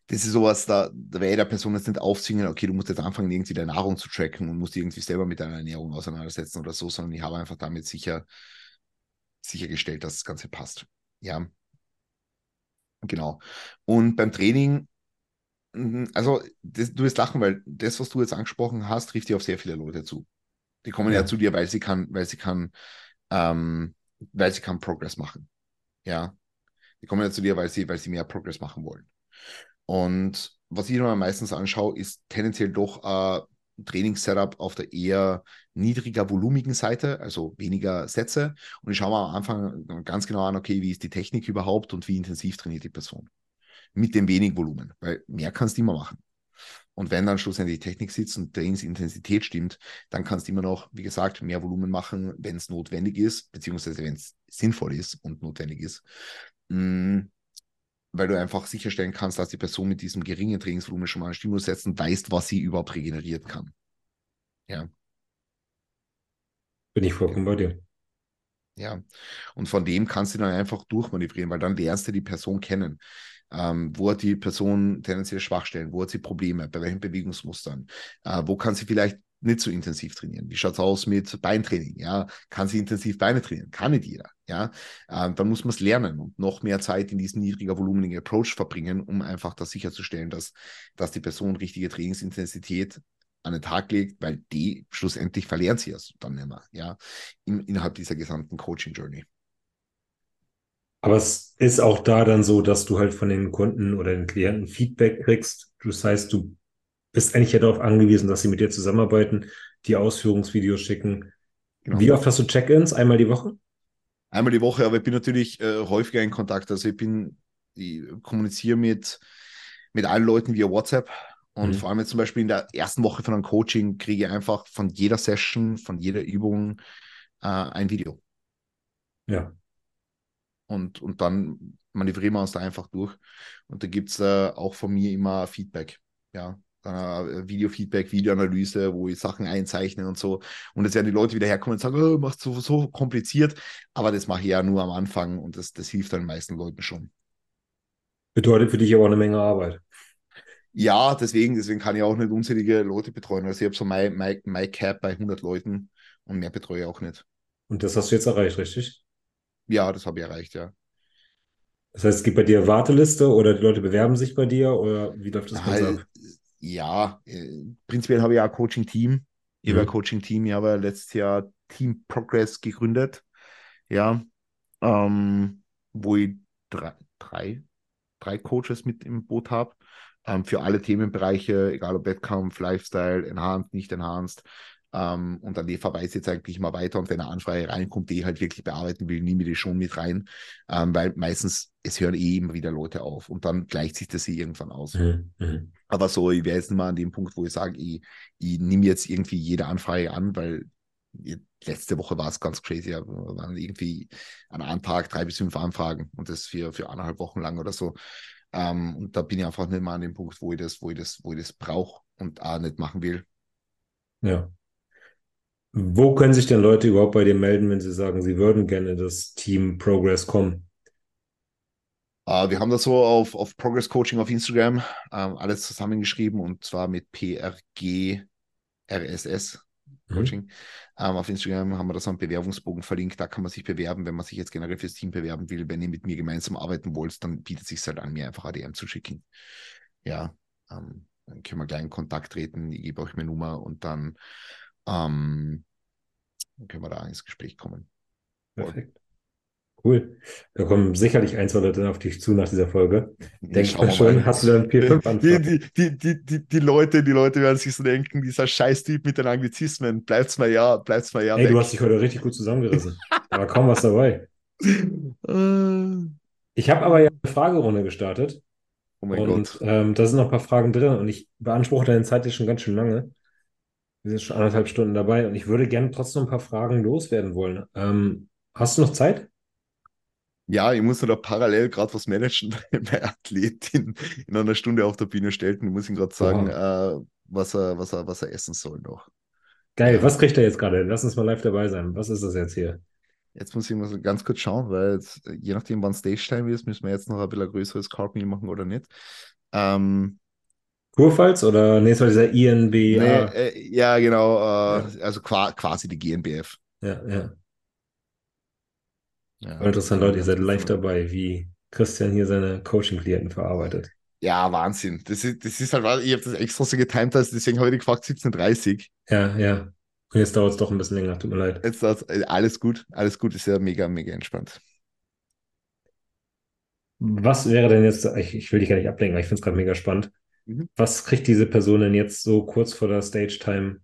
das ist sowas, da, da ich der Person jetzt nicht aufzwingen, okay, du musst jetzt anfangen, irgendwie deine Nahrung zu tracken und musst irgendwie selber mit deiner Ernährung auseinandersetzen oder so, sondern ich habe einfach damit sicher, sichergestellt, dass das Ganze passt. Ja. Genau. Und beim Training, mhm, also das, du wirst lachen, weil das, was du jetzt angesprochen hast, trifft ja auf sehr viele Leute zu. Die kommen ja, ja zu dir, weil sie kann, weil sie kann, ähm, weil sie kann Progress machen. Ja. Die kommen ja zu dir, weil sie, weil sie mehr Progress machen wollen. Und was ich immer meistens anschaue, ist tendenziell doch ein Trainingssetup auf der eher niedriger volumigen Seite, also weniger Sätze. Und ich schaue mir am Anfang ganz genau an, okay, wie ist die Technik überhaupt und wie intensiv trainiert die Person. Mit dem wenig Volumen, weil mehr kannst du immer machen. Und wenn dann schlussendlich die Technik sitzt und Trainingsintensität stimmt, dann kannst du immer noch, wie gesagt, mehr Volumen machen, wenn es notwendig ist, beziehungsweise wenn es sinnvoll ist und notwendig ist. Mhm. Weil du einfach sicherstellen kannst, dass die Person mit diesem geringen Trainingsvolumen schon mal einen Stimulus setzt und weiß, was sie überhaupt regenerieren kann. Ja. Bin ich vollkommen bei dir. Ja, und von dem kannst du dann einfach durchmanövrieren, weil dann lernst du die Person kennen. Ähm, wo hat die Person tendenziell Schwachstellen? Wo hat sie Probleme? Bei welchen Bewegungsmustern? Äh, wo kann sie vielleicht nicht so intensiv trainieren? Wie schaut es aus mit Beintraining? Ja, kann sie intensiv Beine trainieren? Kann nicht jeder. Ja, ähm, dann muss man es lernen und noch mehr Zeit in diesen niedriger volumenigen Approach verbringen, um einfach das sicherzustellen, dass, dass die Person richtige Trainingsintensität an den Tag legt, weil die schlussendlich verlieren sie es dann mehr, ja, in, innerhalb dieser gesamten Coaching-Journey. Aber es ist auch da dann so, dass du halt von den Kunden oder den Klienten Feedback kriegst. Das heißt, du bist eigentlich ja darauf angewiesen, dass sie mit dir zusammenarbeiten, die Ausführungsvideos schicken. Genau. Wie oft hast du Check-ins? Einmal die Woche? Einmal die Woche, aber ich bin natürlich äh, häufiger in Kontakt. Also ich bin, ich kommuniziere mit, mit allen Leuten via WhatsApp. Und mhm. vor allem jetzt zum Beispiel in der ersten Woche von einem Coaching kriege ich einfach von jeder Session, von jeder Übung äh, ein Video. Ja. Und, und dann manövrieren wir uns da einfach durch. Und da gibt es äh, auch von mir immer Feedback. Ja, äh, Video-Feedback, Videoanalyse, wo ich Sachen einzeichne und so. Und jetzt werden die Leute wieder herkommen und sagen, oh, machst du so kompliziert. Aber das mache ich ja nur am Anfang und das, das hilft dann den meisten Leuten schon. Bedeutet für dich aber eine Menge Arbeit. Ja, deswegen, deswegen kann ich auch nicht unzählige Leute betreuen. Also ich habe so mein, mein, mein Cap bei 100 Leuten und mehr betreue ich auch nicht. Und das hast du jetzt erreicht, richtig? Ja, das habe ich erreicht, ja. Das heißt, es gibt bei dir Warteliste oder die Leute bewerben sich bei dir oder wie läuft das Ganze ab? Ja, äh, prinzipiell habe ich ja ein Coaching-Team. Ich mhm. habe ein Coaching-Team, ich habe letztes Jahr Team Progress gegründet. Ja, ähm, wo ich drei, drei, drei Coaches mit im Boot habe ähm, für alle Themenbereiche, egal ob Wettkampf, Lifestyle, Enhanced, nicht Enhanced. Ähm, und dann die verweise jetzt eigentlich mal weiter und wenn eine Anfrage reinkommt, die ich halt wirklich bearbeiten will, nehme ich die schon mit rein, ähm, weil meistens, es hören eh immer wieder Leute auf und dann gleicht sich das eh irgendwann aus. Mhm. Aber so, ich wäre jetzt mal an dem Punkt, wo ich sage, ich, ich nehme jetzt irgendwie jede Anfrage an, weil letzte Woche war es ganz crazy, ja, waren irgendwie an einem Tag drei bis fünf Anfragen und das für, für anderthalb Wochen lang oder so. Ähm, und da bin ich einfach nicht mal an dem Punkt, wo ich das, wo ich das, wo ich das brauche und auch nicht machen will. Ja. Wo können sich denn Leute überhaupt bei dir melden, wenn sie sagen, sie würden gerne das Team Progress kommen? Uh, wir haben das so auf, auf Progress Coaching auf Instagram ähm, alles zusammengeschrieben und zwar mit PRG RSS. Coaching. Mhm. Ähm, auf Instagram haben wir da so einen Bewerbungsbogen verlinkt. Da kann man sich bewerben, wenn man sich jetzt generell fürs Team bewerben will. Wenn ihr mit mir gemeinsam arbeiten wollt, dann bietet es sich halt an, mir einfach ADM zu schicken. Ja, ähm, dann können wir gleich in Kontakt treten. Ich gebe euch meine Nummer und dann, ähm, dann können wir da ins Gespräch kommen. Perfekt. Cool. Da kommen sicherlich ein, zwei Leute auf dich zu nach dieser Folge. Denke ich mal schon, hast du dann vier, fünf Anfragen. Die, die, die, die, die, Leute, die Leute werden sich so denken, dieser Scheißtyp mit den Anglizismen, bleibt's mal ja, bleibt's mal ja. Ey, weg. du hast dich heute richtig gut zusammengerissen. da war kaum was dabei. ich habe aber ja eine Fragerunde gestartet. Oh mein und, Gott. Ähm, da sind noch ein paar Fragen drin und ich beanspruche deine Zeit jetzt schon ganz schön lange. Wir sind schon anderthalb Stunden dabei und ich würde gerne trotzdem ein paar Fragen loswerden wollen. Ähm, hast du noch Zeit? Ja, ich muss noch parallel gerade was managen, weil mein Athlet in, in einer Stunde auf der Bühne stellt. Und ich muss ihm gerade sagen, äh, was, er, was, er, was er essen soll noch. Geil, was kriegt er jetzt gerade? Lass uns mal live dabei sein. Was ist das jetzt hier? Jetzt muss ich mal so ganz kurz schauen, weil jetzt, je nachdem, wann Stage-Time ist, müssen wir jetzt noch ein bisschen größeres Carb Meal machen oder nicht. Ähm, Kurpfalz oder nee, es war dieser INB? Nee, äh, ja, genau. Äh, ja. Also quasi die GNBF. Ja, ja. Ja, interessant, Leute, ihr seid live dabei, wie Christian hier seine Coaching-Klienten verarbeitet. Ja, Wahnsinn. Das ist, das ist halt, ich habe das extra so getimt, also deswegen habe ich gefragt 17.30 Ja, ja. Und jetzt dauert es doch ein bisschen länger, tut mir leid. Jetzt äh, alles gut, alles gut, ist ja mega, mega entspannt. Was wäre denn jetzt, ich, ich will dich gar nicht ablenken, aber ich finde es gerade mega spannend. Mhm. Was kriegt diese Person denn jetzt so kurz vor der Stage-Time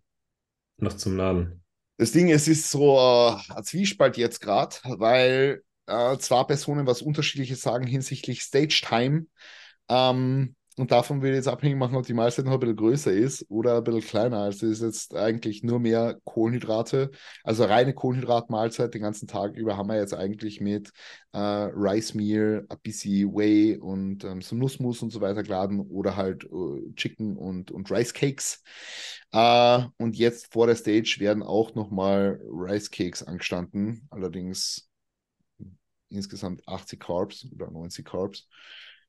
noch zum Laden? Das Ding, es ist so äh, ein Zwiespalt jetzt gerade, weil äh, zwei Personen was Unterschiedliches sagen hinsichtlich Stage Time. Ähm, und davon will ich jetzt abhängig machen, ob die Mahlzeit noch ein bisschen größer ist oder ein bisschen kleiner. Also es ist jetzt eigentlich nur mehr Kohlenhydrate. Also reine Kohlenhydratmahlzeit den ganzen Tag über haben wir jetzt eigentlich mit äh, Rice Meal, ein bisschen Whey und ähm, so Nussmus und so weiter geladen oder halt äh, Chicken und, und Rice Cakes. Äh, und jetzt vor der Stage werden auch nochmal Rice Cakes angestanden. Allerdings insgesamt 80 Carbs oder 90 Carbs.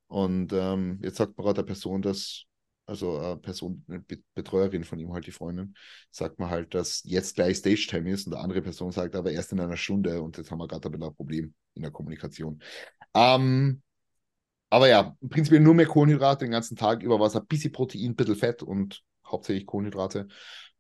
Und ähm, jetzt sagt man gerade der Person, dass, also eine Person, eine Betreuerin von ihm, halt die Freundin, sagt man halt, dass jetzt gleich Stage-Time ist und der andere Person sagt aber erst in einer Stunde und jetzt haben wir gerade ein Problem in der Kommunikation. Ähm, aber ja, prinzipiell nur mehr Kohlenhydrate den ganzen Tag über Wasser, bisschen Protein, ein bisschen Fett und hauptsächlich Kohlenhydrate.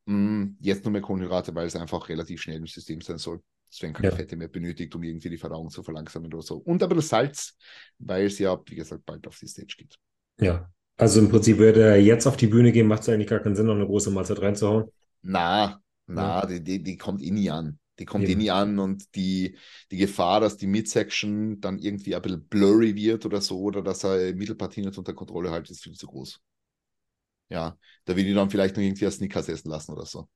Mm, jetzt nur mehr Kohlenhydrate, weil es einfach relativ schnell im System sein soll. Es werden keine ja. Fette mehr benötigt, um irgendwie die Verdauung zu verlangsamen oder so. Und ein bisschen Salz, weil es ja, wie gesagt, bald auf die Stage geht. Ja, also im Prinzip würde er jetzt auf die Bühne gehen, macht es eigentlich gar keinen Sinn, noch eine große Mahlzeit reinzuhauen. Na, na, ja. die, die, die kommt eh nie an. Die kommt eh nie an und die, die Gefahr, dass die Midsection dann irgendwie ein bisschen blurry wird oder so oder dass er Mittelpartie nicht unter Kontrolle hält, ist viel zu groß. Ja, da will ich dann vielleicht noch irgendwie ein Snickers essen lassen oder so.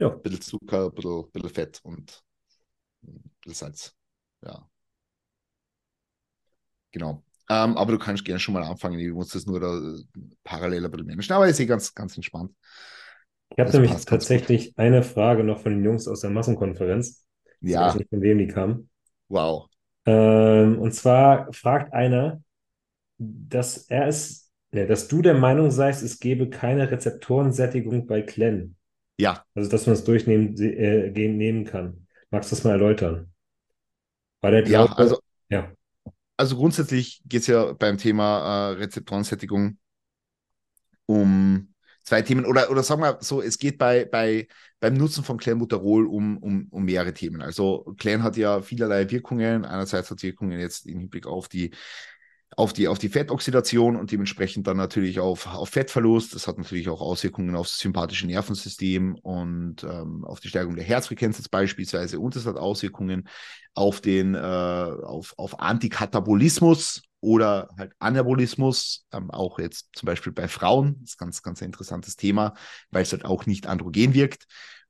Ja. Ein bisschen Zucker, ein bisschen, ein bisschen Fett und ein bisschen Salz. Ja. Genau. Ähm, aber du kannst gerne schon mal anfangen. Ich muss das nur da äh, parallel ein bisschen managen. Aber ich sehe ganz, ganz entspannt. Ich habe nämlich tatsächlich eine Frage noch von den Jungs aus der Massenkonferenz. Ja. Ich weiß nicht, von wem die kam. Wow. Ähm, und zwar fragt einer, dass er es, ja, dass du der Meinung seist, es gebe keine Rezeptorensättigung bei Clen. Ja. Also, dass man es durchnehmen äh, gehen, nehmen kann. Magst du das mal erläutern? Weil der Glaube, ja, also, ja. also grundsätzlich geht es ja beim Thema äh, Rezeptorensättigung um zwei Themen. Oder, oder sagen wir so, es geht bei, bei, beim Nutzen von Clenbuterol um, um, um mehrere Themen. Also Clen hat ja vielerlei Wirkungen. Einerseits hat Wirkungen jetzt im Hinblick auf die auf die, auf die Fettoxidation und dementsprechend dann natürlich auf, auf Fettverlust. Das hat natürlich auch Auswirkungen aufs sympathische Nervensystem und ähm, auf die Stärkung der Herzfrequenz jetzt beispielsweise. Und es hat Auswirkungen auf den, äh, auf, auf Antikatabolismus oder halt Anabolismus, ähm, auch jetzt zum Beispiel bei Frauen. Das ist ein ganz, ganz interessantes Thema, weil es halt auch nicht androgen wirkt.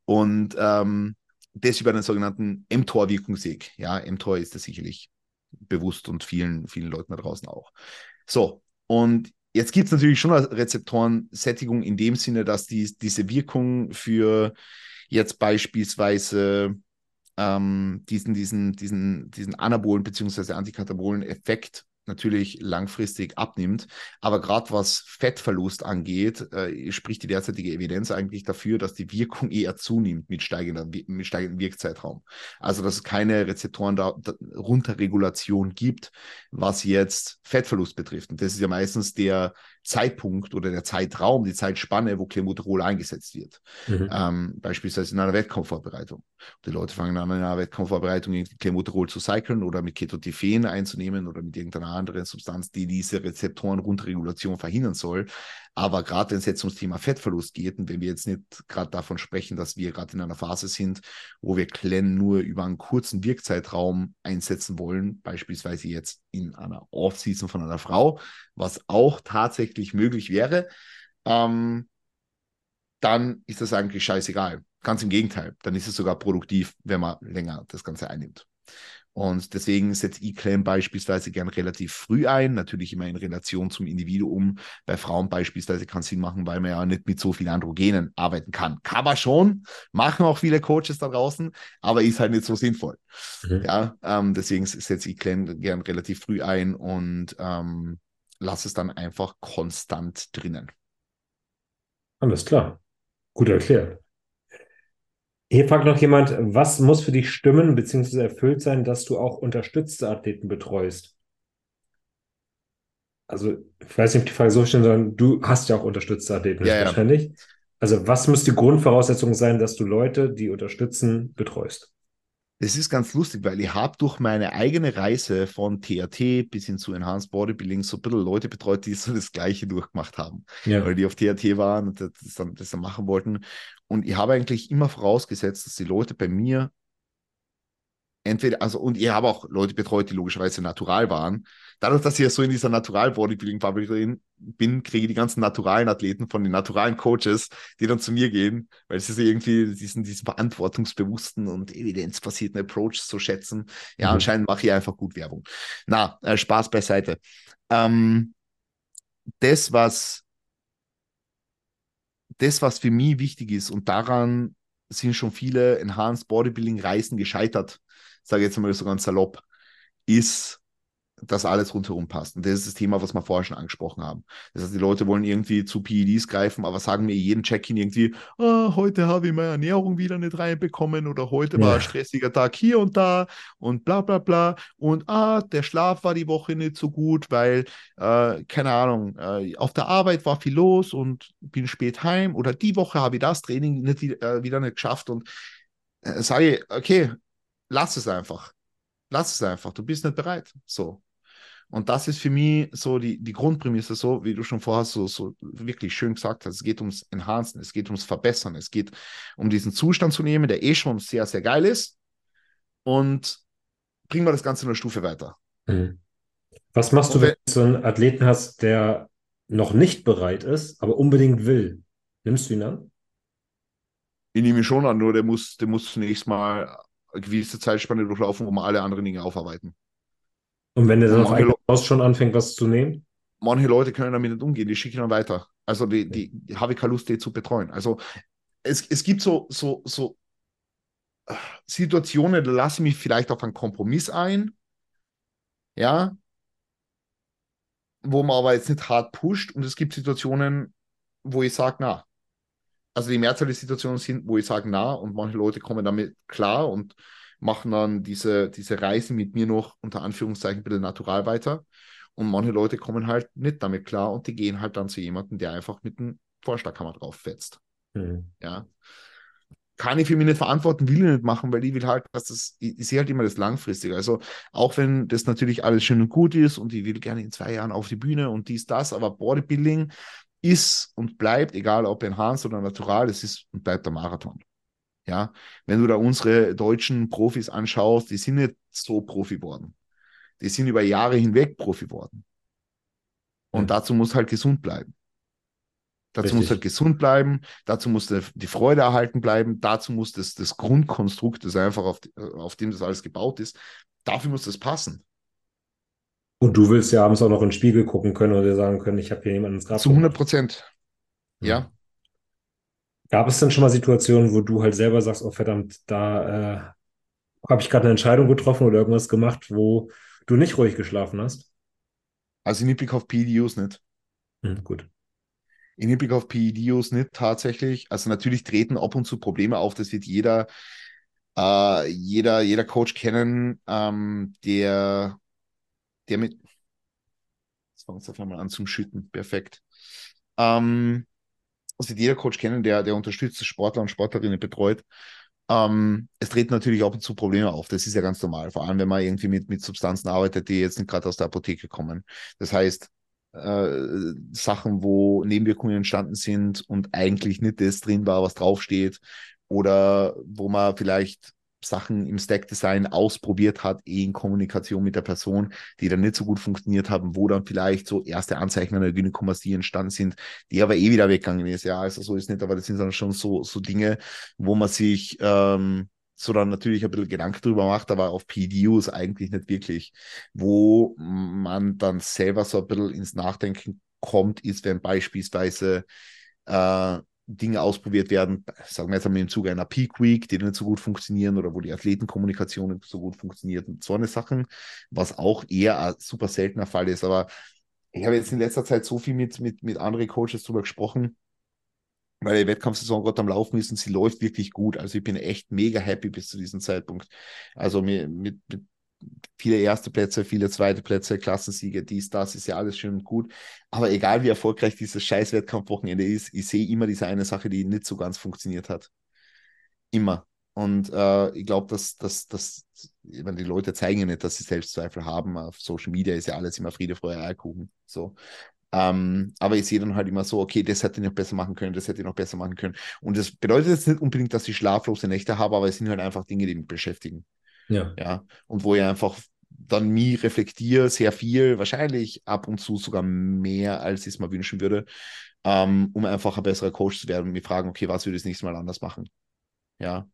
Und ähm, das über den sogenannten mTOR-Wirkungsweg. Ja, mTOR ist das sicherlich bewusst und vielen, vielen Leuten da draußen auch. So, und jetzt gibt es natürlich schon Rezeptorensättigung in dem Sinne, dass die, diese Wirkung für jetzt beispielsweise ähm, diesen, diesen, diesen, diesen anabolen bzw. antikatabolen Effekt natürlich langfristig abnimmt. Aber gerade was Fettverlust angeht, äh, spricht die derzeitige Evidenz eigentlich dafür, dass die Wirkung eher zunimmt mit, steigender, mit steigendem Wirkzeitraum. Also dass es keine Rezeptoren da, da Runterregulation gibt, was jetzt Fettverlust betrifft. Und das ist ja meistens der Zeitpunkt oder der Zeitraum, die Zeitspanne, wo Clenbuterol eingesetzt wird. Mhm. Ähm, beispielsweise in einer Wettkampfvorbereitung. Die Leute fangen an, in einer Wettkampfvorbereitung Clenbuterol zu cyclen oder mit Ketotifen einzunehmen oder mit irgendeiner anderen Substanz, die diese Rezeptoren-Rundregulation verhindern soll. Aber gerade wenn es jetzt ums Thema Fettverlust geht und wenn wir jetzt nicht gerade davon sprechen, dass wir gerade in einer Phase sind, wo wir Clen nur über einen kurzen Wirkzeitraum einsetzen wollen, beispielsweise jetzt in einer Off-Season von einer Frau, was auch tatsächlich möglich wäre, ähm, dann ist das eigentlich scheißegal. Ganz im Gegenteil, dann ist es sogar produktiv, wenn man länger das Ganze einnimmt. Und deswegen setzt E-Claim beispielsweise gern relativ früh ein, natürlich immer in Relation zum Individuum. Bei Frauen beispielsweise kann es Sinn machen, weil man ja nicht mit so vielen Androgenen arbeiten kann. Kann man schon, machen auch viele Coaches da draußen, aber ist halt nicht so sinnvoll. Mhm. Ja, ähm, deswegen setze E-Claim gern relativ früh ein und ähm, lass es dann einfach konstant drinnen. Alles klar. Gut erklärt. Hier fragt noch jemand, was muss für dich stimmen bzw. erfüllt sein, dass du auch unterstützte Athleten betreust? Also, ich weiß nicht, ob die Frage so stellen, sondern du hast ja auch unterstützte Athleten ja, wahrscheinlich. Ja. Also, was muss die Grundvoraussetzung sein, dass du Leute, die unterstützen, betreust? Das ist ganz lustig, weil ich habe durch meine eigene Reise von TRT bis hin zu Enhanced Bodybuilding so ein bisschen Leute betreut, die so das Gleiche durchgemacht haben. Ja. Weil die auf TRT waren und das dann, das dann machen wollten. Und ich habe eigentlich immer vorausgesetzt, dass die Leute bei mir entweder, also, und ihr habt auch Leute betreut, die logischerweise natural waren. Dadurch, dass ich ja so in dieser Natural-Bodybuilding-Bubble drin bin, kriege ich die ganzen naturalen Athleten von den naturalen Coaches, die dann zu mir gehen, weil sie irgendwie diesen, diesen verantwortungsbewussten und evidenzbasierten Approach zu schätzen. Ja, mhm. anscheinend mache ich einfach gut Werbung. Na, äh, Spaß beiseite. Ähm, das, was das, was für mich wichtig ist, und daran sind schon viele Enhanced Bodybuilding-Reisen gescheitert, sage ich jetzt mal so ganz salopp, ist dass alles rundherum passt. Und das ist das Thema, was wir vorher schon angesprochen haben. Das heißt, die Leute wollen irgendwie zu PEDs greifen, aber sagen mir jeden Check-in irgendwie, oh, heute habe ich meine Ernährung wieder nicht reinbekommen oder heute ja. war ein stressiger Tag hier und da und bla bla bla. Und ah, der Schlaf war die Woche nicht so gut, weil, äh, keine Ahnung, äh, auf der Arbeit war viel los und bin spät heim oder die Woche habe ich das Training nicht, äh, wieder nicht geschafft und äh, sage ich, okay, lass es einfach. Lass es einfach, du bist nicht bereit. So. Und das ist für mich so die, die Grundprämisse, so wie du schon vorher so, so wirklich schön gesagt hast. Es geht ums Enhancen, es geht ums Verbessern, es geht um diesen Zustand zu nehmen, der eh schon sehr, sehr geil ist. Und bringen wir das Ganze eine Stufe weiter. Mhm. Was machst du, wenn du so einen Athleten hast, der noch nicht bereit ist, aber unbedingt will? Nimmst du ihn an? Ich nehme ihn schon an, nur der muss, der muss zunächst mal gewisse Zeitspanne durchlaufen, wo wir alle anderen Dinge aufarbeiten. Und wenn der dann aus schon anfängt, was zu nehmen? Manche Leute können damit nicht umgehen, die schicken dann weiter. Also die, die, die habe ich keine Lust, die zu betreuen. Also es, es gibt so, so, so äh, Situationen, da lasse ich mich vielleicht auf einen Kompromiss ein, ja, wo man aber jetzt nicht hart pusht und es gibt Situationen, wo ich sage, na, also die Mehrzahl der Situationen sind, wo ich sage, na, und manche Leute kommen damit klar und machen dann diese, diese Reise mit mir noch unter Anführungszeichen ein bisschen natural weiter. Und manche Leute kommen halt nicht damit klar und die gehen halt dann zu jemandem, der einfach mit dem Vorschlaghammer drauf fetzt. Mhm. Ja. Kann ich für mich nicht verantworten, will ich nicht machen, weil ich will halt, dass das, ich, ich sehe halt immer das Langfristige. Also auch wenn das natürlich alles schön und gut ist und ich will gerne in zwei Jahren auf die Bühne und dies, das, aber Bodybuilding ist und bleibt, egal ob enhanced oder natural, es ist und bleibt der Marathon. Ja, wenn du da unsere deutschen Profis anschaust, die sind nicht so Profi geworden. Die sind über Jahre hinweg Profi geworden. Und ja. dazu muss halt gesund bleiben. Dazu Richtig. muss halt gesund bleiben, dazu muss die Freude erhalten bleiben, dazu muss das, das Grundkonstrukt, das einfach auf, auf dem das alles gebaut ist, dafür muss das passen. Und du willst ja abends auch noch in den Spiegel gucken können oder dir sagen können, ich habe hier jemanden ins Grab. Zu 100 Prozent. Ja. Gab es denn schon mal Situationen, wo du halt selber sagst, oh verdammt, da äh, habe ich gerade eine Entscheidung getroffen oder irgendwas gemacht, wo du nicht ruhig geschlafen hast? Also in Hinblick auf PEDUs nicht. Hm, gut. In Hinblick auf PEDUs nicht tatsächlich. Also natürlich treten ab und zu Probleme auf, das wird jeder, äh, jeder, jeder Coach kennen, ähm, der, der mit. Jetzt fangen wir auf einmal an zum Schütten. Perfekt. Ähm, wird jeder Coach kennen, der, der unterstützte Sportler und Sportlerinnen betreut. Ähm, es treten natürlich ab und zu Probleme auf. Das ist ja ganz normal. Vor allem, wenn man irgendwie mit, mit Substanzen arbeitet, die jetzt nicht gerade aus der Apotheke kommen. Das heißt, äh, Sachen, wo Nebenwirkungen entstanden sind und eigentlich nicht das drin war, was draufsteht. Oder wo man vielleicht Sachen im Stack-Design ausprobiert hat, eh in Kommunikation mit der Person, die dann nicht so gut funktioniert haben, wo dann vielleicht so erste Anzeichen einer Gynäkomastie entstanden sind, die aber eh wieder weggegangen ist. Ja, also so ist nicht, aber das sind dann schon so, so Dinge, wo man sich ähm, so dann natürlich ein bisschen Gedanken drüber macht, aber auf PDUs eigentlich nicht wirklich. Wo man dann selber so ein bisschen ins Nachdenken kommt, ist, wenn beispielsweise äh, Dinge ausprobiert werden, sagen wir jetzt einmal im Zuge einer Peak Week, die nicht so gut funktionieren oder wo die Athletenkommunikation nicht so gut funktioniert und so eine Sachen, was auch eher ein super seltener Fall ist. Aber ich habe jetzt in letzter Zeit so viel mit, mit, mit anderen Coaches darüber gesprochen, weil die Wettkampfsaison gerade am Laufen ist und sie läuft wirklich gut. Also ich bin echt mega happy bis zu diesem Zeitpunkt. Also mit, mit, mit viele erste Plätze, viele zweite Plätze, Klassensiege, dies, das, ist ja alles schön und gut. Aber egal wie erfolgreich dieses scheiß Wettkampfwochenende ist, ich sehe immer diese eine Sache, die nicht so ganz funktioniert hat. Immer. Und äh, ich glaube, dass, dass, dass meine, die Leute zeigen ja nicht, dass sie Selbstzweifel haben. Auf Social Media ist ja alles immer Friede, Freude, Eierkuchen. So. Ähm, aber ich sehe dann halt immer so, okay, das hätte ich noch besser machen können, das hätte ich noch besser machen können. Und das bedeutet jetzt nicht unbedingt, dass ich schlaflose Nächte habe, aber es sind halt einfach Dinge, die mich beschäftigen. Ja. ja. Und wo ich einfach dann mich reflektiere, sehr viel, wahrscheinlich ab und zu sogar mehr, als ich es mal wünschen würde, ähm, um einfach ein besserer Coach zu werden und mir fragen, okay, was würde ich das nächste Mal anders machen? Ja.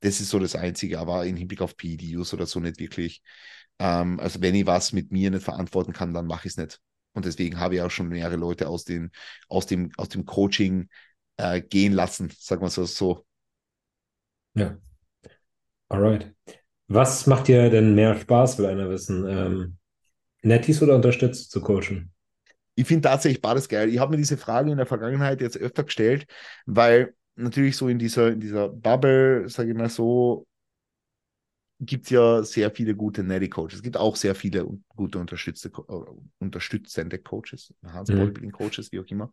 Das ist so das Einzige, aber im Hinblick auf PEDUs oder so nicht wirklich. Ähm, also wenn ich was mit mir nicht verantworten kann, dann mache ich es nicht. Und deswegen habe ich auch schon mehrere Leute aus, den, aus, dem, aus dem Coaching äh, gehen lassen, sagen wir so, so. Ja. Alright. Was macht dir denn mehr Spaß, will einer wissen? Ähm, Netties oder unterstützt zu coachen? Ich finde tatsächlich beides geil. Ich habe mir diese Frage in der Vergangenheit jetzt öfter gestellt, weil natürlich so in dieser, in dieser Bubble, sage ich mal so, gibt es ja sehr viele gute Netty-Coaches. Es gibt auch sehr viele gute unterstützte, unterstützende Coaches, Hans mhm. Wie auch immer.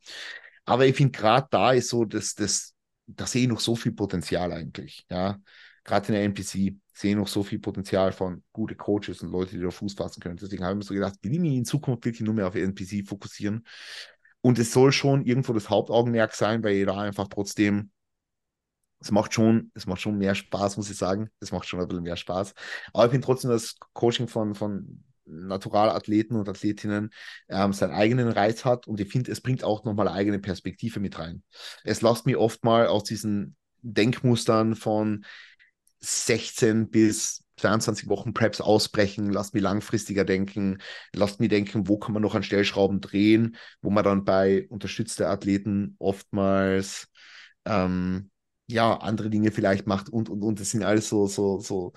Aber ich finde, gerade da ist so, dass das, da sehe ich noch so viel Potenzial eigentlich. Ja, gerade in der NPC sehe noch so viel Potenzial von gute Coaches und Leute, die da Fuß fassen können. Deswegen habe ich mir so gedacht, will ich mich in Zukunft wirklich nur mehr auf NPC fokussieren. Und es soll schon irgendwo das Hauptaugenmerk sein, weil da einfach trotzdem es macht schon, es macht schon mehr Spaß, muss ich sagen. Es macht schon ein bisschen mehr Spaß. Aber ich finde trotzdem das Coaching von, von Naturalathleten und Athletinnen ähm, seinen eigenen Reiz hat und ich finde, es bringt auch nochmal eine eigene Perspektive mit rein. Es lässt mich oft mal aus diesen Denkmustern von 16 bis 22 Wochen Preps ausbrechen, lasst mich langfristiger denken, lasst mich denken, wo kann man noch an Stellschrauben drehen, wo man dann bei unterstützten Athleten oftmals ähm, ja andere Dinge vielleicht macht und und und. Das sind alles so, so, so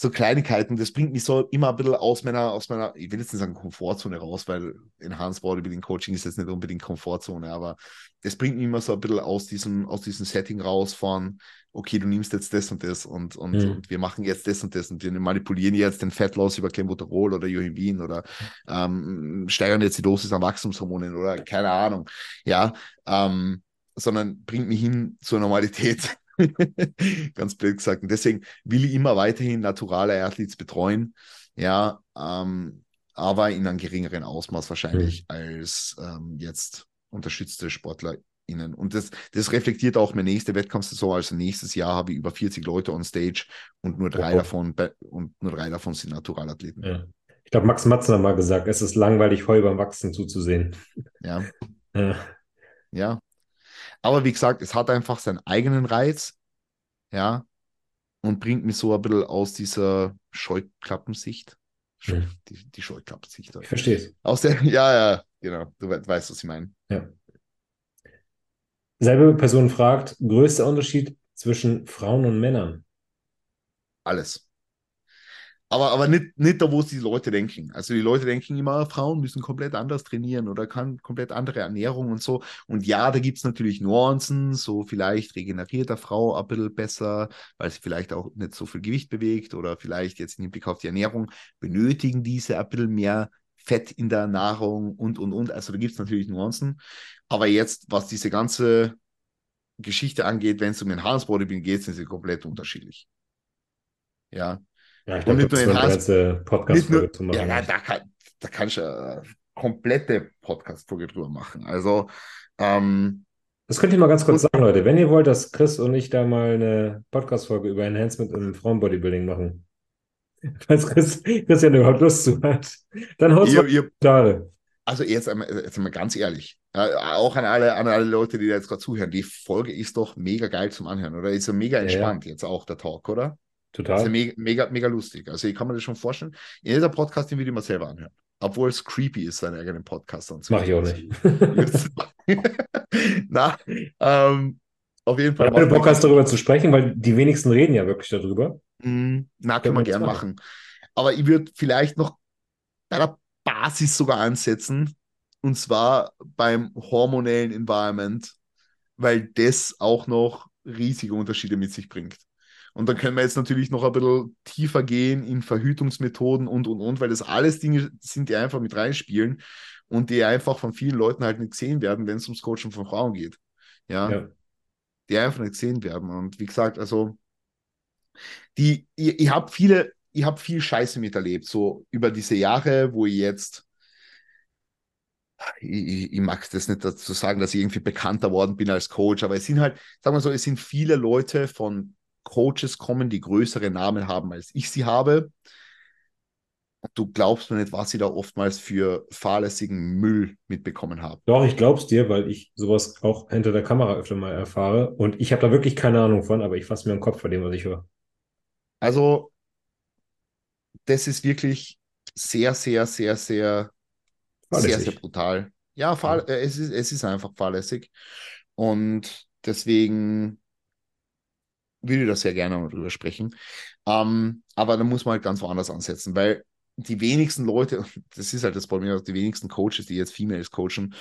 so Kleinigkeiten, das bringt mich so immer ein bisschen aus meiner, aus meiner, ich will jetzt nicht sagen Komfortzone raus, weil Enhanced Bodybuilding Coaching ist jetzt nicht unbedingt Komfortzone, aber es bringt mich immer so ein bisschen aus diesem, aus diesem Setting raus von, okay, du nimmst jetzt das und das und, und, mhm. und wir machen jetzt das und das und wir manipulieren jetzt den Fettloss über Clenbuterol oder Johimvin oder ähm, steigern jetzt die Dosis an Wachstumshormonen oder keine Ahnung, ja, ähm, sondern bringt mich hin zur Normalität. Ganz blöd gesagt. Und deswegen will ich immer weiterhin naturale Athletes betreuen. Ja, ähm, aber in einem geringeren Ausmaß wahrscheinlich mhm. als ähm, jetzt unterstützte SportlerInnen. Und das, das reflektiert auch meine nächste Wettkampfsaison. Also nächstes Jahr habe ich über 40 Leute on Stage und nur drei, oh. davon, und nur drei davon sind Naturalathleten. Ja. Ich glaube, Max Matzen hat mal gesagt, es ist langweilig, Heu beim Wachsen zuzusehen. Ja. ja. Ja, aber wie gesagt, es hat einfach seinen eigenen Reiz, ja, und bringt mich so ein bisschen aus dieser Scheuklappensicht. Scheu, mhm. die, die Scheuklappensicht. Ich verstehe es. Aus der, ja, ja, genau. Du weißt, was ich meine. Ja. Selbe Person fragt: größter Unterschied zwischen Frauen und Männern? Alles. Aber, aber nicht, nicht da, wo es die Leute denken. Also die Leute denken immer, Frauen müssen komplett anders trainieren oder kann komplett andere Ernährung und so. Und ja, da gibt es natürlich Nuancen, so vielleicht regeneriert der Frau ein bisschen besser, weil sie vielleicht auch nicht so viel Gewicht bewegt oder vielleicht jetzt im Hinblick auf die Ernährung benötigen diese ein bisschen mehr Fett in der Nahrung und, und, und. Also da gibt es natürlich Nuancen. Aber jetzt, was diese ganze Geschichte angeht, wenn es um den Bodybuilding geht, sind sie komplett unterschiedlich. Ja, ja, ich glaube, das ist eine ganze Podcast-Folge zu machen. Ja, da, kann, da kannst du eine komplette Podcast-Folge drüber machen. Also, ähm, das könnt ihr mal ganz kurz sagen, Leute. Wenn ihr wollt, dass Chris und ich da mal eine Podcast-Folge über Enhancement im Frauenbodybuilding machen, falls Chris, Christian überhaupt Lust zu hat, dann haut mal Kommentare. Also jetzt einmal, jetzt einmal ganz ehrlich, äh, auch an alle, an alle Leute, die da jetzt gerade zuhören, die Folge ist doch mega geil zum Anhören, oder? Ist ja mega entspannt ja, ja. jetzt auch der Talk, oder? Total. Das ist ja mega, mega, mega lustig. Also ich kann mir das schon vorstellen. In dieser Podcast, den würde ich mal selber anhören. Obwohl es creepy ist, seinen eigenen Podcast anzuhören. Mach ich auch nicht. Na, ähm, auf jeden Fall. Wenn du Bock hast, darüber zu sprechen, weil die wenigsten reden ja wirklich darüber. Mm, na, können wir gerne machen. Aber ich würde vielleicht noch bei der Basis sogar ansetzen. Und zwar beim hormonellen Environment, weil das auch noch riesige Unterschiede mit sich bringt. Und dann können wir jetzt natürlich noch ein bisschen tiefer gehen in Verhütungsmethoden und, und, und, weil das alles Dinge sind, die einfach mit reinspielen und die einfach von vielen Leuten halt nicht gesehen werden, wenn es ums Coaching von Frauen geht. Ja? ja. Die einfach nicht gesehen werden. Und wie gesagt, also, die, ich, ich habe viele, ich habe viel Scheiße miterlebt, so über diese Jahre, wo ich jetzt ich, ich, mag das nicht dazu sagen, dass ich irgendwie bekannter worden bin als Coach, aber es sind halt, sagen wir so, es sind viele Leute von Coaches kommen, die größere Namen haben, als ich sie habe. Du glaubst mir nicht, was sie da oftmals für fahrlässigen Müll mitbekommen haben. Doch, ich glaub's dir, weil ich sowas auch hinter der Kamera öfter mal erfahre. Und ich habe da wirklich keine Ahnung von, aber ich fasse mir den Kopf vor dem, was ich höre. Also, das ist wirklich sehr, sehr, sehr, sehr, fahrlässig. sehr, sehr brutal. Ja, fahr, ja. Es, ist, es ist einfach fahrlässig. Und deswegen würde da sehr gerne mal drüber sprechen. Ähm, aber da muss man halt ganz woanders ansetzen, weil die wenigsten Leute, das ist halt das Problem, die wenigsten Coaches, die jetzt Females coachen,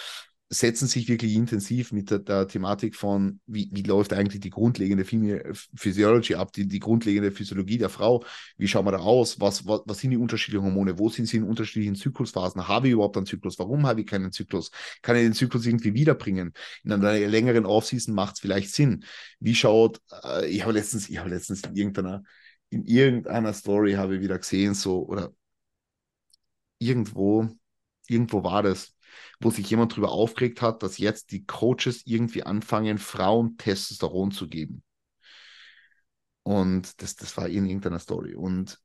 setzen sich wirklich intensiv mit der, der Thematik von, wie, wie läuft eigentlich die grundlegende Female Physiology ab, die, die grundlegende Physiologie der Frau, wie schauen wir da aus, was, was, was sind die unterschiedlichen Hormone, wo sind sie in unterschiedlichen Zyklusphasen, habe ich überhaupt einen Zyklus, warum habe ich keinen Zyklus, kann ich den Zyklus irgendwie wiederbringen, in einer längeren Offseason macht es vielleicht Sinn, wie schaut, äh, ich habe letztens, ich habe letztens in irgendeiner, in irgendeiner Story habe ich wieder gesehen, so, oder irgendwo, irgendwo war das, wo sich jemand darüber aufgeregt hat, dass jetzt die Coaches irgendwie anfangen, Frauen Testosteron zu geben. Und das, das war in irgendeiner Story. Und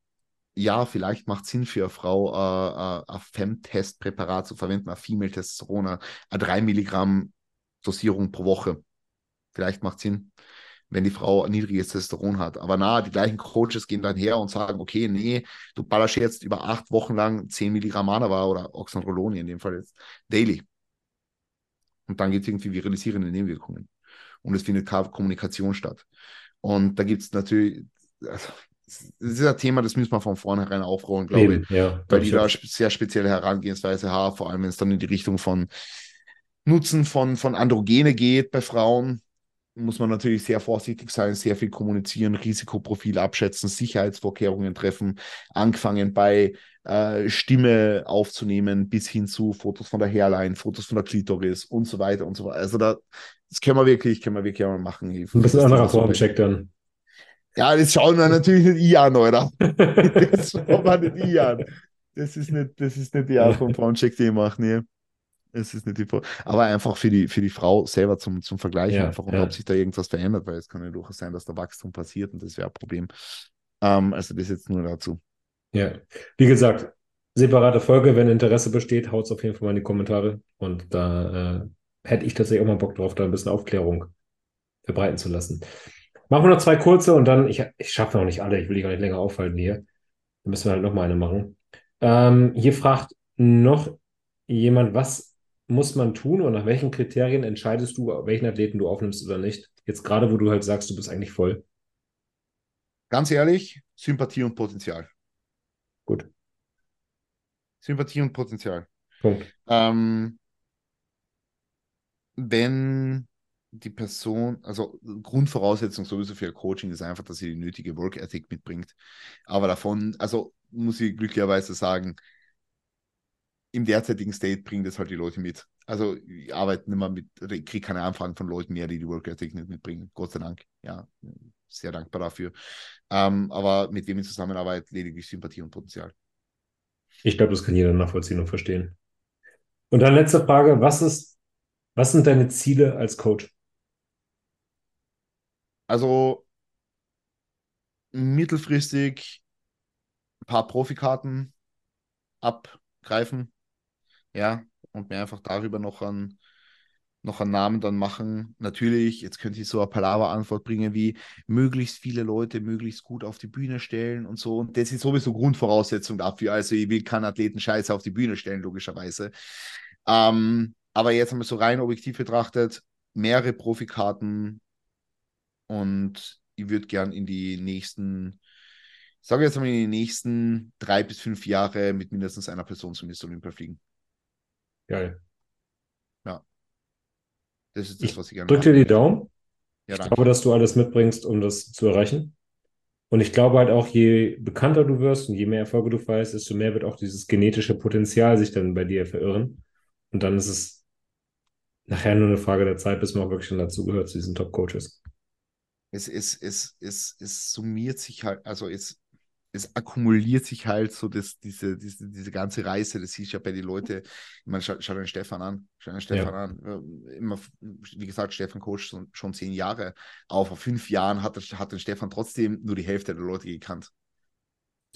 ja, vielleicht macht es Sinn für eine Frau, äh, äh, ein Femtest-Präparat zu verwenden, ein Female Testosteron, eine 3 Milligramm Dosierung pro Woche. Vielleicht macht es Sinn wenn die Frau ein niedriges Testosteron hat. Aber na, die gleichen Coaches gehen dann her und sagen, okay, nee, du ballerst jetzt über acht Wochen lang 10 Milligramm Manava oder Oxandrolone in dem Fall jetzt daily. Und dann gibt es irgendwie viralisierende Nebenwirkungen. Und es findet keine Kommunikation statt. Und da gibt es natürlich, also, das ist ein Thema, das müssen wir von vornherein aufrollen, glaube Eben, ich. Ja, weil die da sehr spezielle Herangehensweise haben, vor allem wenn es dann in die Richtung von Nutzen von, von Androgene geht bei Frauen, muss man natürlich sehr vorsichtig sein, sehr viel kommunizieren, Risikoprofil abschätzen, Sicherheitsvorkehrungen treffen, angefangen bei äh, Stimme aufzunehmen bis hin zu Fotos von der Hairline, Fotos von der Klitoris und so weiter und so weiter. Also da, das können wir wirklich, können wir wirklich mal machen. Ein bisschen anderer Formcheck dann. Ja, das schauen wir natürlich nicht ich an, oder? das schauen wir nicht ich an. Das ist nicht, das ist nicht die Art von Formcheck, die ich mache, nee. Es ist nicht die Frau. Aber einfach für die, für die Frau selber zum, zum Vergleichen, ja, einfach und ja. ob sich da irgendwas verändert, weil es kann ja durchaus sein, dass da Wachstum passiert und das wäre ein Problem. Ähm, also das jetzt nur dazu. Ja, wie gesagt, separate Folge, wenn Interesse besteht, haut es auf jeden Fall mal in die Kommentare und da äh, hätte ich tatsächlich auch mal Bock drauf, da ein bisschen Aufklärung verbreiten zu lassen. Machen wir noch zwei kurze und dann, ich, ich schaffe noch nicht alle, ich will die gar nicht länger aufhalten hier. Dann müssen wir halt noch mal eine machen. Ähm, hier fragt noch jemand, was muss man tun und nach welchen Kriterien entscheidest du, welchen Athleten du aufnimmst oder nicht? Jetzt gerade, wo du halt sagst, du bist eigentlich voll. Ganz ehrlich, Sympathie und Potenzial. Gut. Sympathie und Potenzial. Punkt. Ähm, wenn die Person, also Grundvoraussetzung sowieso für Coaching ist einfach, dass sie die nötige Work Ethic mitbringt. Aber davon, also muss ich glücklicherweise sagen, im derzeitigen State bringen das halt die Leute mit. Also ich arbeite nicht mehr mit, ich kriege keine Anfragen von Leuten mehr, die die Work Ethic nicht mitbringen. Gott sei Dank. Ja, sehr dankbar dafür. Ähm, aber mit wem ich zusammenarbeite, lediglich Sympathie und Potenzial. Ich glaube, das kann jeder nachvollziehen und verstehen. Und dann letzte Frage: Was ist, was sind deine Ziele als Coach? Also mittelfristig ein paar Profikarten abgreifen, ja, und mir einfach darüber noch einen, noch einen Namen dann machen. Natürlich, jetzt könnte ich so eine Palaver-Antwort bringen wie möglichst viele Leute möglichst gut auf die Bühne stellen und so. Und das ist sowieso Grundvoraussetzung dafür. Also ich will keinen Athleten scheiße auf die Bühne stellen, logischerweise. Ähm, aber jetzt haben wir so rein objektiv betrachtet, mehrere Profikarten und ich würde gern in die nächsten, ich sage jetzt mal in die nächsten drei bis fünf Jahre mit mindestens einer Person zumindest Olympia fliegen. Geil. Ja. Das ist das, ich was ich gerne Drück dir die Daumen. Ja, ich glaube, dass du alles mitbringst, um das zu erreichen. Und ich glaube halt auch, je bekannter du wirst und je mehr Erfolge du feierst, desto mehr wird auch dieses genetische Potenzial sich dann bei dir verirren. Und dann ist es nachher nur eine Frage der Zeit, bis man auch wirklich schon dazugehört zu diesen Top-Coaches. Es, es, es, es, es summiert sich halt, also es, es akkumuliert sich halt so das, diese, diese, diese ganze Reise, das siehst du ja bei den Leuten, ich meine, schau, schau den Stefan an, schau den Stefan ja. an, immer, wie gesagt, Stefan Coach schon, zehn Jahre, aber vor fünf Jahren hat, hat den Stefan trotzdem nur die Hälfte der Leute gekannt.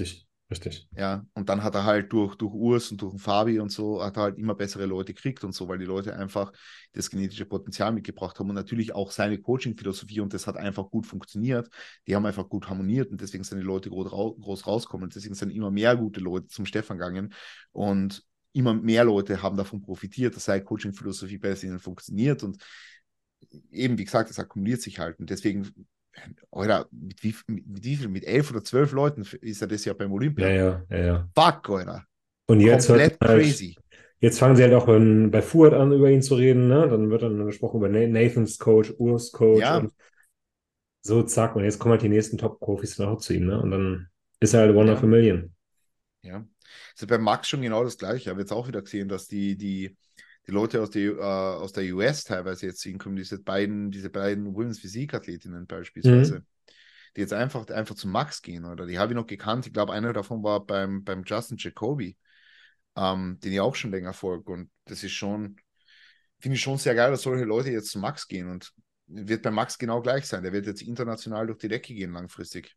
Richtig. Richtig. Ja, und dann hat er halt durch, durch Urs und durch den Fabi und so, hat er halt immer bessere Leute gekriegt und so, weil die Leute einfach das genetische Potenzial mitgebracht haben und natürlich auch seine Coaching-Philosophie und das hat einfach gut funktioniert. Die haben einfach gut harmoniert und deswegen sind die Leute groß, rauskommen. Deswegen sind immer mehr gute Leute zum Stefan gegangen und immer mehr Leute haben davon profitiert, dass seine Coaching-Philosophie bei ihnen funktioniert und eben, wie gesagt, das akkumuliert sich halt und deswegen Alter, mit wie, mit wie viel? Mit elf oder zwölf Leuten ist er das ja beim Olympia. Ja, ja, ja. ja. Fuck, Alter. Und jetzt Komplett halt, crazy. Jetzt fangen sie halt auch in, bei Fuad an, über ihn zu reden. Ne? Dann wird dann gesprochen über Nathans Coach, Urs Coach. Ja. Und so, zack. Und jetzt kommen halt die nächsten Top-Profis noch zu ihm. Ne? Und dann ist er halt One ja. of a Million. Ja. Also bei Max schon genau das Gleiche. Ich habe jetzt auch wieder gesehen, dass die, die, die Leute aus, die, äh, aus der US teilweise jetzt hinkommen, diese beiden, diese beiden Women's Physik-Athletinnen beispielsweise, mhm. die jetzt einfach, einfach zu Max gehen, oder die habe ich noch gekannt. Ich glaube, einer davon war beim, beim Justin Jacoby, ähm, den ich auch schon länger folge. Und das ist schon, finde ich schon sehr geil, dass solche Leute jetzt zu Max gehen. Und wird bei Max genau gleich sein. Der wird jetzt international durch die Decke gehen langfristig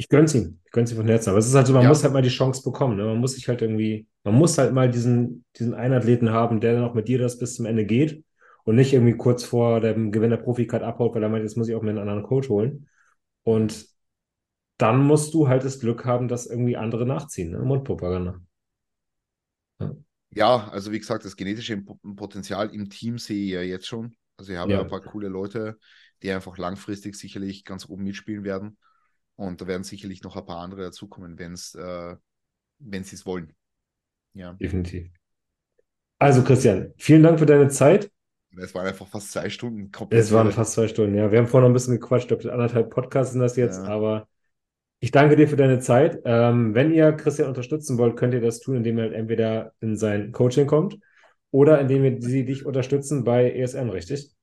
ich gönn's ihm. Ich gönn's ihm von Herzen. Aber es ist halt so, man ja. muss halt mal die Chance bekommen. Ne? Man muss sich halt irgendwie, man muss halt mal diesen, diesen Einathleten haben, der dann auch mit dir das bis zum Ende geht und nicht irgendwie kurz vor dem Gewinn der Profikart abhaut, weil er meint, jetzt muss ich auch mir einen anderen Coach holen. Und dann musst du halt das Glück haben, dass irgendwie andere nachziehen, ne? Mundpropaganda. Ja. ja, also wie gesagt, das genetische Potenzial im Team sehe ich ja jetzt schon. Also ich habe ja ein paar coole Leute, die einfach langfristig sicherlich ganz oben mitspielen werden. Und da werden sicherlich noch ein paar andere dazukommen, wenn äh, wenn sie es wollen. Ja. Definitiv. Also, Christian, vielen Dank für deine Zeit. Es waren einfach fast zwei Stunden. Es waren fast zwei Stunden, ja. Wir haben vorhin noch ein bisschen gequatscht, ob anderthalb Podcasts sind das jetzt, ja. aber ich danke dir für deine Zeit. Ähm, wenn ihr Christian unterstützen wollt, könnt ihr das tun, indem ihr entweder in sein Coaching kommt oder indem wir sie dich unterstützen bei ESN, richtig?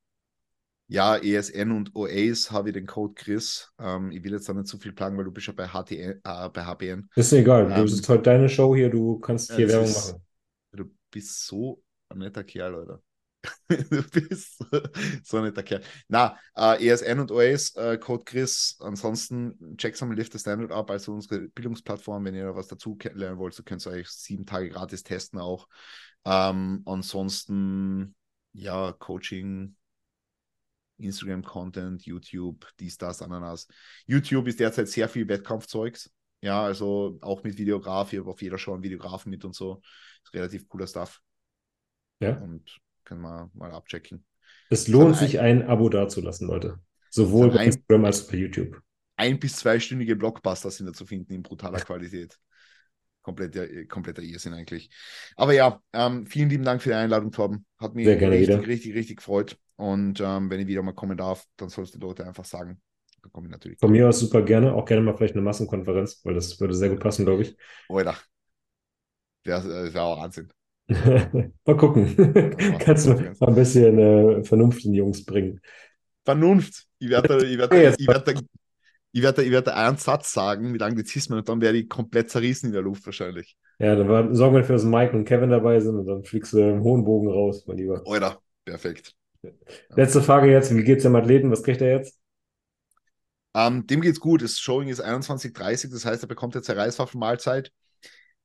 Ja, ESN und OAs habe ich den Code Chris. Ähm, ich will jetzt da nicht zu viel plagen, weil du bist ja bei, HTN, äh, bei HBN. Ist mir egal. Ähm, das ist heute deine Show hier. Du kannst hier Werbung ist, machen. Du bist so ein netter Kerl, Leute. du bist so ein netter Kerl. Na, äh, ESN und OAs, äh, Code Chris. Ansonsten checkt mal Lift the Standard ab, also unsere Bildungsplattform. Wenn ihr was dazu lernen wollt, so könnt ihr euch sieben Tage gratis testen auch. Ähm, ansonsten, ja, Coaching, Instagram-Content, YouTube, dies, das, Ananas. YouTube ist derzeit sehr viel Wettkampfzeugs. Ja, also auch mit Videograf, hier auf jeder Show einen Videografen mit und so. Ist relativ cooler Stuff. Ja. Und können wir mal abchecken. Es lohnt sich, ein, Abo dazulassen, Leute. Sowohl bei Instagram als auch bei YouTube. Ein- bis zweistündige Blockbuster sind da zu finden in brutaler Qualität. Kompletter, kompletter Irrsinn eigentlich. Aber ja, ähm, vielen lieben Dank für die Einladung, Torben. Hat mich richtig, richtig, richtig, richtig gefreut. Und ähm, wenn ich wieder mal kommen darf, dann sollst du die Leute einfach sagen. Dann komme ich natürlich. Von mir aus super gerne. Auch gerne mal vielleicht eine Massenkonferenz, weil das würde sehr gut passen, glaube ich. Oder. Das wäre auch Wahnsinn. mal gucken. Kannst du mal ein bisschen äh, Vernunft in die Jungs bringen. Vernunft. Ich werde ich werd, ich werd, ich werd, ich werd einen Satz sagen mit Anglizismen und dann werde ich komplett zerrissen in der Luft wahrscheinlich. Ja, dann sorgen wir dafür, dass Mike und Kevin dabei sind und dann fliegst du im hohen Bogen raus, mein Lieber. Oder, perfekt. Letzte Frage jetzt, wie geht es dem Athleten? Was kriegt er jetzt? Ähm, dem geht's gut. Das Showing ist 21.30 das heißt, er bekommt jetzt eine Reiswaffelmahlzeit.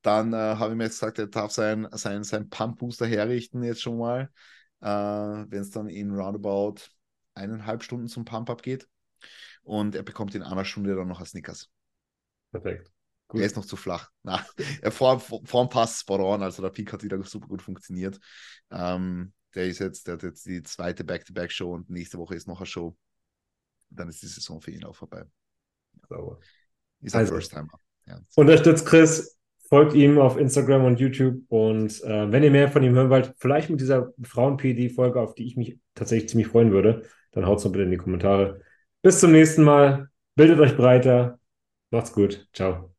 Dann äh, habe ich mir jetzt gesagt, er darf sein, sein, sein Pump-Booster herrichten jetzt schon mal, äh, wenn es dann in roundabout eineinhalb Stunden zum Pump-Up geht. Und er bekommt in einer Stunde dann noch ein Snickers. Perfekt. Gut. Er ist noch zu flach. Na, er vor, vor, passt spot on, also der Peak hat wieder super gut funktioniert. Ähm, der ist jetzt, der hat jetzt die zweite Back-to-Back-Show und nächste Woche ist noch eine Show. Dann ist die Saison für ihn auch vorbei. Sauber. Ist ein also, First-Timer. Ja. Unterstützt Chris, folgt ihm auf Instagram und YouTube und äh, wenn ihr mehr von ihm hören wollt, vielleicht mit dieser Frauen-PD-Folge, auf die ich mich tatsächlich ziemlich freuen würde, dann haut es noch bitte in die Kommentare. Bis zum nächsten Mal. Bildet euch breiter. Macht's gut. Ciao.